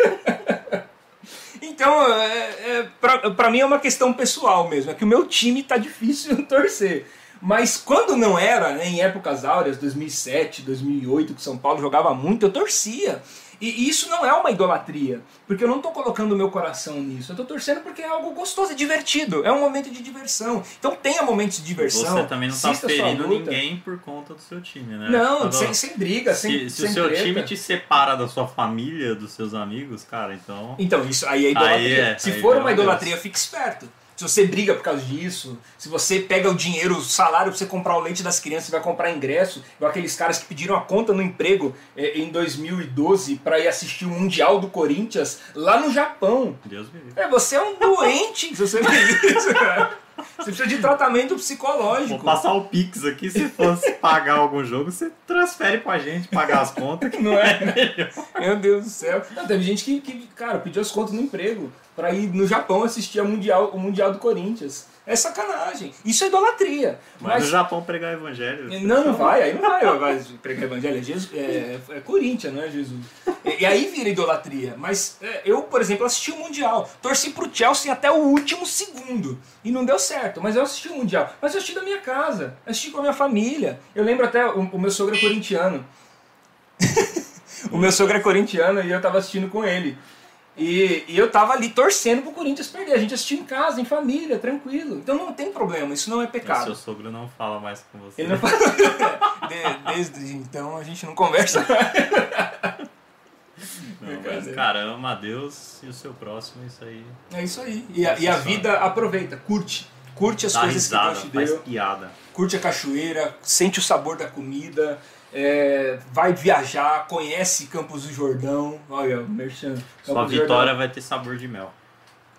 Então, é, é, pra mim é uma questão pessoal mesmo. É que o meu time tá difícil torcer. Mas quando não era, né, em épocas áureas, 2007, 2008, que São Paulo jogava muito, eu torcia. E, isso não é uma idolatria, porque eu não estou colocando o meu coração nisso. Eu estou torcendo porque é algo gostoso, é divertido, é um momento de diversão. Então tenha momentos de diversão. Você também não tá sua ferindo ninguém por conta do seu time, né? Não, Quando- sem, sem briga, sem se, se sem o seu treta. time te separa da sua família, dos seus amigos, cara, então. Então, isso aí é idolatria. Aí é, se aí for pelo uma Deus. idolatria, fique esperto. Se você briga por causa disso, se você pega o dinheiro, o salário pra você comprar o leite das crianças e vai comprar ingresso, igual aqueles caras que pediram a conta no emprego eh, em 2012 para ir assistir o Mundial do Corinthians lá no Japão. Deus me livre. É, você é um doente se você fez isso, cara. Você precisa de tratamento psicológico. Vou passar o Pix aqui, se fosse pagar algum jogo, você transfere pra gente, pagar as contas. que Não é? Meu Deus do céu. Não, teve gente que, que, cara, pediu as contas no emprego pra ir no Japão assistir a mundial, o Mundial do Corinthians. É sacanagem. Isso é idolatria. Mas, no Japão pregar evangelho. não, não vai, aí não vai, vai pregar evangelho. É, Jesus, é, é Corinthians, não é Jesus. E, e aí vira idolatria. Mas é, eu, por exemplo, assisti o Mundial. Torci pro Chelsea até o último segundo. E não deu certo. Mas eu assisti o Mundial. Mas eu assisti da minha casa. Assisti com a minha família. Eu lembro até, o, o meu sogro é corintiano. o meu sogro é corintiano e eu tava assistindo com ele. E, e eu tava ali torcendo pro Corinthians perder. A gente assistiu em casa, em família, tranquilo. Então não tem problema, isso não é Mas pecado. seu sogro não fala mais com você. Ele não fala. De- desde então a gente não conversa. Não, Brincadeira. cara, ama a Deus e o seu próximo, isso aí. É isso aí. E a, e a vida aproveita, curte. Curte as Dá coisas risada, que Deus te deu. piada. Curte a cachoeira, sente o sabor da comida, é, vai viajar, conhece Campos do Jordão. Olha, o Merchan. Campos Sua vitória vai ter sabor de mel.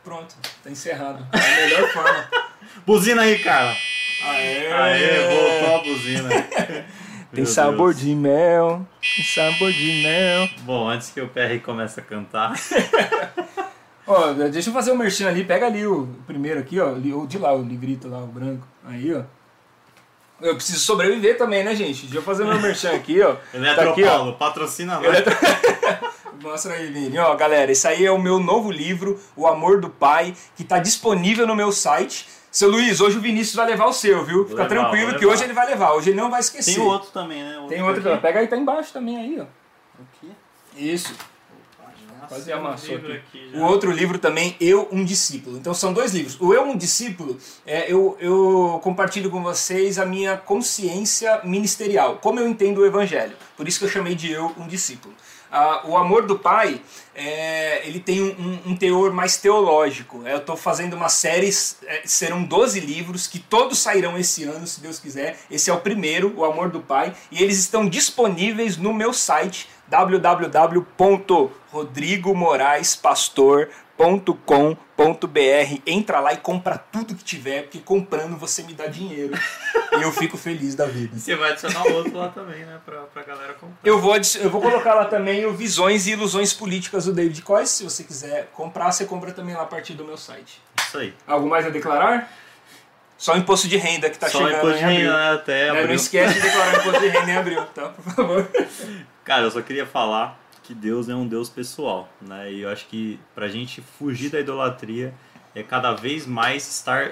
Pronto, tá encerrado. É a melhor forma. Buzina aí, cara. Aê, Aê, voltou a buzina. Tem Meu sabor Deus. de mel, tem sabor de mel. Bom, antes que o PR comece a cantar, Ó, deixa eu fazer o merchan ali, pega ali o primeiro aqui, ó, o de lá, o livrito lá, o branco. Aí, ó. Eu preciso sobreviver também, né, gente? Deixa eu fazer meu merchan aqui, ó. Tá aqui, ó. Eletropaulo, patrocina nós. Eletro... Mostra aí, Vini. Ó, galera, esse aí é o meu novo livro, O Amor do Pai, que tá disponível no meu site. Seu Luiz, hoje o Vinícius vai levar o seu, viu? Fica levar, tranquilo que hoje ele vai levar, hoje ele não vai esquecer. Tem outro também, né? Tem outro aqui. também. Pega aí, tá embaixo também aí, ó. Aqui. Isso. Quase amassou aqui. já. O outro livro também, Eu, um Discípulo. Então são dois livros. O Eu, um Discípulo, é, eu, eu compartilho com vocês a minha consciência ministerial, como eu entendo o Evangelho. Por isso que eu chamei de Eu, um Discípulo. Ah, o Amor do Pai, é, ele tem um, um- um teor mais teológico. É, Eu estou fazendo uma série, é, serão 12 livros, que todos sairão esse ano, se Deus quiser. Esse é o primeiro, O Amor do Pai, e eles estão disponíveis no meu site www.rodrigomoraespastor.com.br Entra lá e compra tudo que tiver, porque comprando você me dá dinheiro. e eu fico feliz da vida. Você vai adicionar outro lá também, né? Pra, pra galera comprar. Eu vou, eu vou colocar lá também o Visões e Ilusões Políticas do David Coyce. Se você quiser comprar, você compra também lá a partir do meu site. Isso aí. Algo mais a declarar? Só o imposto de renda que está Só chegando imposto de renda, né? Até É, não abril. esquece de declarar o imposto de renda em abril, tá? Por favor. Cara, eu só queria falar que Deus é um Deus pessoal, né? E eu acho que pra gente fugir da idolatria é cada vez mais estar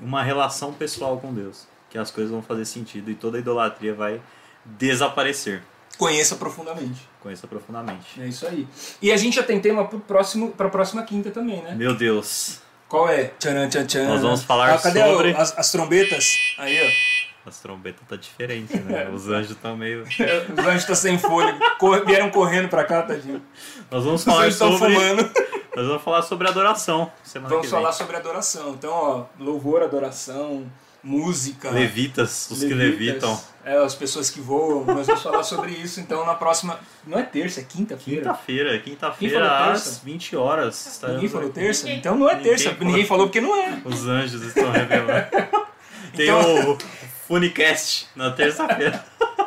uma relação pessoal com Deus, que as coisas vão fazer sentido e toda a idolatria vai desaparecer. Conheça profundamente. Conheça profundamente. É isso aí. E a gente já tem tema pro próximo, pra próxima quinta também, né? Meu Deus. Qual é? Tcharam. Nós vamos falar cadê sobre- o- as, as trombetas? Aí, ó. As trombetas tá diferente, né? Os anjos estão meio. Os anjos estão sem fôlego. Cor- vieram correndo pra cá, tadinho. Nós vamos Os falar sobre. fumando. Nós vamos falar sobre adoração semana Vamos que vem. falar sobre adoração. Então, ó, louvor, adoração, música. Levitas, os que levitam. É, as pessoas que voam. Nós vamos falar sobre isso então na próxima. Não é terça, é quinta-feira. Quinta-feira, Quem quinta-feira às terça? 20 horas. Ninguém falou aqui. terça? Então não é Ninguém terça. falou. Ninguém falou porque não é. Os anjos estão revelando. Tem Então- o Funicast na terça-feira.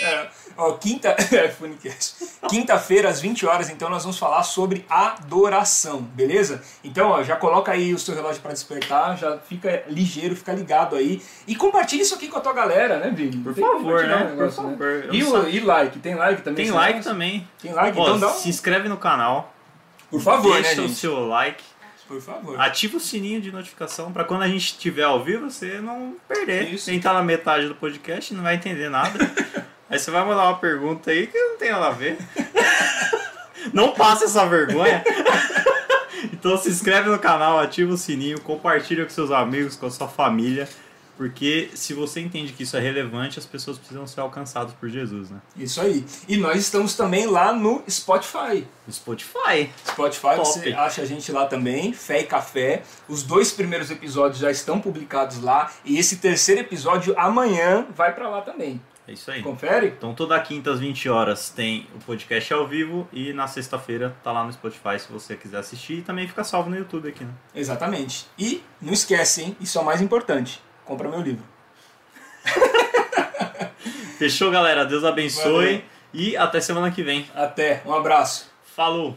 É, ó, quinta. É, Funicast. Quinta-feira, às 20 horas, então nós vamos falar sobre adoração, beleza? Então, ó, já coloca aí o seu relógio para despertar, já fica ligeiro, fica ligado aí. E compartilha isso aqui com a tua galera, né, Vini? Por Tem favor, né? o negócio, Por favor. Eu E, o, e like? Tem like também? Tem like negócio? também. Tem like? Ó, então dá um. Se inscreve no canal. Por favor, deixa né, o gente? seu like. Por favor. Ativa o sininho de notificação pra quando a gente estiver ao vivo você não perder. Isso. Quem tá na metade do podcast não vai entender nada. aí você vai mandar uma pergunta aí que não tem nada a ver. não passa essa vergonha. então se inscreve no canal, ativa o sininho, compartilha com seus amigos, com a sua família. Porque se você entende que isso é relevante, as pessoas precisam ser alcançadas por Jesus, né? Isso aí. E nós estamos também lá no Spotify. Spotify. Spotify, Top. você acha a gente lá também, Fé e Café. Os dois primeiros episódios já estão publicados lá. E esse terceiro episódio amanhã vai pra lá também. É isso aí. Confere? Então toda quinta às 20 horas tem o podcast ao vivo e na sexta-feira tá lá no Spotify se você quiser assistir e também fica salvo no YouTube aqui, né? Exatamente. E não esquece, hein? Isso é o mais importante. Compra meu livro. Fechou, galera? Deus abençoe Valeu. e até semana que vem. Até. Um abraço. Falou!